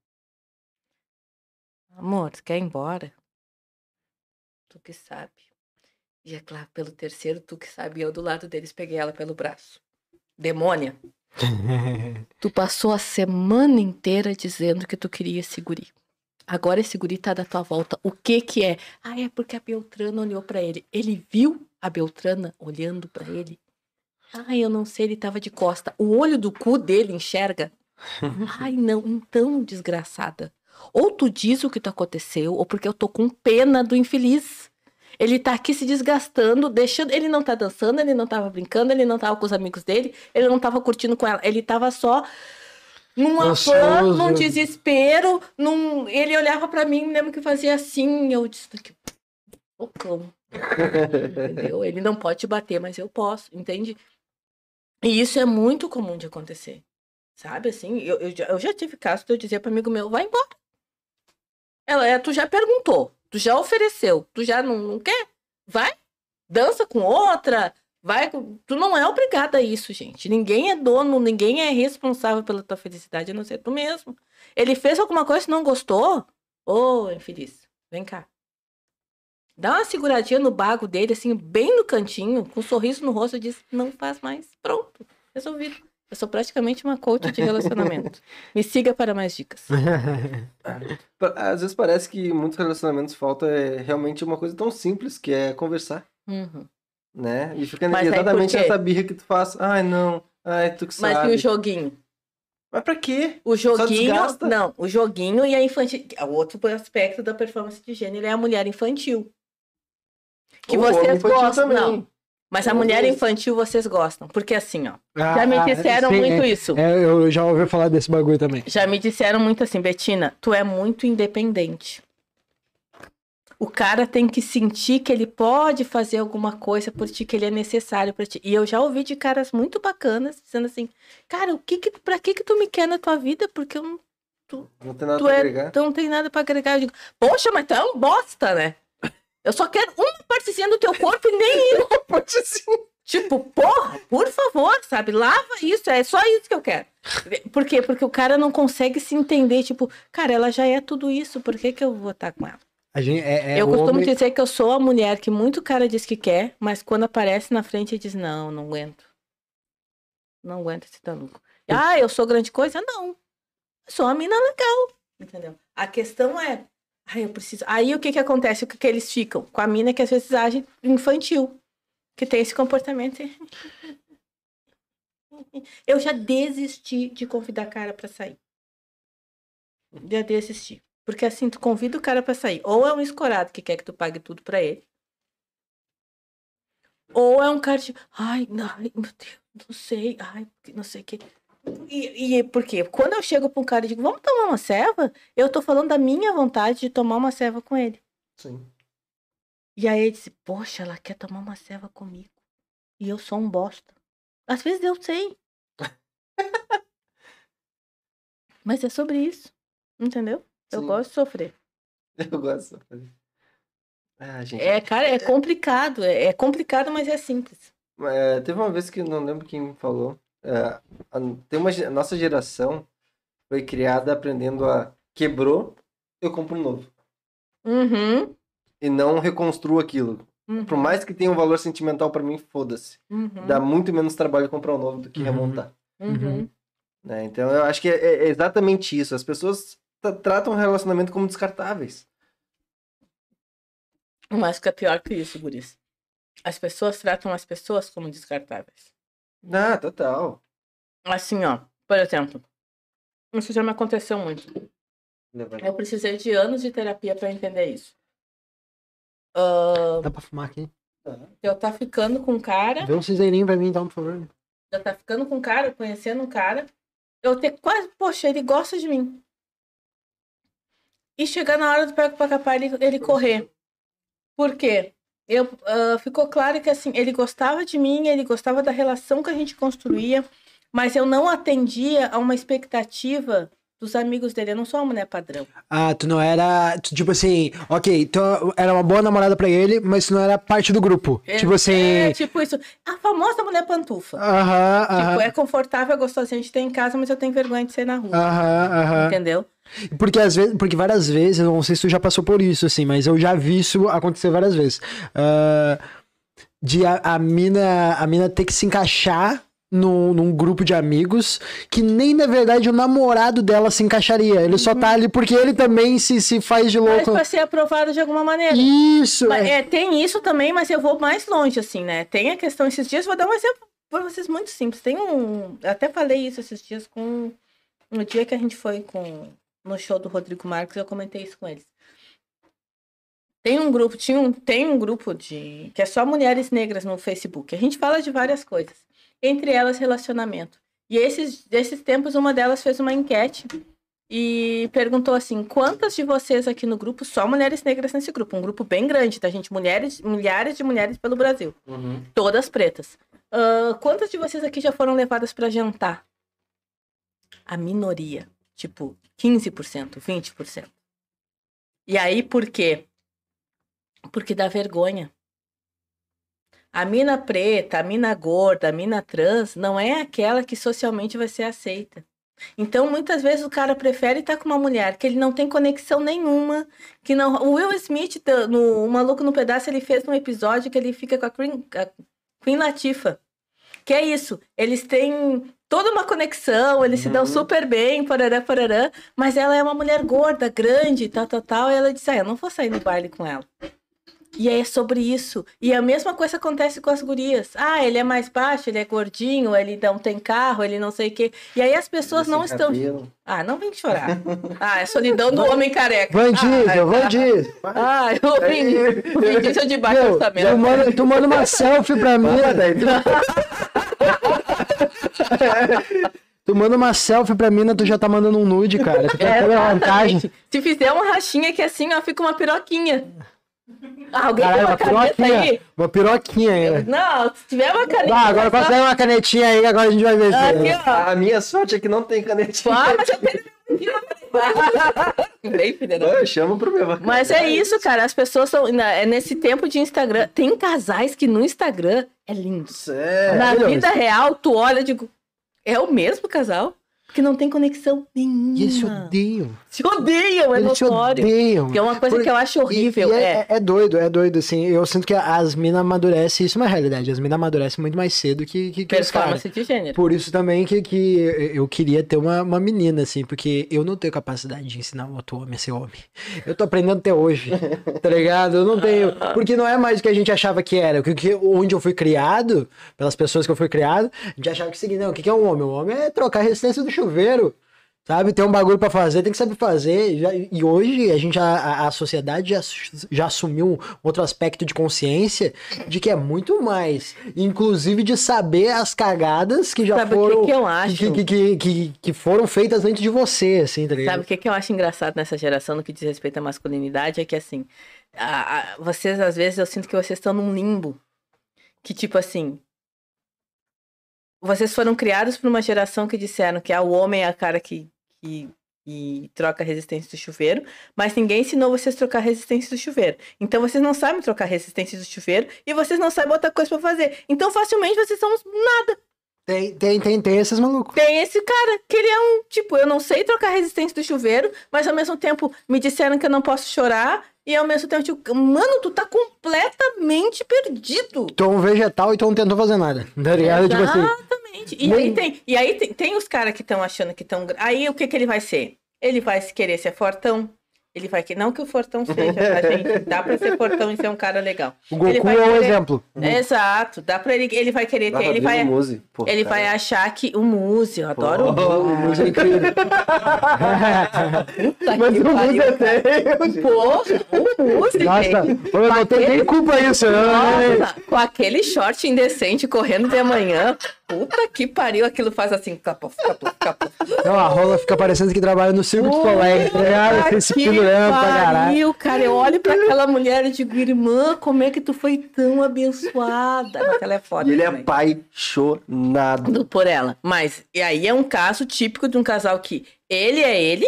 Amor, tu quer ir embora? Tu que sabe. E é claro, pelo terceiro, tu que sabe, eu do lado deles peguei ela pelo braço. Demônia, tu passou a semana inteira dizendo que tu queria esse guri. Agora esse guri tá da tua volta. O que que é? Ah, é porque a Beltrana olhou pra ele. Ele viu a Beltrana olhando pra ele? Ai, eu não sei, ele tava de costa. O olho do cu dele enxerga. Ai, não, então, desgraçada. Ou tu diz o que tu aconteceu, ou porque eu tô com pena do infeliz. Ele tá aqui se desgastando, deixando. Ele não tá dançando, ele não tava brincando, ele não tava com os amigos dele, ele não tava curtindo com ela. Ele tava só num afã, num desespero, num. Ele olhava pra mim, me lembro que fazia assim, eu disse que. Loucão. Entendeu? Ele não pode te bater, mas eu posso, entende? E isso é muito comum de acontecer. Sabe assim? Eu, eu, já, eu já tive caso de eu dizer para amigo meu, vai embora. Ela, é, tu já perguntou, tu já ofereceu, tu já não, não quer? Vai, dança com outra, vai. Tu não é obrigada a isso, gente. Ninguém é dono, ninguém é responsável pela tua felicidade, a não ser tu mesmo. Ele fez alguma coisa e não gostou? Ô, infeliz, vem cá. Dá uma seguradinha no bago dele, assim, bem no cantinho, com um sorriso no rosto, e diz: não faz mais. Pronto, resolvido. Eu sou praticamente uma coach de relacionamento. Me siga para mais dicas. Pa- Às vezes parece que muitos relacionamentos falta é realmente uma coisa tão simples que é conversar, Uhum. né? E fica Mas exatamente essa birra que tu faz. Ai, não. Ai, tu que Mas sabe. e o joguinho? Mas pra quê? O joguinho. Não, o joguinho e a infantil. O outro aspecto da performance de gênero é a mulher infantil. Que O vocês gostam. também. Não. Mas a mulher infantil vocês gostam. Porque assim, ó. Ah, Já me ah, disseram sim, muito é, isso. é, eu já ouvi falar desse bagulho também. Já me disseram muito assim, Betina, tu é muito independente. O cara tem que sentir que ele pode fazer alguma coisa por ti, que ele é necessário pra ti. E eu já ouvi de caras muito bacanas dizendo assim: "Cara, o que que pra que que tu me quer na tua vida? Porque eu não, Não tem nada tu pra é, agregar. tu não tem nada pra agregar". Eu digo: "Poxa, mas tu é um bosta, né? Eu só quero uma partezinha do teu corpo e nem. Pode assim. Tipo, porra, por favor, sabe? Lava isso, é só isso que eu quero. Por quê? Porque o cara não consegue se entender, tipo, cara, ela já é tudo isso, por que, que eu vou estar com ela? Gente, é, é eu costumo homem- dizer que eu sou a mulher que muito cara diz que quer, mas quando aparece na frente diz, não, não aguento. Não aguento esse taluco. Ah, eu sou grande coisa? Não. Eu sou uma mina legal, entendeu? A questão é, ai, eu preciso... Aí o que que acontece? O que que eles ficam? Com a mina que às vezes age infantil, que tem esse comportamento Eu já desisti de convidar cara pra sair. Já desisti. Porque assim, tu convida o cara pra sair. Ou é um escorado que quer que tu pague tudo pra ele. Ou é um cara de. Ai, não, meu Deus, não sei. Ai, não sei o que. E, e por quê? Quando eu chego pra um cara e digo, vamos tomar uma ceva, eu tô falando da minha vontade de tomar uma ceva com ele. Sim. E aí ele disse, poxa, ela quer tomar uma ceva comigo. E eu sou um bosta. Às vezes eu sei. Mas é sobre isso. Entendeu? Eu Sim. gosto de sofrer. Eu gosto. de fazer. Ah, gente. É, cara, é complicado. É, é complicado, mas é simples. É, teve uma vez que não lembro quem me falou. É, a, tem uma, a nossa geração foi criada aprendendo a quebrou, eu compro um novo. Uhum. E não reconstruo aquilo. uhum, Por mais que tenha um valor sentimental pra mim, foda-se. uhum, Dá muito menos trabalho comprar um novo do que Uhum. remontar. uhum. né? Então eu acho que é, é exatamente isso. As pessoas tra- tratam o relacionamento como descartáveis. Mas o que é pior que isso, Guris. As pessoas tratam as pessoas como descartáveis. Ah, total. Assim, ó, por exemplo, isso já me aconteceu muito. Eu precisei de anos de terapia pra entender isso. Ah, Dá pra fumar aqui? eu tá ficando com um cara, Vê um cinzeirinho pra mim, então, por favor. eu tá ficando com um cara, conhecendo um cara, eu ter quase, poxa, ele gosta de mim. E chegar na hora do pego pra capar ele, ele correr. Por quê? Eu, ah, ficou claro que assim, ele gostava de mim, ele gostava da relação que a gente construía, mas eu não atendia a uma expectativa dos amigos dele. Eu não sou uma mulher padrão. Ah, tu não era. tu, tipo assim, ok, tu era uma boa namorada pra ele, mas tu não era parte do grupo. É- tipo assim. É, tipo isso. A famosa mulher pantufa. Aham, Tipo, aham. é confortável, é gostosinha de ter em casa, mas eu tenho vergonha de ser na rua. Aham, aham. Entendeu? Porque às vezes, porque várias vezes, eu não sei se tu já passou por isso, assim, mas eu já vi isso acontecer várias vezes. Ah, de a, a mina, a mina ter que se encaixar num, num grupo de amigos que nem na verdade o namorado dela se encaixaria. Ele só tá ali porque ele também se, se faz de Mas louco. pra ser aprovado de alguma maneira. Isso, Mas, é. é, tem isso também, mas eu vou mais longe, assim, né? Tem a questão, esses dias, vou dar um exemplo pra vocês muito simples. Tem um. eu Até falei isso esses dias com. No dia que a gente foi com, no show do Rodrigo Marques, eu comentei isso com eles. Tem um grupo, tinha um, tem um grupo de. que é só mulheres negras no Facebook. A gente fala de várias coisas. Entre elas, relacionamento. E esses, esses tempos, uma delas fez uma enquete e perguntou assim: quantas de vocês aqui no grupo, só mulheres negras nesse grupo? Um grupo bem grande, tá, gente? Mulheres, milhares de mulheres pelo Brasil, Uhum. todas pretas. Ah, quantas de vocês aqui já foram levadas para jantar? A minoria, tipo 15%, 20%. E aí por quê? Porque dá vergonha. A mina preta, a mina gorda, a mina trans não é aquela que socialmente vai ser aceita. Então, muitas vezes o cara prefere estar com uma mulher que ele não tem conexão nenhuma, que não. O Will Smith, tá- no o Maluco no Pedaço, ele fez um episódio que ele fica com a Queen, a Queen Latifah. Que é isso, eles têm toda uma conexão, eles se dão Uhum. super bem, porará, porará, mas ela é uma mulher gorda, grande, tal, tal, tal, e ela disse, ah, eu não vou sair no baile com ela. E é sobre isso. E a mesma coisa acontece com as gurias. Ah, ele é mais baixo, ele é gordinho, ele não tem carro, ele não sei o quê. E aí as pessoas não Sem estão. cabelo. Ah, não vem chorar. Ah, é solidão do homem careca. Diesel, Van Diesel. Ah, o Vin, o Vin Diesel de baixo Meu, orçamento. tu, manda, tu manda uma selfie pra mim. Ah, tu- manda uma selfie pra mina, tu já tá mandando um nude, cara. Tu tá tendo a vantagem. Se fizer uma rachinha que assim, ó, fica uma piroquinha. Ah, alguém Caralho, tem uma uma caneta piroquinha. aí? Uma piroquinha ainda. Não, se tiver uma caneta. Ah, agora só- passa aí uma canetinha aí, agora a gente vai ver. Aqui, ó. A minha sorte é que não tem canetinha. Ah, mas eu tenho. Bem, filha da Eu chamo pro meu. Mas é isso, cara. As pessoas são. é Nesse tempo de Instagram. Tem casais que no Instagram é lindo. Sério. Na vida real, tu olha e digo. É o mesmo casal? Porque não tem conexão nenhuma. E eles se odeiam. Se odeiam, é Eles se notório. odeiam. Que é uma coisa Por- que eu acho E- horrível. e é, é. é doido, é doido, assim. Eu sinto que as minas amadurecem, isso é uma realidade. As minas amadurecem muito mais cedo que, que, que. Performance de gênero. Por isso também que, que eu queria ter uma, uma menina, assim, porque eu não tenho capacidade de ensinar o outro homem a ser homem. Eu tô aprendendo até hoje, tá ligado? Eu não tenho. Porque não é mais o que a gente achava que era. O que, que- onde eu fui criado, pelas pessoas que eu fui criado, a gente achava que o seguinte, não, o que, que é um homem? Um homem é trocar a resistência do chuveiro. Sabe, tem um bagulho pra fazer, tem que saber fazer. Já- e hoje a gente, a, a- sociedade já, já assumiu um outro aspecto de consciência de que é muito mais, inclusive de saber as cagadas que já Sabe foram que, que eu acho? que, que, que, que, que foram feitas antes de você, assim, tá ligado? Sabe o que, que eu acho engraçado nessa geração no que diz respeito à masculinidade? É que, assim, a- a- vocês, às vezes, eu sinto que vocês estão num limbo. Que, tipo assim. Vocês foram criados por uma geração que disseram que ah, o homem é a cara que, que, que troca a resistência do chuveiro, mas ninguém ensinou vocês a trocar a resistência do chuveiro. Então vocês não sabem trocar a resistência do chuveiro e vocês não sabem outra coisa pra fazer. Então facilmente vocês são uns Tem, tem, tem, tem esses malucos. tem esse cara, que ele é um, tipo, eu não sei trocar a resistência do chuveiro, mas ao mesmo tempo me disseram que eu não posso chorar, e ao mesmo tempo, tipo, mano, tu tá completamente perdido. Tu é um vegetal e tu não tentou fazer nada, tá ligado? Tipo assim, Exatamente. E aí tem, e aí tem, tem os caras que estão achando que estão. Aí o que que ele vai ser? Ele vai querer ser fortão. Ele vai que não que o fortão seja, tá, gente? Dá pra ser fortão e ser um cara legal. o Ele Goku é um querer- exemplo. Exato, dá pra ele, ele vai querer ter, ele vai, Muse. Pô, ele cara. vai achar que o Muse, eu adoro o Oh, o Muse é incrível. Puta Mas o Muse pariu, é feio. Porra, o Muse, Nossa, gente. eu não tenho nem culpa isso. não- Nossa, com aquele short indecente correndo de manhã. Puta que pariu, aquilo faz assim, capô, capô, capô. Não, a rola fica parecendo que trabalha no circo de Puta Soleil, tá ligado? Tem se pendurando pra caralho. cara. Eu olho pra aquela mulher e digo, irmã, como é que tu foi tão abençoada? Mas ela é foda. E ele é também. apaixonado. Do- por ela. Mas, e aí é um caso típico de um casal que ele é ele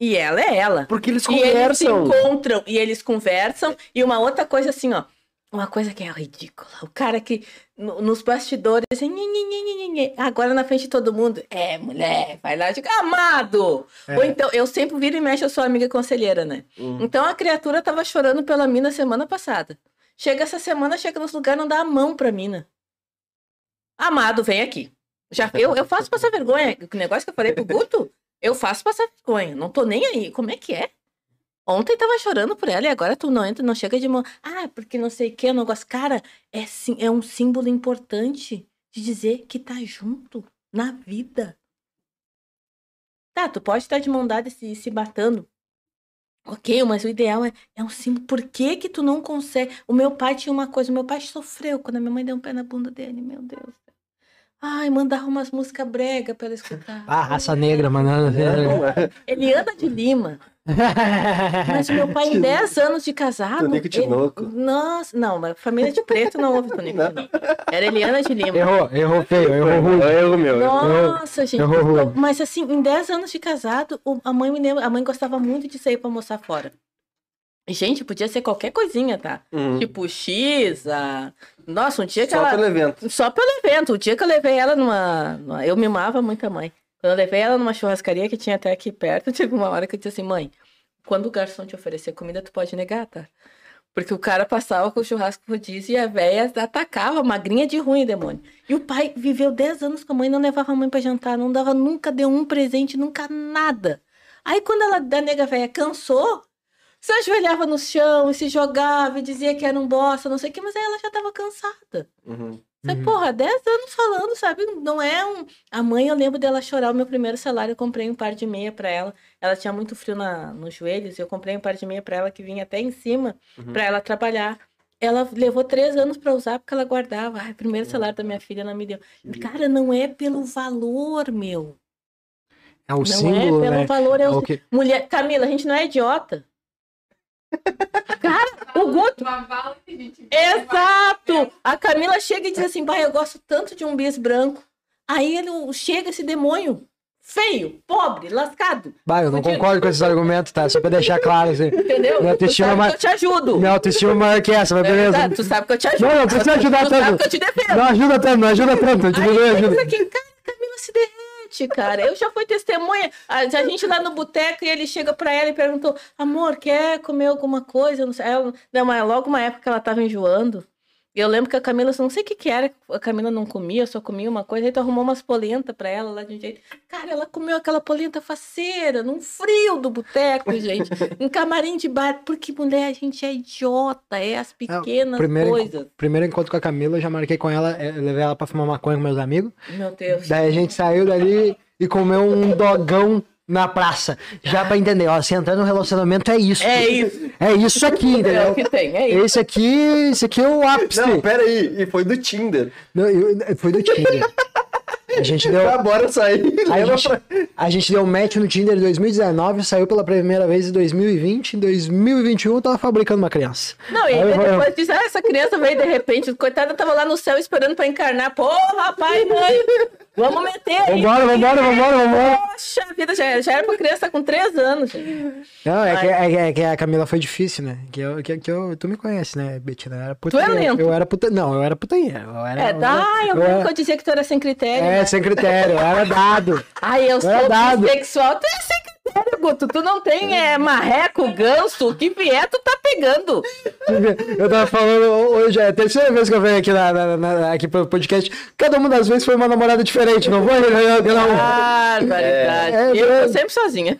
e ela é ela. Porque eles E eles se conversam. encontram e eles conversam. E uma outra coisa assim, ó. Uma coisa que é ridícula. O cara que no- nos bastidores, assim, nhe, nhe, nhe, nhe, nhe, agora na frente de todo mundo, é, mulher, vai lá e diga, amado! É. Ou então, eu sempre viro e mexo, eu sou amiga conselheira, né? Hum. Então a criatura tava chorando pela mina semana passada. Chega essa semana, chega nos lugares, não dá a mão pra mina. Amado, vem aqui. Já, eu, eu faço passar vergonha. O negócio que eu falei pro Guto, eu faço passar vergonha. Não tô nem aí. Como é que é? Ontem tava chorando por ela e agora tu não entra, não chega de mão. Ah, porque não sei o que, eu não gosto. Cara, é, sim, é um símbolo importante de dizer que tá junto na vida. Tá, tu pode estar de mão dada se, se batendo. Ok, mas o ideal é, é um símbolo. Por que que tu não consegue? O meu pai tinha uma coisa, o meu pai sofreu quando a minha mãe deu um pé na bunda dele, meu Deus. Ai, mandava umas músicas brega pra ela escutar. Ah, raça negra, mano. Eliana de Lima. Mas meu pai, em 10 anos de casado. Tonico ele- Tinoco. Nossa, não, mas família de preto não houve Tonico Tinoco. Era Eliana de Lima. errou, errou feio, errou ruim. É erro meu. Nossa, gente. errou ruim. Mas assim, em 10 anos de casado, a mãe me lembra, a mãe gostava muito de sair pra almoçar fora. Gente, podia ser qualquer coisinha, tá? Uhum. Tipo X, a... Nossa, um dia que Só ela. pelo evento. Só pelo evento. O dia que eu levei ela numa. Eu mimava muito a mãe. Quando eu levei ela numa churrascaria que tinha até aqui perto, teve uma hora que eu disse assim, mãe, quando o garçom te oferecer comida, tu pode negar, tá? Porque o cara passava com o churrasco rodízio e a véia atacava, magrinha de ruim, demônio. E o pai viveu 10 anos com a mãe, não levava a mãe pra jantar, não dava, nunca deu um presente, nunca nada. Aí quando ela, da nega véia, cansou, se ajoelhava no chão e se jogava e dizia que era um bosta, não sei o que, mas aí ela já tava cansada. Uhum. Sabe, Uhum. porra, 10 anos falando, sabe? Não é um. A mãe, eu lembro dela chorar o meu primeiro salário, eu comprei um par de meia pra ela. Ela tinha muito frio na, nos joelhos, e eu comprei um par de meia pra ela que vinha até em cima Uhum. pra ela trabalhar. Ela levou três anos pra usar porque ela guardava. Ai, primeiro salário da minha filha ela me deu. Cara, não é pelo valor, meu. É o não símbolo, é pelo né? valor. É É o... o que... Mulher, Camila, a gente não é idiota. Cara, o Guto. Uma bala que a gente Exato! A Camila chega e diz assim: pai, eu gosto tanto de um bis branco. Aí ele chega esse demônio feio, pobre, lascado. Bah, eu não Fudido. concordo com esses argumentos, tá? Só pra deixar claro, assim. Entendeu? Minha autoestima sabe é que eu te ajudo. Minha autoestima é maior que essa, mas beleza. Exato, tu sabe que eu te ajudo. Não, não precisa ajudar tu sabe tanto. que eu te defendo. Não ajuda tanto, não ajuda tanto. Eu te Aí ajuda. aqui, cara, a Camila se derrete. Gente, cara. Eu já fui testemunha. A, a gente lá no boteco e ele chega pra ela e perguntou: amor, quer comer alguma coisa? Não sei. Ela, não, mas logo uma época que ela tava enjoando. E eu lembro que a Camila, não sei o que que era, a Camila não comia, só comia uma coisa, aí tu arrumou umas polenta pra ela lá de um jeito. Cara, ela comeu aquela polenta faceira, num frio do boteco, gente. um camarim de bar, porque mulher, a gente é idiota, é as pequenas primeiro, coisas. Primeiro encontro com a Camila, eu já marquei com ela, eh, levei ela pra fumar maconha com meus amigos. Meu Deus. Daí a gente saiu dali e comeu um dogão na praça. Já pra entender, ó, se entrar no relacionamento é isso. É isso. É isso aqui, É o entendeu? que tem, é isso. Esse aqui, esse aqui é o ápice. Não, pera aí. E foi do Tinder. Não, eu- foi do Tinder. A gente deu. Ah, bora sair. Aí a gente, a gente deu match no Tinder em 2019, saiu pela primeira vez em 2020. Em 2021 eu tava fabricando uma criança. Não, e Aí eu depois diz, ah, essa criança veio de repente, coitada tava lá no céu esperando pra encarnar. Porra, pai, mãe, vamos meter aí. Vambora, vambora, vambora, vambora. Poxa vida, já, já era pra criança tá com três anos. gente. Não, é que, é, é que a Camila foi difícil, né? Que eu, que, que eu, tu me conhece, né, Betina? Eu era putanheiro. lento. Eu era puta, não, eu era putanheiro. Eu era, É, dá, eu eu lembro era- que eu dizia que tu era sem critério. É, né? Sem critério, era dado. Ai, eu sou é dado. bissexual. Tu é sem critério, Guto. Tu não tem é, marreco, ganso, o que vier, tu tá pegando. Eu tava falando hoje, é a terceira vez que eu venho aqui, na, na- na- aqui pro podcast. Cada uma das vezes foi uma namorada diferente, não foi? Um. Barbaridade. É, é eu tô verdade. sempre sozinha.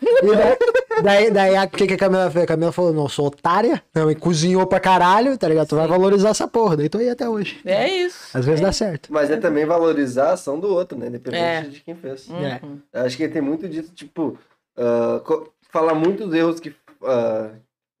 E daí, daí, o que, que a Camila fez? A Camila falou, não, eu sou otária, não, e cozinhou pra caralho, tá ligado? Tu vai valorizar essa porra, daí tô aí até hoje. É isso. Às vezes dá certo. Mas é também valorizar a ação do outro, né? Independente É. de quem fez. É. Uhum. Eu Acho que tem muito disso, tipo, ah, falar muitos erros que. ah,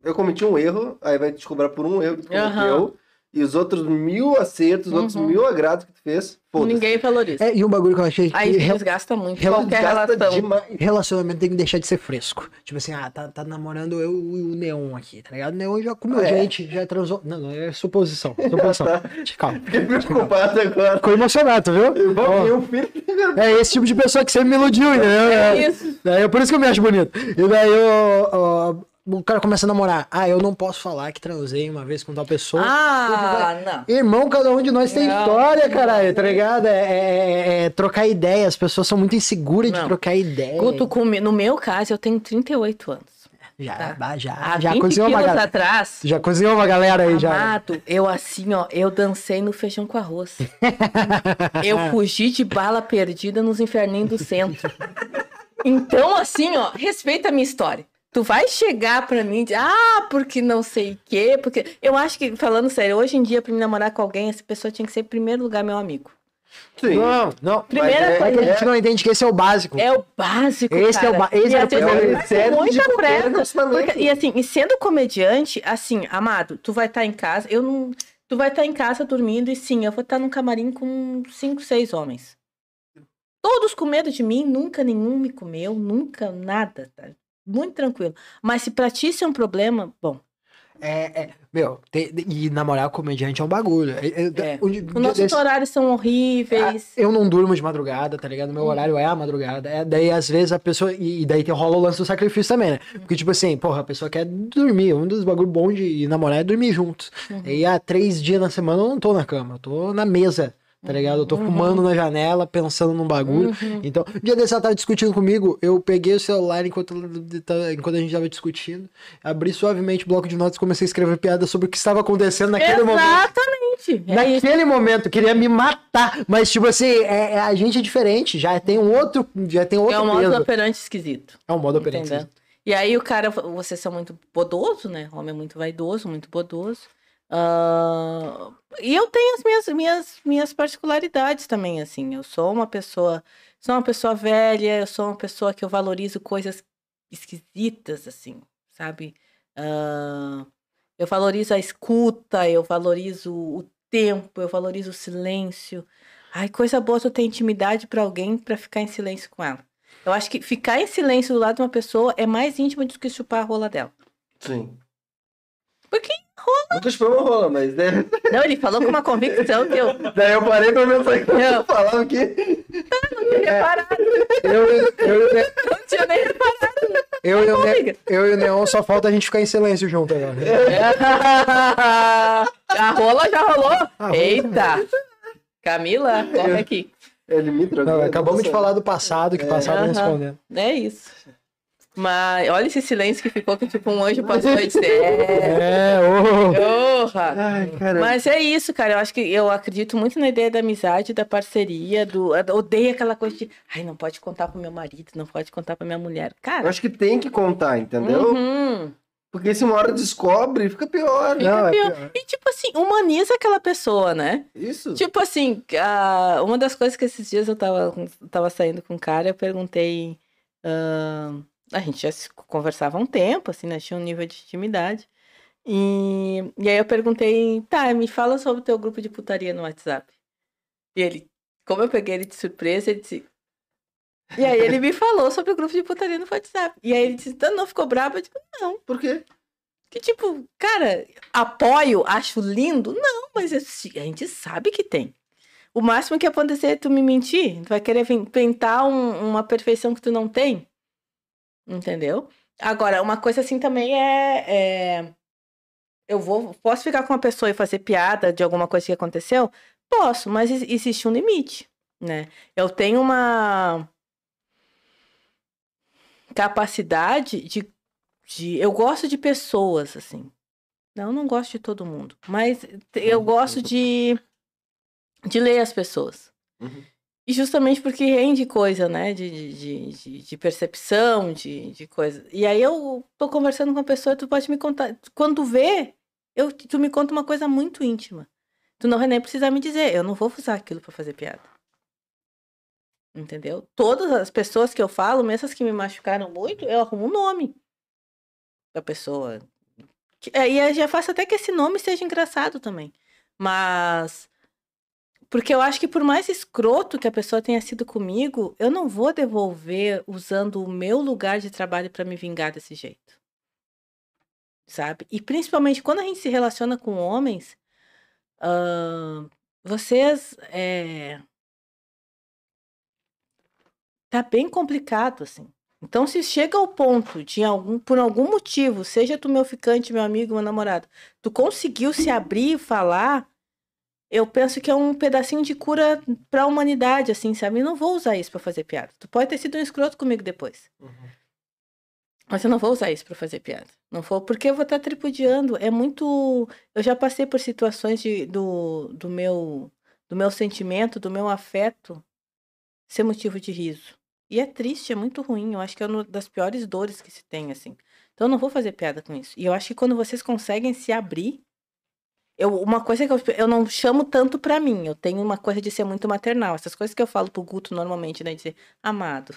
eu cometi um erro, aí vai te cobrar por um erro que cometeu. Aham. E os outros mil acertos, os outros Uhum. mil agrados que tu fez. Ninguém valoriza. É, e um bagulho que eu achei que Aí re- desgasta muito rela- qualquer Gasta relação. demais. relacionamento tem que deixar de ser fresco. Tipo assim, ah, tá, tá namorando eu e o Neon aqui, tá ligado? O Neon já comeu é? gente, já transou. Não, não, é suposição. Suposição. Calma. Fiquei preocupado agora. Ficou emocionado, viu? Ter um filho. É esse tipo de pessoa que sempre me iludiu, entendeu? É isso. Daí, é por isso que eu me acho bonito. E daí eu, ó, o cara começa a namorar. Ah, eu não posso falar que transei uma vez com tal pessoa. Ah, não. Irmão, cada um de nós tem Não. história, caralho, tá ligado? É, é- é trocar ideia. As pessoas são muito inseguras de Não. trocar ideia. Guto, no meu caso, eu tenho 38 anos. Já, Tá. já, Há já 20 cozinhou uma galera. atrás, Já cozinhou uma galera aí, já. amado, eu assim, ó, eu dancei no feijão com arroz. eu fugi de bala perdida nos inferninhos do centro. Então, assim, ó, respeita a minha história. Tu vai chegar pra mim e dizer, ah, porque não sei o quê, porque... Eu acho que, falando sério, hoje em dia, pra me namorar com alguém, essa pessoa tinha que ser, em primeiro lugar, meu amigo. Sim. Não, não. Primeira é- É que a coisa, gente não entende que esse é o básico. É o básico, Esse é o cara. ba- esse E é o primeiro de muita pressa. e assim, e sendo comediante, assim, amado, tu vai estar em casa, eu não... Tu vai estar em casa dormindo e sim, eu vou estar num camarim com cinco, seis homens. Todos com medo de mim, nunca nenhum me comeu, nunca nada, tá? Muito tranquilo. Mas se pra ti isso é um problema, bom, É, é, meu, tem- e namorar com comediante é um bagulho. É, é, É. um dia- os nossos desse- horários são horríveis. Eu não durmo de madrugada, tá ligado? Meu horário é a madrugada. É, daí, às vezes, a pessoa. E, daí tem, rola o lance do sacrifício também, né? Porque, tipo assim, porra, a pessoa quer dormir. Um dos bagulhos bons de namorar é dormir juntos. E há três dias na semana eu não tô na cama, eu tô na mesa, tá ligado? Eu tô fumando na janela, pensando num bagulho. Então, um dia desse ela tava discutindo comigo, eu peguei o celular enquanto, enquanto a gente tava discutindo, abri suavemente o bloco de notas e comecei a escrever piada sobre o que estava acontecendo naquele momento. Exatamente. É. Naquele momento, queria me matar. Mas, tipo assim, é, é- a gente é diferente. Já tem um outro. Já tem outro É um modo peso. operante esquisito. É um modo operante. Entendeu? E aí o cara, vocês são muito bodoso, né? Homem é muito vaidoso, muito bodoso. Ah, e eu tenho as minhas, minhas, minhas particularidades também, assim. Eu sou uma pessoa, sou uma pessoa velha, eu sou uma pessoa que eu valorizo coisas esquisitas, assim, sabe? Ah, eu valorizo a escuta, eu valorizo o tempo, eu valorizo o silêncio. Ai, coisa boa tu ter intimidade pra alguém pra ficar em silêncio com ela. Eu acho que ficar em silêncio do lado de uma pessoa é mais íntimo do que chupar a rola dela. Sim. Porque Nunca chupei uma rola, mas né? Não, ele falou com uma convicção que eu Daí eu parei pra pensar que Não. eu falava que. não tinha reparado. Eu, eu, eu, Não tinha nem reparado. eu, eu, eu e o Neon só falta a gente ficar em silêncio junto agora. A rola já rolou? rola Eita! Camila, corre aqui. É limite, Não, acabamos de falar do passado, que É. passado não Aham. escondendo. É isso. Mas olha esse silêncio que ficou, que tipo um anjo passou e disse, é, É, porra. Ai. Mas é isso, cara. Eu acho que eu acredito muito na ideia da amizade, da parceria, do. eu Odeio aquela coisa de. Ai, não pode contar pro meu marido, não pode contar pra minha mulher. Eu Cara. acho que tem que contar, entendeu? uhum. Porque se uma hora descobre, fica pior. Não, é pior. pior. E tipo assim, humaniza aquela pessoa, né? Isso. Tipo assim, a- uma das coisas que esses dias eu tava, tava saindo com um cara, eu perguntei. ahn, a gente já se conversava há um tempo, assim, né? Tinha um nível de intimidade. E, e aí eu perguntei, tá, me fala sobre o teu grupo de putaria no WhatsApp. E ele, como eu peguei ele de surpresa, ele disse. E aí ele me falou sobre o grupo de putaria no WhatsApp. E aí ele disse, "Então, não ficou bravo? Eu digo, não. Por quê? Que tipo, cara, apoio, acho lindo? Não, mas a gente sabe que tem. O máximo que acontecer é tu me mentir. Tu vai querer inventar um- uma perfeição que tu não tem. Entendeu? Agora, uma coisa assim também é, é- Eu vou. Posso ficar com uma pessoa e fazer piada de alguma coisa que aconteceu? Posso, mas ex- existe um limite, né? Eu tenho uma capacidade de de eu gosto de pessoas assim. Não, eu não gosto de todo mundo, mas eu gosto de de ler as pessoas. Uhum. E justamente porque rende coisa, né? De, de, de, de- percepção, de, de coisa. E aí eu tô conversando com a pessoa, tu pode me contar. Quando vê, eu, tu me conta uma coisa muito íntima. Tu não vai nem precisar me dizer, eu não vou usar aquilo pra fazer piada. Entendeu? Todas as pessoas que eu falo, mesmo as que me machucaram muito, eu arrumo um nome da pessoa. E eu já faço até que esse nome seja engraçado também. Mas. Porque eu acho que por mais escroto que a pessoa tenha sido comigo, eu não vou devolver usando o meu lugar de trabalho pra me vingar desse jeito. Sabe? E principalmente quando a gente se relaciona com homens, ahn, vocês. É... Tá bem complicado, assim. Então, se chega ao ponto de algum, por algum motivo, seja tu meu ficante, meu amigo, meu namorado, tu conseguiu se abrir e falar, eu penso que é um pedacinho de cura pra humanidade, assim, sabe? Eu não vou usar isso pra fazer piada. Tu pode ter sido um escroto comigo depois. Mas eu não vou usar isso pra fazer piada. Não vou, porque eu vou estar tripudiando. É muito. Eu já passei por situações de, do, do meu do meu sentimento, do meu afeto ser motivo de riso. E é triste, é muito ruim. Eu acho que é uma das piores dores que se tem, assim. Então eu não vou fazer piada com isso. E eu acho que quando vocês conseguem se abrir. Eu, uma coisa que eu, eu não chamo tanto pra mim. Eu tenho uma coisa de ser muito maternal. Essas coisas que eu falo pro Guto normalmente, né? De dizer, amado,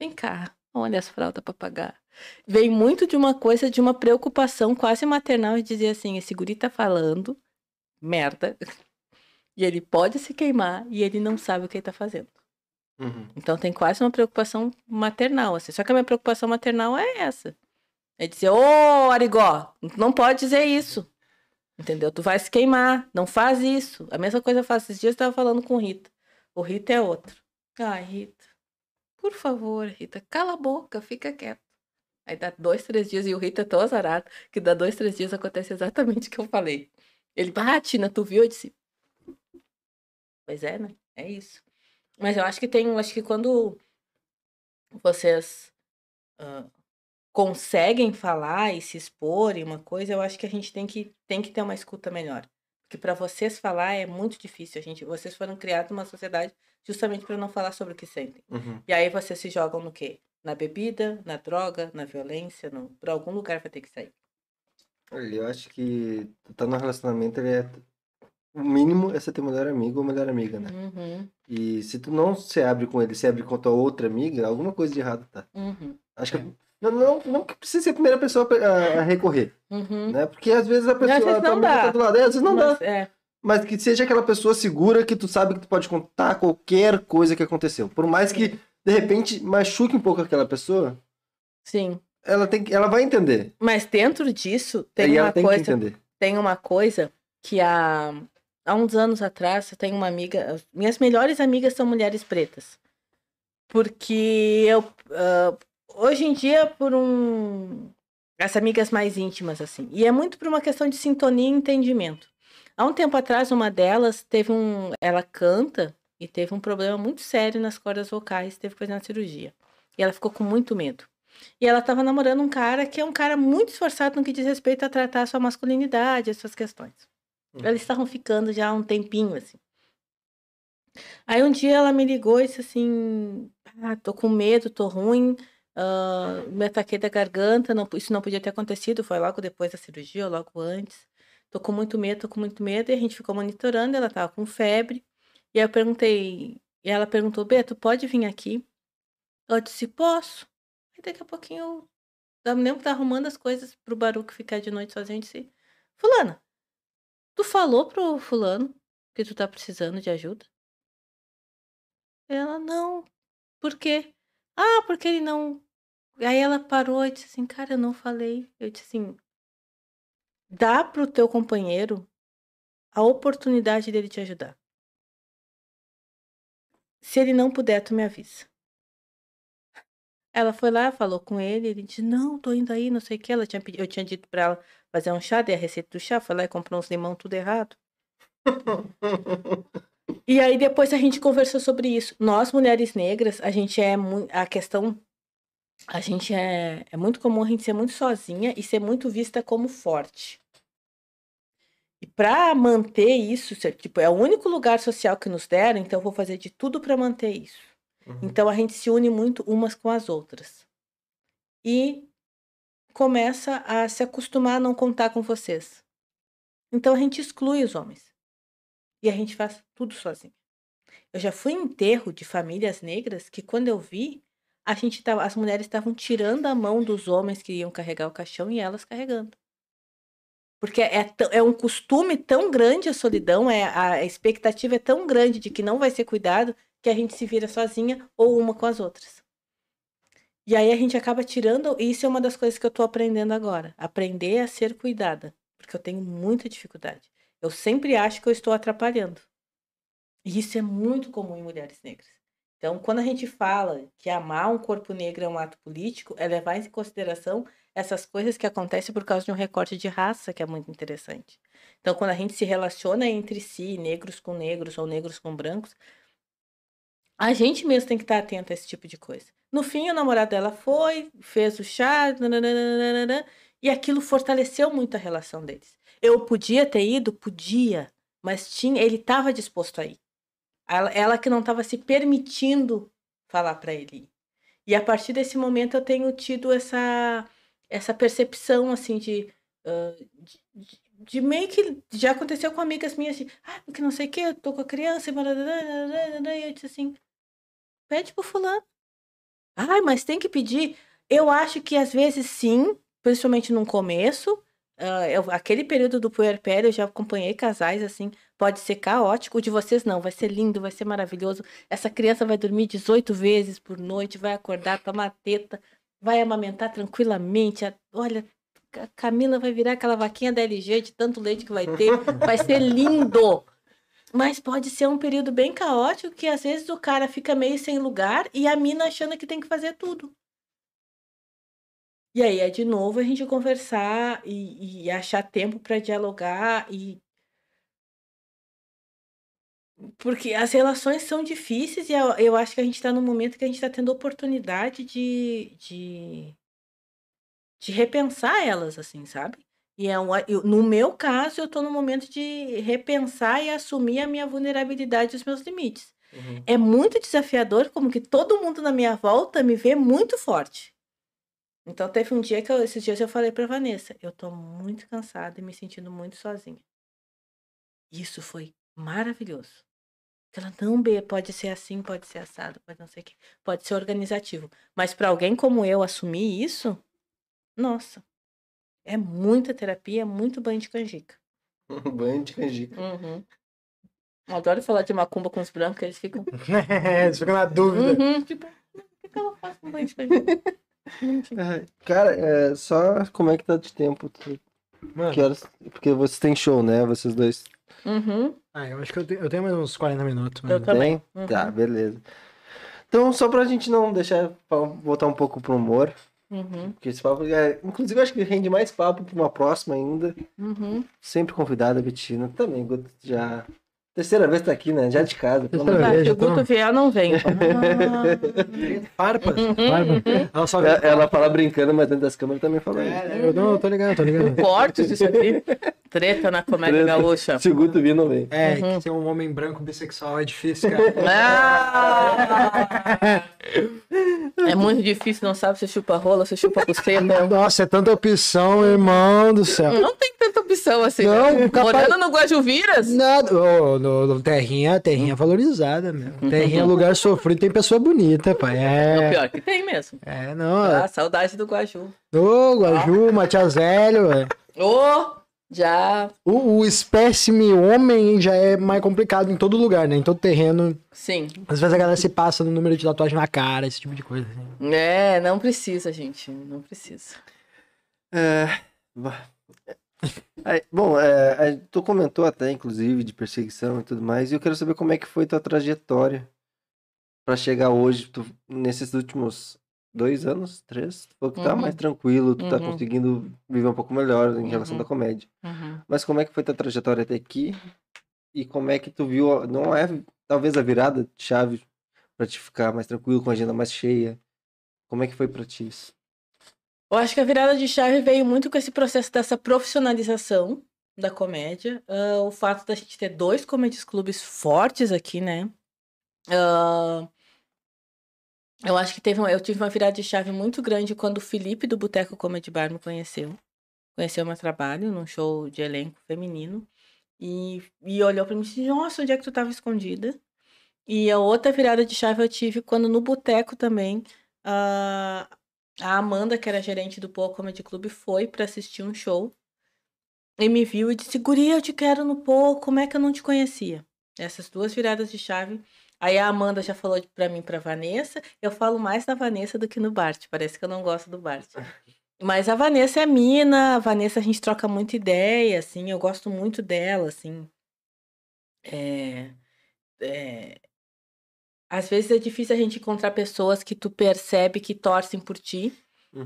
vem cá, olha as fraldas pra pagar. Vem muito de uma coisa, de uma preocupação quase maternal de dizer assim: esse guri tá falando merda. E ele pode se queimar e ele não sabe o que ele tá fazendo. Uhum. Então tem quase uma preocupação maternal, assim. Só que a minha preocupação maternal é essa. É dizer, ô Arigó, não pode dizer isso. Entendeu? Tu vai se queimar, não faz isso. A mesma coisa eu faço. Esses dias eu tava falando com Rita. O Rita é outro. Ai, Rita, por favor, Rita, cala a boca, fica quieto. Aí dá dois, três dias e o Rita é tão azarado que dá dois, três dias acontece exatamente o que eu falei. Ele, ah, Tina, tu viu? Eu disse, pois é, né? É isso. Mas eu acho que tem, acho que quando vocês ah, conseguem falar e se expor em uma coisa, eu acho que a gente tem que, tem que ter uma escuta melhor. Porque para vocês falar é muito difícil. A gente, vocês foram criados numa sociedade justamente para não falar sobre o que sentem. Uhum. E aí vocês se jogam no quê? Na bebida, na droga, na violência, no... por algum lugar vai ter que sair. Olha, eu acho que tu tá no relacionamento, ele é. O mínimo é você ter melhor amigo ou melhor amiga, né? Uhum, E se tu não se abre com ele, se abre com a tua outra amiga, alguma coisa de errado tá. uhum, Acho que. Não, não, não que precisa ser a primeira pessoa a, a recorrer, uhum. né? Porque às vezes a pessoa. Tua não amiga dá. tá do lado, é, às vezes não dá. Mas, é, Mas que seja aquela pessoa segura que tu sabe que tu pode contar qualquer coisa que aconteceu. Por mais que, de repente, machuque um pouco aquela pessoa, sim. ela, tem, ela vai entender. Mas dentro disso e tem ela uma tem coisa. tem uma coisa que há, há uns anos atrás eu tenho uma amiga. Minhas melhores amigas são mulheres pretas. Porque eu. ah, hoje em dia, por um. As amigas mais íntimas, assim. E é muito por uma questão de sintonia e entendimento. Há um tempo atrás, uma delas teve um. Ela canta e teve um problema muito sério nas cordas vocais, teve que fazer uma cirurgia. E ela ficou com muito medo. E ela estava namorando um cara que é um cara muito esforçado no que diz respeito a tratar a sua masculinidade, as suas questões. Uhum. Eles estavam ficando já há um tempinho, assim. Aí um dia ela me ligou e disse assim: ah, tô com medo, tô ruim, ah, me ataquei da garganta, não, isso não podia ter acontecido, foi logo depois da cirurgia, logo antes. Tô com muito medo, tô com muito medo, e a gente ficou monitorando, ela tava com febre. E eu perguntei, e ela perguntou, Beto, pode vir aqui? Eu disse, posso. Aí daqui a pouquinho, eu me lembro que arrumando as coisas pro Baruco ficar de noite sozinho, eu disse, fulana, tu falou pro fulano que tu tá precisando de ajuda? Ela, não. Por quê? Ah, porque ele não. Aí ela parou e disse assim, cara, eu não falei. Eu disse assim, dá pro teu companheiro a oportunidade dele te ajudar. Se ele não puder, tu me avisa. Ela foi lá, falou com ele, ele disse, não, tô indo aí, não sei o que. Ela tinha pedido, eu tinha dito pra ela fazer um chá, dei a receita do chá, foi lá e comprou uns limão tudo errado. E aí depois a gente conversou sobre isso. Nós, mulheres negras, a gente é muito. A questão. A gente é. É muito comum a gente ser muito sozinha e ser muito vista como forte. E para manter isso, tipo, é o único lugar social que nos deram, então eu vou fazer de tudo para manter isso. Uhum. Então a gente se une muito umas com as outras. E começa a se acostumar a não contar com vocês. Então a gente exclui os homens. E a gente faz tudo sozinho. Eu já fui enterro de famílias negras que quando eu vi, a gente tava, as mulheres estavam tirando a mão dos homens que iam carregar o caixão e elas carregando. Porque é, é um costume tão grande a solidão, é, a expectativa é tão grande de que não vai ser cuidado que a gente se vira sozinha ou uma com as outras. E aí a gente acaba tirando, e isso é uma das coisas que eu tô aprendendo agora, aprender a ser cuidada, porque eu tenho muita dificuldade. Eu sempre acho que eu estou atrapalhando. E isso é muito comum em mulheres negras. Então, quando a gente fala que amar um corpo negro é um ato político, é levar em consideração essas coisas que acontecem por causa de um recorte de raça, que é muito interessante. Então, quando a gente se relaciona entre si, negros com negros ou negros com brancos, a gente mesmo tem que estar atento a esse tipo de coisa. No fim, o namorado dela foi, fez o chá, nananana, e aquilo fortaleceu muito a relação deles. Eu podia ter ido? Podia, mas tinha, ele estava disposto a ir. Ela, ela que não estava se permitindo falar para ele. E a partir desse momento eu tenho tido essa essa percepção assim de, ah, de, de- de meio que já aconteceu com amigas minhas assim, ah, porque não sei o que, eu tô com a criança e barararararara", e eu disse assim, pede pro fulano. Ai, mas tem que pedir. Eu acho que às vezes sim, principalmente no começo, ah, eu- aquele período do puerpério, eu já acompanhei casais assim, pode ser caótico. O de vocês não, vai ser lindo, vai ser maravilhoso. Essa criança vai dormir 18 vezes por noite, vai acordar, tomar teta, vai amamentar tranquilamente. Olha, a Camila vai virar aquela vaquinha da LG de tanto leite que vai ter. Vai ser lindo. Mas pode ser um período bem caótico que às vezes o cara fica meio sem lugar e a mina achando que tem que fazer tudo. E aí é de novo a gente conversar e, e achar tempo para dialogar e porque as relações são difíceis e eu, eu acho que a gente está num momento que a gente está tendo oportunidade de, de, de repensar elas, assim, sabe? E é um, eu- no meu caso, eu estou no momento de repensar e assumir a minha vulnerabilidade e os meus limites. Uhum. É muito desafiador, como que todo mundo na minha volta me vê muito forte. Então teve um dia que eu, esses dias eu falei pra Vanessa, eu tô muito cansada e me sentindo muito sozinha. Isso foi maravilhoso. Ela não B, pode ser assim, pode ser assado, pode não sei o que, pode ser organizativo. Mas pra alguém como eu assumir isso, nossa, é muita terapia, é muito banho de canjica. Banho de canjica. Uhum. Eu adoro falar de macumba com os brancos, eles ficam. Você fica na dúvida. Uhum, tipo, o que, que ela faz com banho de canjica? Ai, Cara, é, só como é que tá de tempo? Tu- Mano, Que horas? Porque vocês têm show, né? Vocês dois Uhum. ah, eu acho que eu tenho, eu tenho mais uns 40 minutos. mano. Eu também. Uhum. Tá, beleza. Então, só pra gente não deixar, voltar um pouco pro humor, Uhum. porque esse papo, é, inclusive, eu acho que rende mais papo pra uma próxima ainda. Uhum. Sempre convidada, Betina. Também, já Terceira vez tá aqui, né? Já de casa. Terceira vez, se o Guto vier, não vem. Farpas. Farpas. Ela só Deus. Ela fala brincando, mas dentro das câmeras também fala isso. É, eu não, eu tô ligado, tô ligado. Cortes isso aqui. Treta na comédia Treta. gaúcha. Se o Guto vir, não vem. É, Uhum. que ser um homem branco bissexual é difícil, cara. Ah! É muito difícil, não sabe se chupa rola, se chupa buceta. Nossa, é tanta opção, irmão do céu. Não tem tanta opção assim. Não, né? capaz- Morando no Guajuviras? Nada. Ô, no, no terrinha, terrinha valorizada, meu. Terrinha é lugar sofrido, tem pessoa bonita, pai. É o É. pior que tem mesmo. É, não. Ah, saudade do Guaju. Ô, Guaju, Matias Hélio, velho. Ô, já, O, o espécime homem já é mais complicado em todo lugar, né? Em todo terreno. sim. Às vezes a galera se passa no número de tatuagem na cara, esse tipo de coisa. assim. É, não precisa, gente. Não precisa. É. Aí, bom, é, tu comentou até, inclusive, de perseguição e tudo mais, e eu quero saber como é que foi tua trajetória pra chegar hoje, tu, nesses últimos dois anos, três, tu falou que tá Uhum. mais tranquilo, tu tá Uhum. conseguindo viver um pouco melhor em relação Uhum. da comédia. Uhum. Mas como é que foi tua trajetória até aqui? E como é que tu viu, não é talvez a virada de chave pra te ficar mais tranquilo, com a agenda mais cheia? Como é que foi pra ti isso? Eu acho que a virada de chave veio muito com esse processo dessa profissionalização da comédia. Ah, o fato da gente ter dois comedies clubes fortes aqui, né? Ah, eu acho que teve uma- eu tive uma virada de chave muito grande quando o Felipe do Boteco Comedy Bar me conheceu. Conheceu meu trabalho num show de elenco feminino. E, e olhou pra mim e disse: Nossa, onde é que tu tava escondida? E a outra virada de chave eu tive quando no boteco também. ah, a Amanda, que era gerente do Poa Comedy Club, foi pra assistir um show e me viu e disse: Guria, eu te quero no Poa, como é que eu não te conhecia? Essas duas viradas de chave. Aí a Amanda já falou pra mim pra Vanessa. Eu falo mais da Vanessa do que no Bart. Parece que eu não gosto do Bart. Mas a Vanessa é mina, a Vanessa a gente troca muita ideia, assim, eu gosto muito dela, assim. É, é, às vezes é difícil a gente encontrar pessoas que tu percebe que torcem por ti,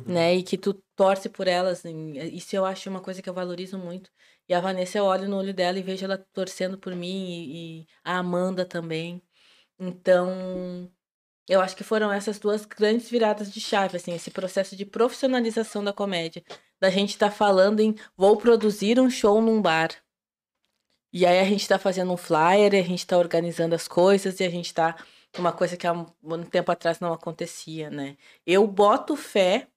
né? E que tu torce por elas. Isso eu acho uma coisa que eu valorizo muito. E a Vanessa, eu olho no olho dela e vejo ela torcendo por mim e, e a Amanda também. Então, eu acho que foram essas duas grandes viradas de chave, assim, esse processo de profissionalização da comédia. Da gente estar falando em vou produzir um show num bar. E aí a gente tá fazendo um flyer, a gente tá organizando as coisas, e a gente tá. Uma coisa que há um, tempo atrás não acontecia, né? Eu boto fé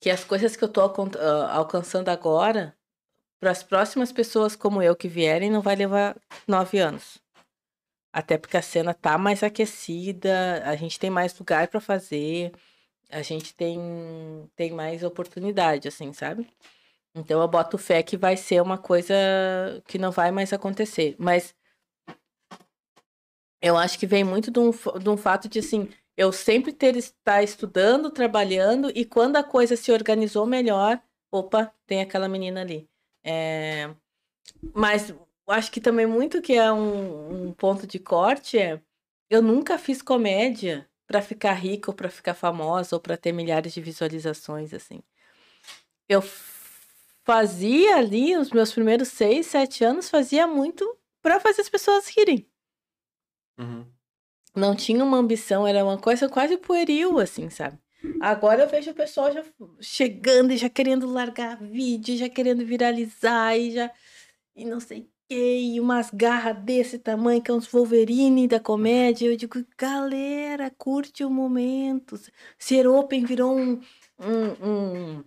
que as coisas que eu tô ah, alcançando agora, para as próximas pessoas como eu que vierem, não vai levar nove anos. Até porque a cena tá mais aquecida, a gente tem mais lugar para fazer, a gente tem, tem mais oportunidade, assim, sabe? Então eu boto fé que vai ser uma coisa que não vai mais acontecer. Mas eu acho que vem muito de um, de um fato de assim, eu sempre ter estar estudando, trabalhando, e quando a coisa se organizou melhor, opa, tem aquela menina ali. É, Mas acho que também muito que é um, um ponto de corte é eu nunca fiz comédia para ficar rica ou para ficar famosa ou para ter milhares de visualizações assim. Eu fazia ali os meus primeiros seis, sete anos fazia muito para fazer as pessoas rirem. Uhum. Não tinha uma ambição, era uma coisa quase pueril, assim, sabe? Agora eu vejo o pessoal já chegando e já querendo largar vídeo, já querendo viralizar e já. E não sei o quê, e umas garras desse tamanho, que é uns Wolverine da comédia. Eu digo, galera, curte o momento. Ser open virou um, um, um-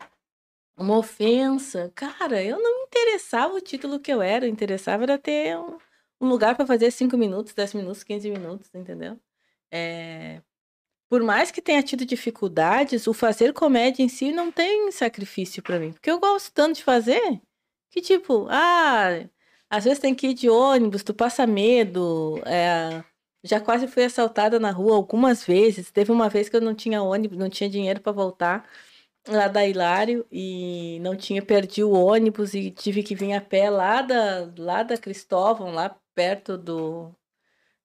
uma ofensa. Cara, eu não me interessava o título que eu era, eu interessava era ter um, um lugar para fazer 5 minutos, 10 minutos, 15 minutos, entendeu? É, Por mais que tenha tido dificuldades, o fazer comédia em si não tem sacrifício para mim. Porque eu gosto tanto de fazer que, tipo, ah, às vezes tem que ir de ônibus, tu passa medo. é, Já quase fui assaltada na rua algumas vezes. Teve uma vez que eu não tinha ônibus, não tinha dinheiro para voltar lá da Hilário e não tinha, perdi o ônibus e tive que vir a pé lá da, lá da Cristóvão, lá perto do,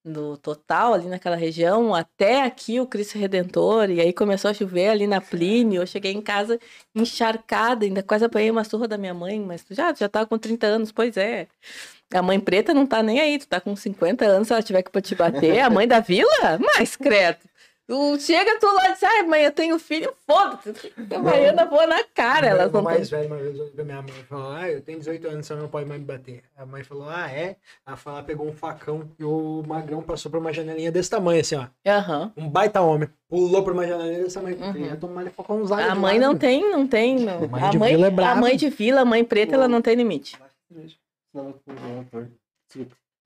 do Total, ali naquela região, até aqui o Cristo Redentor, e aí começou a chover ali na Plínio, eu cheguei em casa encharcada, ainda quase apanhei uma surra da minha mãe, mas tu já, já tava com 30 anos, pois é. A mãe preta não tá nem aí, tu tá com 50 anos, se ela tiver que te bater, a mãe da vila? Mais credo. Tu chega tu lá e diz, ai, mãe, eu tenho filho, foda-se. A Baiana voa na cara. Elas O não mais velho uma vez pra minha mãe falou: Ah, eu tenho 18 anos, você não pode mais me bater. A mãe falou: Ah, é? Ela falou, ela pegou um facão e o magrão passou por uma janelinha desse tamanho, assim, ó. Aham. Um baita homem. Pulou por uma janelinha desse tamanho. Uhum. Ia tomar ele. A mãe lado. não tem, não tem. Não. Mãe a, de mãe, vila é a mãe de vila, a mãe preta, ela não tem limite.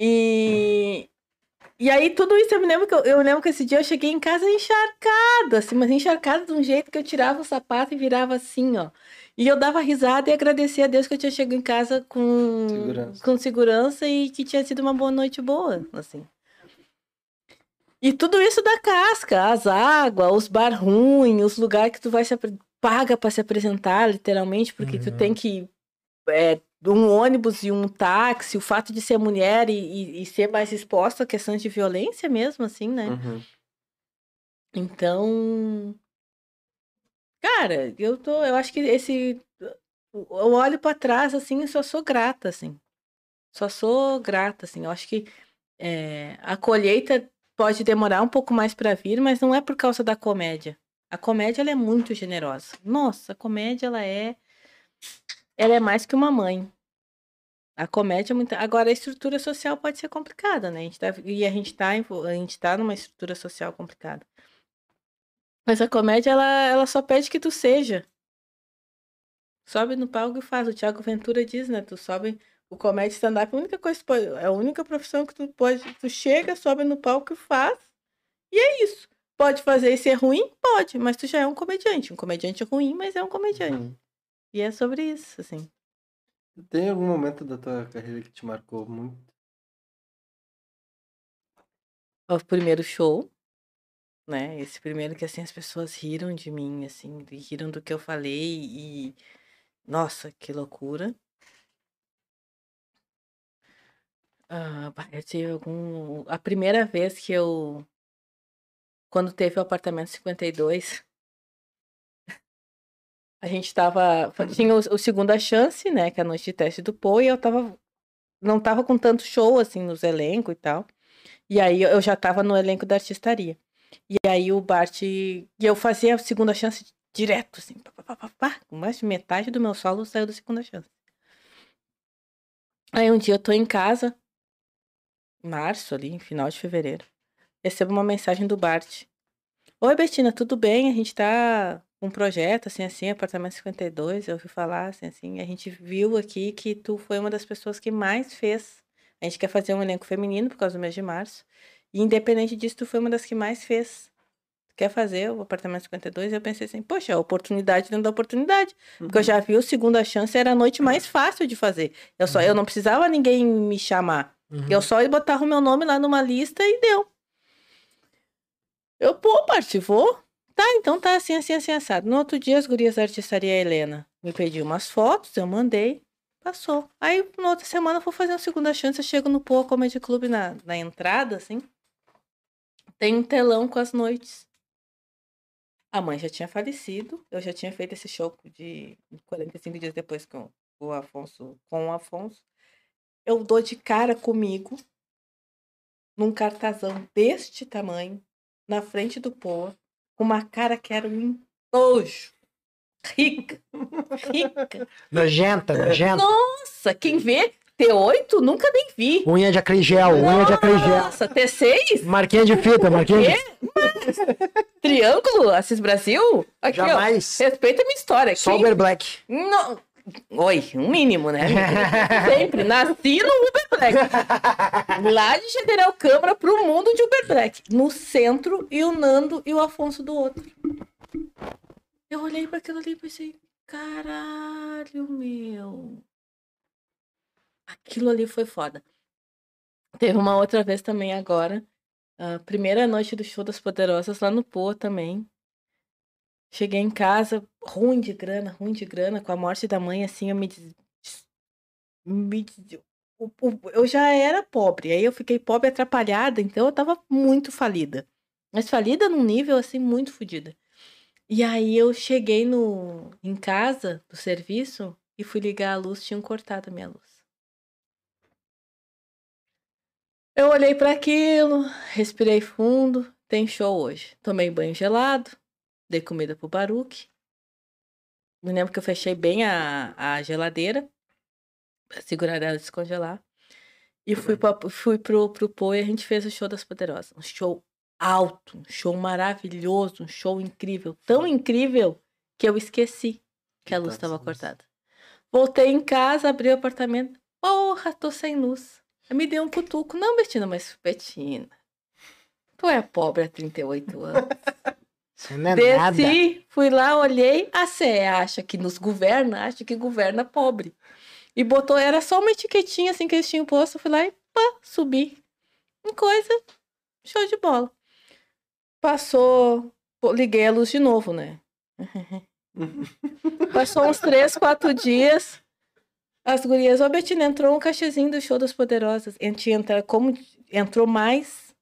E, e aí, tudo isso eu me lembro que eu, eu lembro que esse dia eu cheguei em casa encharcada, assim, mas encharcada de um jeito que eu tirava o sapato e virava assim, ó. E eu dava risada e agradecia a Deus que eu tinha chegado em casa com Segurança. com segurança e que tinha sido uma boa noite boa, assim. E tudo isso da casca, as águas, os bar ruins, os lugares que tu vai se paga para se apresentar, literalmente, porque tu Uhum. tem que é, um ônibus e um táxi, o fato de ser mulher e, e- e ser mais exposta a questões de violência mesmo, assim, né? Uhum. Então, cara, eu tô, eu acho que esse eu olho pra trás assim, e só sou grata assim. Só sou grata assim. Eu acho que é, a colheita pode demorar um pouco mais pra vir, mas não é por causa da comédia. A comédia ela é muito generosa. Nossa, a comédia ela é ela é mais que uma mãe. A comédia é muito. Agora, a estrutura social pode ser complicada, né? A gente tá... E a gente tá, em- a gente tá numa estrutura social complicada. Mas a comédia, ela, ela só pede que tu seja. Sobe no palco e faz. O Thiago Ventura diz, né? Tu sobe. O comédia stand-up, a única coisa que tu pode. É a única profissão que tu pode. Tu chega, sobe no palco e faz. E é isso. Pode fazer e ser ruim? Pode, mas tu já é um comediante. Um comediante ruim, mas é um comediante. Uhum. E é sobre isso, assim. Tem algum momento da tua carreira que te marcou muito? o primeiro show, né? Esse primeiro que assim as pessoas riram de mim, assim, riram do que eu falei e nossa, que loucura. Ah, eu tive algum a primeira vez que eu quando teve o apartamento 52 a gente tava tinha o, o segunda chance, né, que é a noite de teste do Pô, e eu tava não tava com tanto show assim nos elencos e tal. E aí eu já tava no elenco da artistaria. E aí o Bart. E eu fazia a segunda chance direto, assim. Pá, pá, pá, pá. Mais de metade do meu solo saiu da segunda chance. Aí um dia eu tô em casa, março ali, final de fevereiro. Recebo uma mensagem do Bart. Oi, Betina, tudo bem? A gente tá um projeto, assim, assim, apartamento 52. Eu ouvi falar, assim, assim. A gente viu aqui que tu foi uma das pessoas que mais fez a gente quer fazer um elenco feminino por causa do mês de março. E independente disso, tu foi uma das que mais fez. Quer fazer o apartamento 52? Eu pensei assim, poxa, a oportunidade dentro da oportunidade. Porque eu já vi o segunda chance, era a noite mais fácil de fazer. Eu só, eu não precisava ninguém me chamar. Uhum. Eu só botava o meu nome lá numa lista e deu. Eu, pô, Bart, vou. Tá, então tá assim, assim, assim, assado. No outro dia, as gurias da artistaria Helena me pediu umas fotos, eu mandei. Passou. Aí, na outra semana, eu vou fazer uma segunda chance. Eu chego no Poa Comedy Club na, na entrada, assim. Tem um telão com as noites. A mãe já tinha falecido. Eu já tinha feito esse show de 45 dias depois com o Afonso. Com o Afonso. Eu dou de cara comigo. Num cartazão deste tamanho. Na frente do Poa. Com uma cara que era um nojo. Rica. Rica. Nojenta, nojenta. Nossa, quem vê T8 nunca nem vi. Unha de acrigel, unha de acrigel. Nossa, T6? Marquinha de fita, marquinha de Triângulo? Assis Brasil? Aqui, Jamais. ó. Respeita a minha história. Só Quem- Black. Não. Oi, um mínimo, né? Sempre. Nasci no Uber Black. Lá de General Câmara pro mundo de Uber Black. No centro, e o Nando e o Afonso do outro. Eu olhei para aquilo ali e pensei, caralho, meu. Aquilo ali foi foda. Teve uma outra vez também agora. A primeira noite do show das Poderosas lá no Pô também. Cheguei em casa, ruim de grana, ruim de grana, com a morte da mãe, assim, eu me. des- me des- eu já era pobre, aí eu fiquei pobre atrapalhada, então eu tava muito falida. Mas falida num nível, assim, muito fodida. E aí eu cheguei no, em casa do serviço e fui ligar a luz, tinham cortado a minha luz. Eu olhei para aquilo, respirei fundo. Tem show hoje. Tomei banho gelado, dei comida pro Baruque. Me lembro que eu fechei bem a, a geladeira pra segurar ela descongelar. E fui, pra, fui pro, pro Pô e a gente fez o show das Poderosas. Um show alto, um show maravilhoso, um show incrível. Tão incrível que eu esqueci que a luz Tá estava luz. cortada. Voltei em casa, abri o apartamento. Porra, tô sem luz. Aí Me deu um cutuco. Não, Betina, mas Betina. Tu é pobre há 38 anos. Não é nada. Desci, fui lá, olhei. A CE acha que nos governa, acha que governa pobre. E botou, era só uma etiquetinha assim que eles tinham posto. Fui lá e pá, subi. Em coisa, show de bola. Passou, liguei a luz de novo, né? Passou uns três, quatro dias. As gurias, ô Betina, entrou um cachezinho do show das poderosas. A gente entra, como entrou mais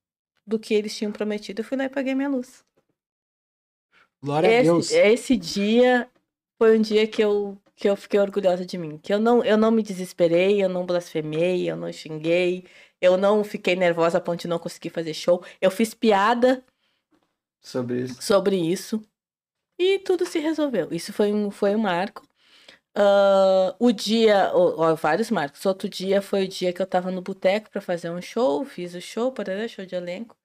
do que eles tinham prometido, eu fui lá e paguei minha luz. Glória a Deus. Esse, esse dia foi um dia que eu, que eu fiquei orgulhosa de mim. Que eu não, eu não me desesperei, eu não blasfemei, eu não xinguei, eu não fiquei nervosa a ponto de não conseguir fazer show. Eu fiz piada Sobre isso. sobre isso e tudo se resolveu. Isso foi um, foi um marco. Ah, o dia, ó, ó, vários marcos. Outro dia foi o dia que eu tava no boteco para fazer um show, fiz o show, para show de elenco.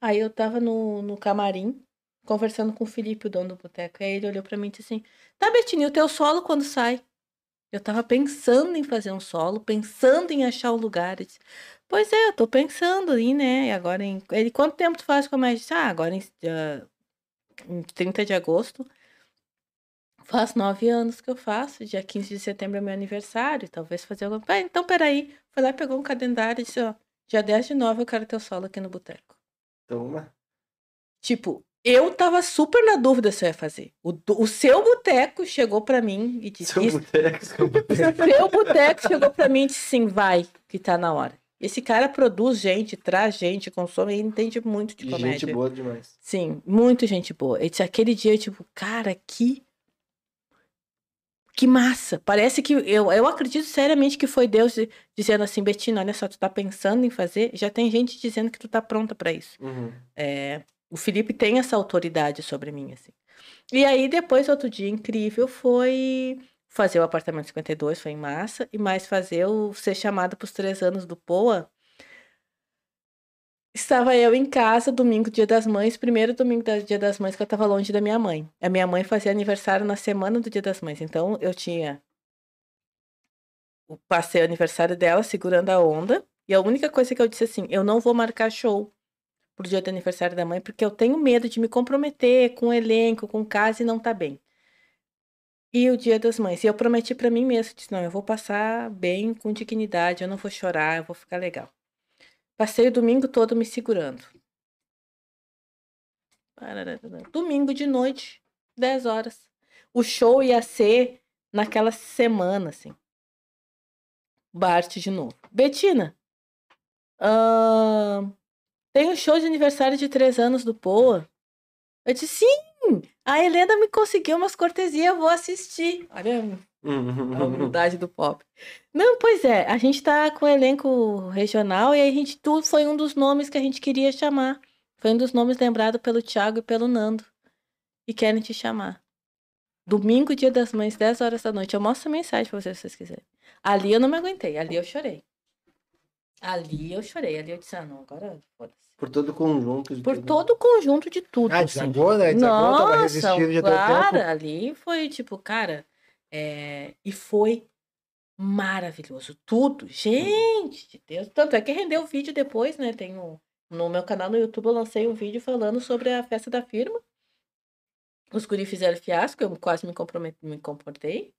Aí eu tava no, no camarim, conversando com o Felipe, o dono do boteco. Aí ele olhou para mim e disse assim: Tá, Betinho, o teu solo quando sai? Eu tava pensando em fazer um solo, pensando em achar o lugar. Ele disse, pois é, eu tô pensando aí, né? E agora em. Ele, quanto tempo tu faz comédia? Eu disse, Ah, agora em, ah, em 30 de agosto. Faz nove anos que eu faço. Dia 15 de setembro é meu aniversário. Talvez fazer alguma coisa. então, peraí. Foi lá, pegou um calendário e disse: Ó, dia 10 de nove eu quero teu solo aqui no boteco. Toma. Tipo, eu tava super na dúvida se eu ia fazer. O, o seu boteco chegou pra mim e disse: Seu "Isso- boteco. o seu boteco chegou pra mim e disse sim, vai, que tá na hora. Esse cara produz gente, traz gente, consome e entende muito de E comédia. gente boa demais. Sim, muito gente boa. Disse, aquele dia, eu, tipo, cara, que. Que massa. Parece que. Eu, eu acredito seriamente que foi Deus di- dizendo assim, Betina, olha só, tu tá pensando em fazer. Já tem gente dizendo que tu tá pronta pra isso. Uhum. É, o Felipe tem essa autoridade sobre mim, assim. E aí, depois, outro dia incrível foi fazer o apartamento 52, foi em massa, e mais fazer o ser chamada para os três anos do POA. Estava eu em casa, domingo, dia das mães, primeiro domingo do dia das mães que eu estava longe da minha mãe. A minha mãe fazia aniversário na semana do dia das mães, então eu tinha. Passei o aniversário dela segurando a onda, e a única coisa que eu disse assim: eu não vou marcar show pro dia do aniversário da mãe, porque eu tenho medo de me comprometer com o elenco, com casa e não tá bem. E o dia das mães. E eu prometi pra mim mesma, disse, não, eu vou passar bem, com dignidade, eu não vou chorar, eu vou ficar legal. Passei o domingo todo me segurando. Domingo de noite, 10 horas. O show ia ser naquela semana, assim. Bart de novo. Betina, ahn, tem um show de aniversário de três anos do Poa. Eu disse, sim! A Helena me conseguiu umas cortesias, eu vou assistir. Olha a Uhum. humildade do pop. Não, pois é, a gente tá com o elenco regional e aí a gente, tu foi um dos nomes que a gente queria chamar. Foi um dos nomes lembrado pelo Thiago e pelo Nando. E querem te chamar. Domingo, dia das mães, 10 horas da noite. Eu mostro a mensagem pra vocês se vocês quiserem. Ali eu não me aguentei, ali eu chorei. Ali eu chorei, ali eu disse, ah, não, agora foda-se. Por todo o conjunto. de Por tudo. todo o conjunto de tudo. Ah, assim. desagou, né? Desagou, tava Nossa, resistindo já todo cara, tempo. ali foi tipo, cara, é, e foi maravilhoso. Tudo, gente de Deus. Tanto é que rendeu o vídeo depois, né? Tem um, no meu canal no YouTube eu lancei um vídeo falando sobre a festa da firma. Os guri fizeram fiasco, eu quase me, compromet- me comportei.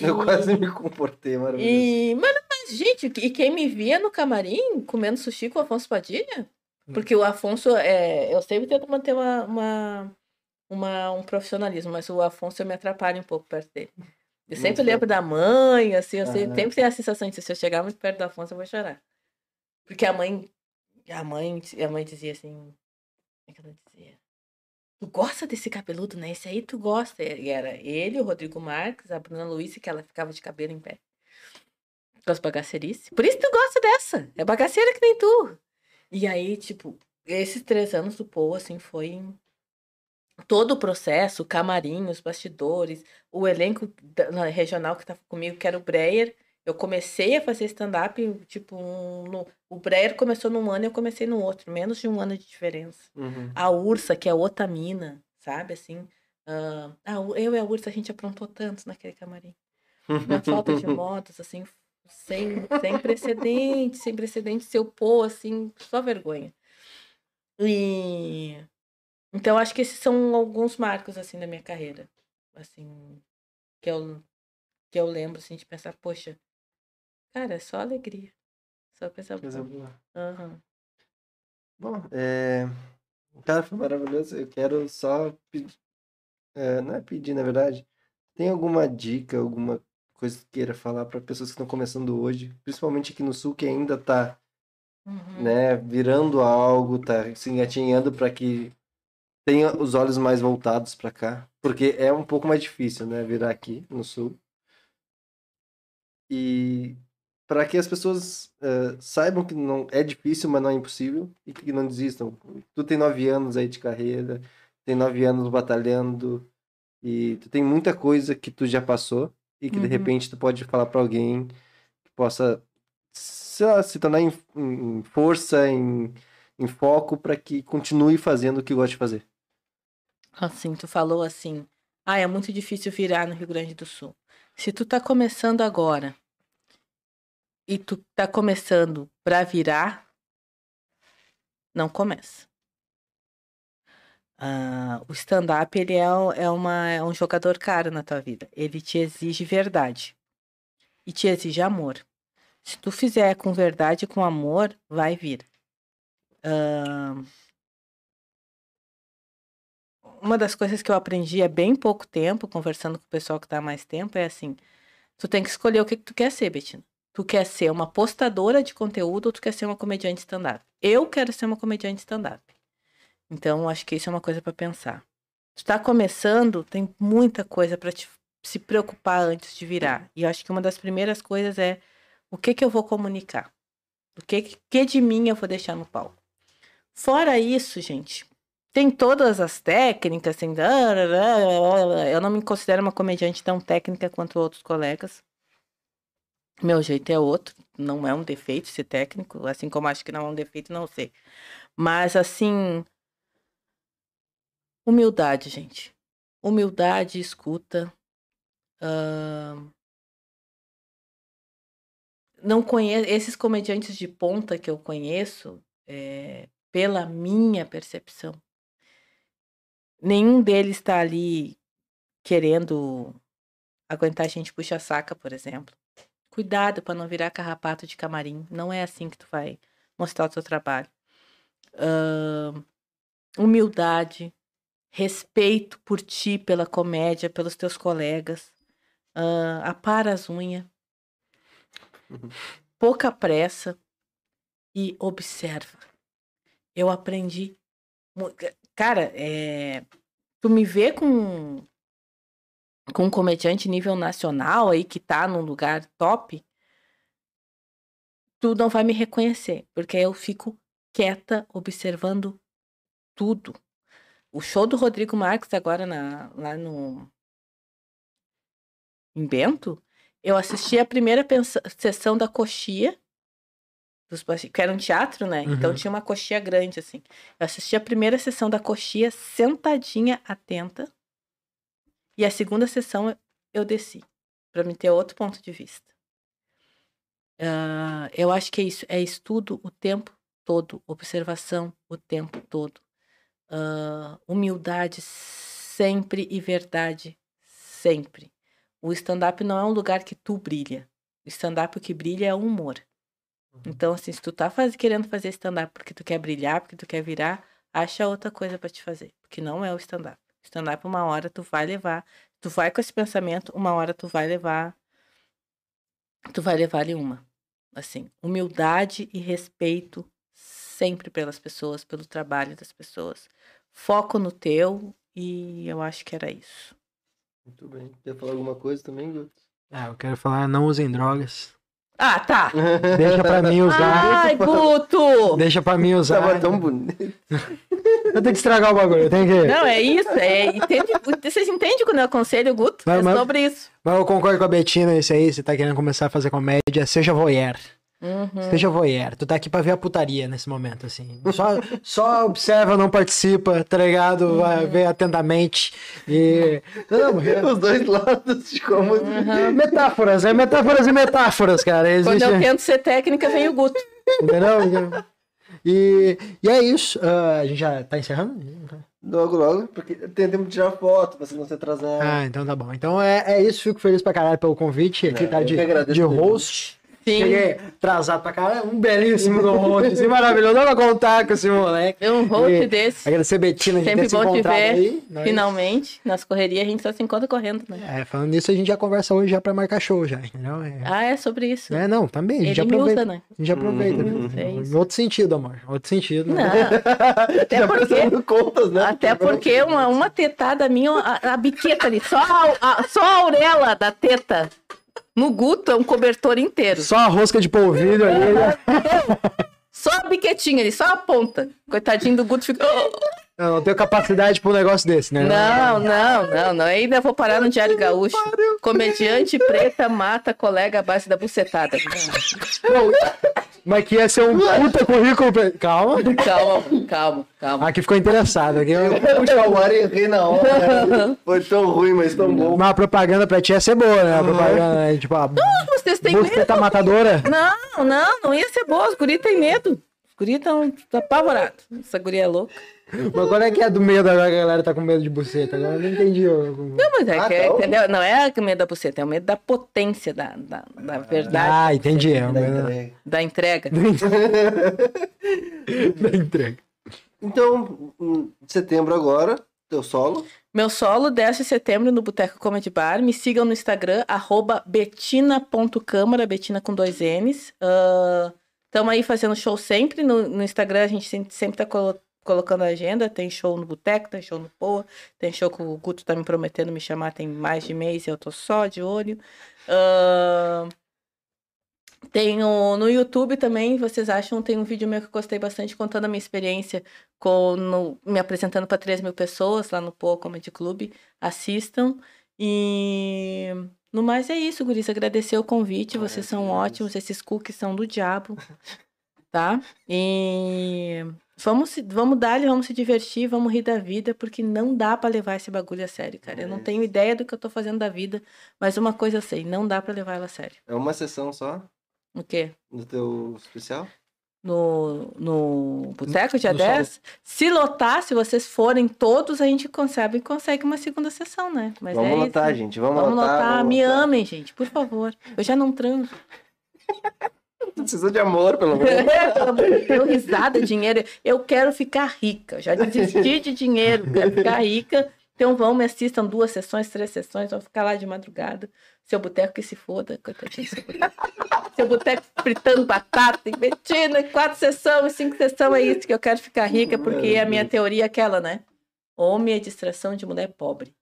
Eu quase me comportei, maravilhoso. E, mas, mas, gente, e quem me via no camarim comendo sushi com o Afonso Padilha? Porque o Afonso, é, eu sempre tento manter uma, uma, uma- um profissionalismo, mas o Afonso eu me atrapalho um pouco perto dele. Eu sempre Muito lembro da mãe, assim, eu sempre, Aham. sempre tenho a sensação de se eu chegar muito perto do Afonso, eu vou chorar. Porque a mãe, a mãe, a mãe dizia assim, como é que ela dizia? Tu gosta desse cabeludo, né? Esse aí tu gosta. E era ele, o Rodrigo Marques, a Bruna Luiz, que ela ficava de cabelo em pé. Com as bagacerices. Por isso tu gosta dessa. É bagaceira que nem tu. E aí, tipo, esses três anos do Paul, assim, foi todo o processo, camarim, os bastidores, o elenco da- regional que tava comigo, que era o Breyer. Eu comecei a fazer stand-up, tipo, um- no- o Breyer começou num ano e eu comecei no outro, menos de um ano de diferença. Uhum. A Ursa, que é outra mina, sabe, assim. ah, a U- eu e a Ursa, a gente aprontou tanto naquele camarim. Na falta de motos, assim, sem, sem precedente, sem precedente, seu pô, assim, só vergonha. E então acho que esses são alguns marcos assim da minha carreira, assim, que eu que eu lembro assim de pensar, poxa, cara, é só alegria. Só Coisa boa. Aham. Bom, é... Cara, foi maravilhoso. Eu quero só pedir. é, não é pedir, na verdade. Tem alguma dica, alguma coisa que queira falar para pessoas que estão começando hoje, principalmente aqui no Sul, que ainda tá, Uhum. né, virando algo, tá se engatinhando para que tenha os olhos mais voltados para cá, porque é um pouco mais difícil, né, virar aqui no Sul. E para que as pessoas eh, saibam que não é difícil, mas não é impossível e que não desistam. Tu tem nove anos aí de carreira, tem nove anos batalhando e tu tem muita coisa que tu já passou e que de Uhum. repente tu pode falar para alguém que possa sei lá, se tornar em, em força, em, em foco para que continue fazendo o que gosta de fazer. Assim, tu falou assim, ah, é muito difícil virar no Rio Grande do Sul. Se tu tá começando agora e tu tá começando pra virar, não começa. Ah, o stand-up, ele é, é, uma, é um jogador caro na tua vida. Ele te exige verdade. E te exige amor. Se tu fizer com verdade e com amor, vai vir. Ah, uma das coisas que eu aprendi há bem pouco tempo, conversando com o pessoal que tá há mais tempo, é assim: tu tem que escolher o que, que tu quer ser, Betina. Tu quer ser uma postadora de conteúdo ou tu quer ser uma comediante stand-up? Eu quero ser uma comediante stand-up. Então, acho que isso é uma coisa para pensar. Tu tá começando, tem muita coisa para se preocupar antes de virar. E eu acho que uma das primeiras coisas é o que que eu vou comunicar? O que que de mim eu vou deixar no palco? Fora isso, gente, tem todas as técnicas, assim, eu não me considero uma comediante tão técnica quanto outros colegas. Meu jeito é outro, não é um defeito ser técnico, assim como acho que não é um defeito não ser. Mas assim, humildade, gente. Humildade, escuta. ahn, Não conheço esses comediantes de ponta que eu conheço, é, pela minha percepção, nenhum deles está ali querendo aguentar a gente puxa-saca, por exemplo. Cuidado para não virar carrapato de camarim. Não é assim que tu vai mostrar o teu trabalho. Ahn, humildade, respeito por ti, pela comédia, pelos teus colegas. Ahn, apara as unhas. Pouca pressa e observa. Eu aprendi. Cara, é, tu me vê com com um comediante nível nacional aí que tá num lugar top, tu não vai me reconhecer, porque eu fico quieta observando tudo. O show do Rodrigo Marques agora na, lá no em Bento, eu assisti a primeira sessão da coxia dos que era um teatro, né? Então Uhum. tinha uma coxia grande assim. Eu assisti a primeira sessão da coxia sentadinha, atenta. E a segunda sessão eu- desci, para me ter outro ponto de vista. Ah, eu acho que é isso, é estudo o tempo todo, observação o tempo todo, Ah, humildade sempre e verdade sempre. O stand-up não é um lugar que tu brilha. O stand-up que brilha é o humor. Então, assim, se tu tá faz- querendo fazer stand-up porque tu quer brilhar, porque tu quer virar, acha outra coisa pra te fazer. Porque não é o stand-up. Stand-up, uma hora tu vai levar. Tu vai com esse pensamento, uma hora tu vai levar. Tu vai levar ali uma. Assim, humildade e respeito sempre pelas pessoas, pelo trabalho das pessoas. Foco no teu e eu acho que era isso. Muito bem. Quer falar alguma coisa também, Guto? Ah, eu quero falar, não usem drogas. Ah, tá. Deixa pra mim usar. Ai, Guto! Deixa pra mim usar. Tava tão bonito. Eu tenho que estragar o bagulho, eu tenho que. Não, é isso. É, entende, vocês entendem quando eu aconselho o Guto? Mas- é mas- sobre isso. Mas eu concordo com a Betina, esse aí, você tá querendo começar a fazer comédia, seja voyeur. Uhum. Seja voyeur. Tu tá aqui pra ver a putaria nesse momento, assim. Só, só observa, não participa, tá ligado? Vai ver atentamente. E. Não, é- Os dois lados de como. Metáforas, é metáforas e metáforas, cara. Quando Existe, eu tento ser técnica, vem o Guto. entendeu? E, e é isso. Ah, a gente já tá encerrando? Logo, logo, porque tem tempo de tirar foto, pra você não se atrasar. Ah, então tá bom. Então é, é isso. Fico feliz pra caralho pelo convite. Aqui Não, tá de, de mesmo. host. Sim. Cheguei atrasado pra caralho. Um belíssimo do host. Assim, maravilhoso. Contar com esse moleque. É um host E desse. Agradecer a Betina de Sempre ter se bom te ver. aí. Nós- Finalmente. Nas correrias a gente só se encontra correndo, né? É, falando nisso, a gente já conversa hoje já pra marcar show já, entendeu? É, Ah, é sobre isso. é não, também. A gente Ele me aproveita. usa, né? A gente aproveita. Uhum. É. Em outro sentido, amor. Outro sentido. Não. Até Já porque. contas, né? Até porque uma, uma tetada minha, a, a biqueta ali, só a, a- só a orelha da teta no Guto é um cobertor inteiro. Só a rosca de polvilho ali. né? Só a biquetinha ali, só a ponta. Coitadinho do Guto fica. Eu não tenho capacidade pra um negócio desse, né? Não, não, não, não. Ainda vou parar no Diário Gaúcho. Comediante preta mata colega à base da bucetada. Não, Mas que ia ser um puta currículo. pra- Calma. Calma, calma, calma. Aqui ficou interessado. Aqui eu- Puxa o ar e errei na hora. Foi tão ruim, mas tão bom. Uma propaganda pra ti ia ser boa, né? A propaganda, né? tipo, a Vocês têm medo? buceta matadora. Não, não, não ia ser boa. Os guri têm medo. Os guri estão apavorados. Essa guria é louca. Mas qual é que é do medo agora que a galera tá com medo de buceta? Agora eu não entendi. Não, mas é Ah, que, é, tá. entendeu? Não é o medo da buceta, é o medo da potência, da, da, da verdade, Ah, entendi. É, Da entrega. da entrega. da entrega. Então, em setembro agora, teu solo. Meu solo, 10 de setembro, no Boteco Comedy Bar. Me sigam no Instagram, arroba betina.câmara, betina com dois N's. Estamos aí fazendo show sempre. No, no Instagram a gente sempre, sempre tá colo- colocando a agenda. Tem show no Boteco, tem show no Poa, tem show que o Guto tá me prometendo me chamar tem mais de mês e eu tô só de olho. Ah, tenho no YouTube também, vocês acham, tem um vídeo meu que eu gostei bastante contando a minha experiência com, no- me apresentando para 3 mil pessoas lá no Poa Comedy Club. Assistam. E no mais é isso, Guris. Agradecer o convite. Vocês são ótimos. Esses cookies são do diabo. Tá? E vamos, se- vamos dar vamos se divertir, vamos rir da vida, porque não dá pra levar esse bagulho a sério, cara. Eu não É. tenho ideia do que eu tô fazendo da vida, mas uma coisa eu sei, não dá pra levar ela a sério. É uma sessão só O quê? do teu especial? no, no Boteco, dia no 10. Se lotar, se vocês forem todos, a gente consegue, consegue uma segunda sessão, né? Mas vamos é lotar, isso. gente. Vamos, Vamos lotar. lotar. vamos Me lotar. amem, gente, por favor. Eu já não transo. Precisa de amor, pelo menos. Eu tenho risada, dinheiro. Eu quero ficar rica. Já desisti de dinheiro, quero ficar rica. Então vão, me assistam duas sessões, três sessões, vão ficar lá de madrugada. Seu boteco que se foda, coitadinho do seu boteco. Seu boteco fritando batata, investindo em quatro sessões, cinco sessões, é isso que eu quero ficar rica, porque a minha teoria é aquela, né? Homem é distração de mulher pobre.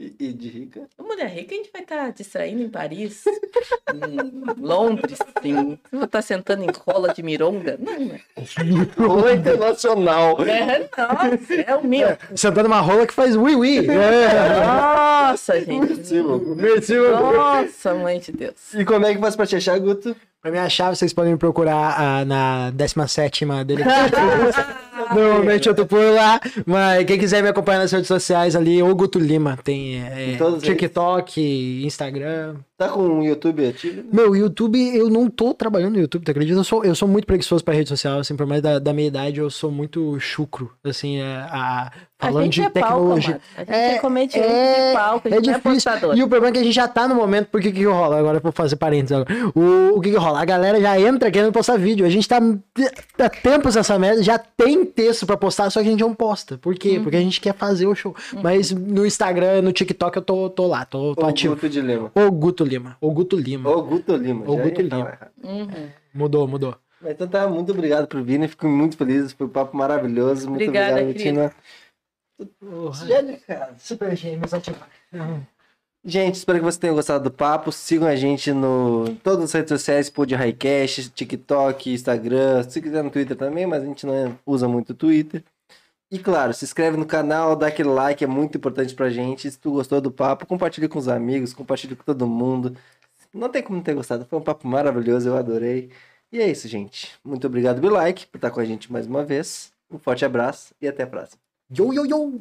E, e de rica? Mulher rica a gente vai estar distraindo em Paris, em Londres, em... vou estar sentando em rola de mironga. Não, né? Rola internacional. É, nossa, é o meu. Sentando uma rola que faz ui ui. É. Nossa, gente. Possível. Merci, meu amor. Nossa, mãe de Deus. E como é que faz pra te achar, Guto? Pra me achar, vocês podem me procurar ah, na 17 dele. Normalmente eu tô por lá, mas quem quiser me acompanhar nas redes sociais ali, o Guto Lima, tem é, TikTok, Instagram. Tá com o YouTube ativo? Meu, YouTube, eu não tô trabalhando no YouTube, tu acredita? Eu sou, eu sou muito preguiçoso pra rede social, assim, por mais da, da minha idade, eu sou muito chucro, assim, é, a, A falando gente de é palco, tecnologia. amado. A gente é, comediante de palco, a é gente não é difícil. postador. e o problema é que a gente já tá no momento, porque que que rola? Agora eu vou fazer parênteses agora. O, o que que rola? A galera já entra querendo postar vídeo. A gente tá há tempos nessa merda, já tem texto pra postar, só que a gente não posta. Por quê? Uhum. Porque a gente quer fazer o show. Mas no Instagram, no TikTok eu tô, tô lá, tô, tô Ou ativo. Guto de Lima? O Guto Lima. O Guto Lima. Ou Guto Lima. Ou já Guto ia falar Lima. Uhum. Mudou, mudou. Mas Então tá, muito obrigado por vir, né? Fico muito feliz, foi um papo maravilhoso. Muito Obrigada, obrigado. Gênio, cara. Super gêmeos ativar. Gente, espero que vocês tenham gostado do papo. Sigam a gente no todas as redes sociais, Pod Highcast, TikTok, Instagram, se quiser no Twitter também, mas a gente não usa muito o Twitter. E claro, se inscreve no canal, dá aquele like, é muito importante pra gente. Se tu gostou do papo, compartilhe com os amigos, compartilhe com todo mundo. Não tem como não ter gostado, foi um papo maravilhoso, eu adorei. E é isso, gente. Muito obrigado, Bilike, por estar com a gente mais uma vez. Um forte abraço e até a próxima. Yo, yo, yo!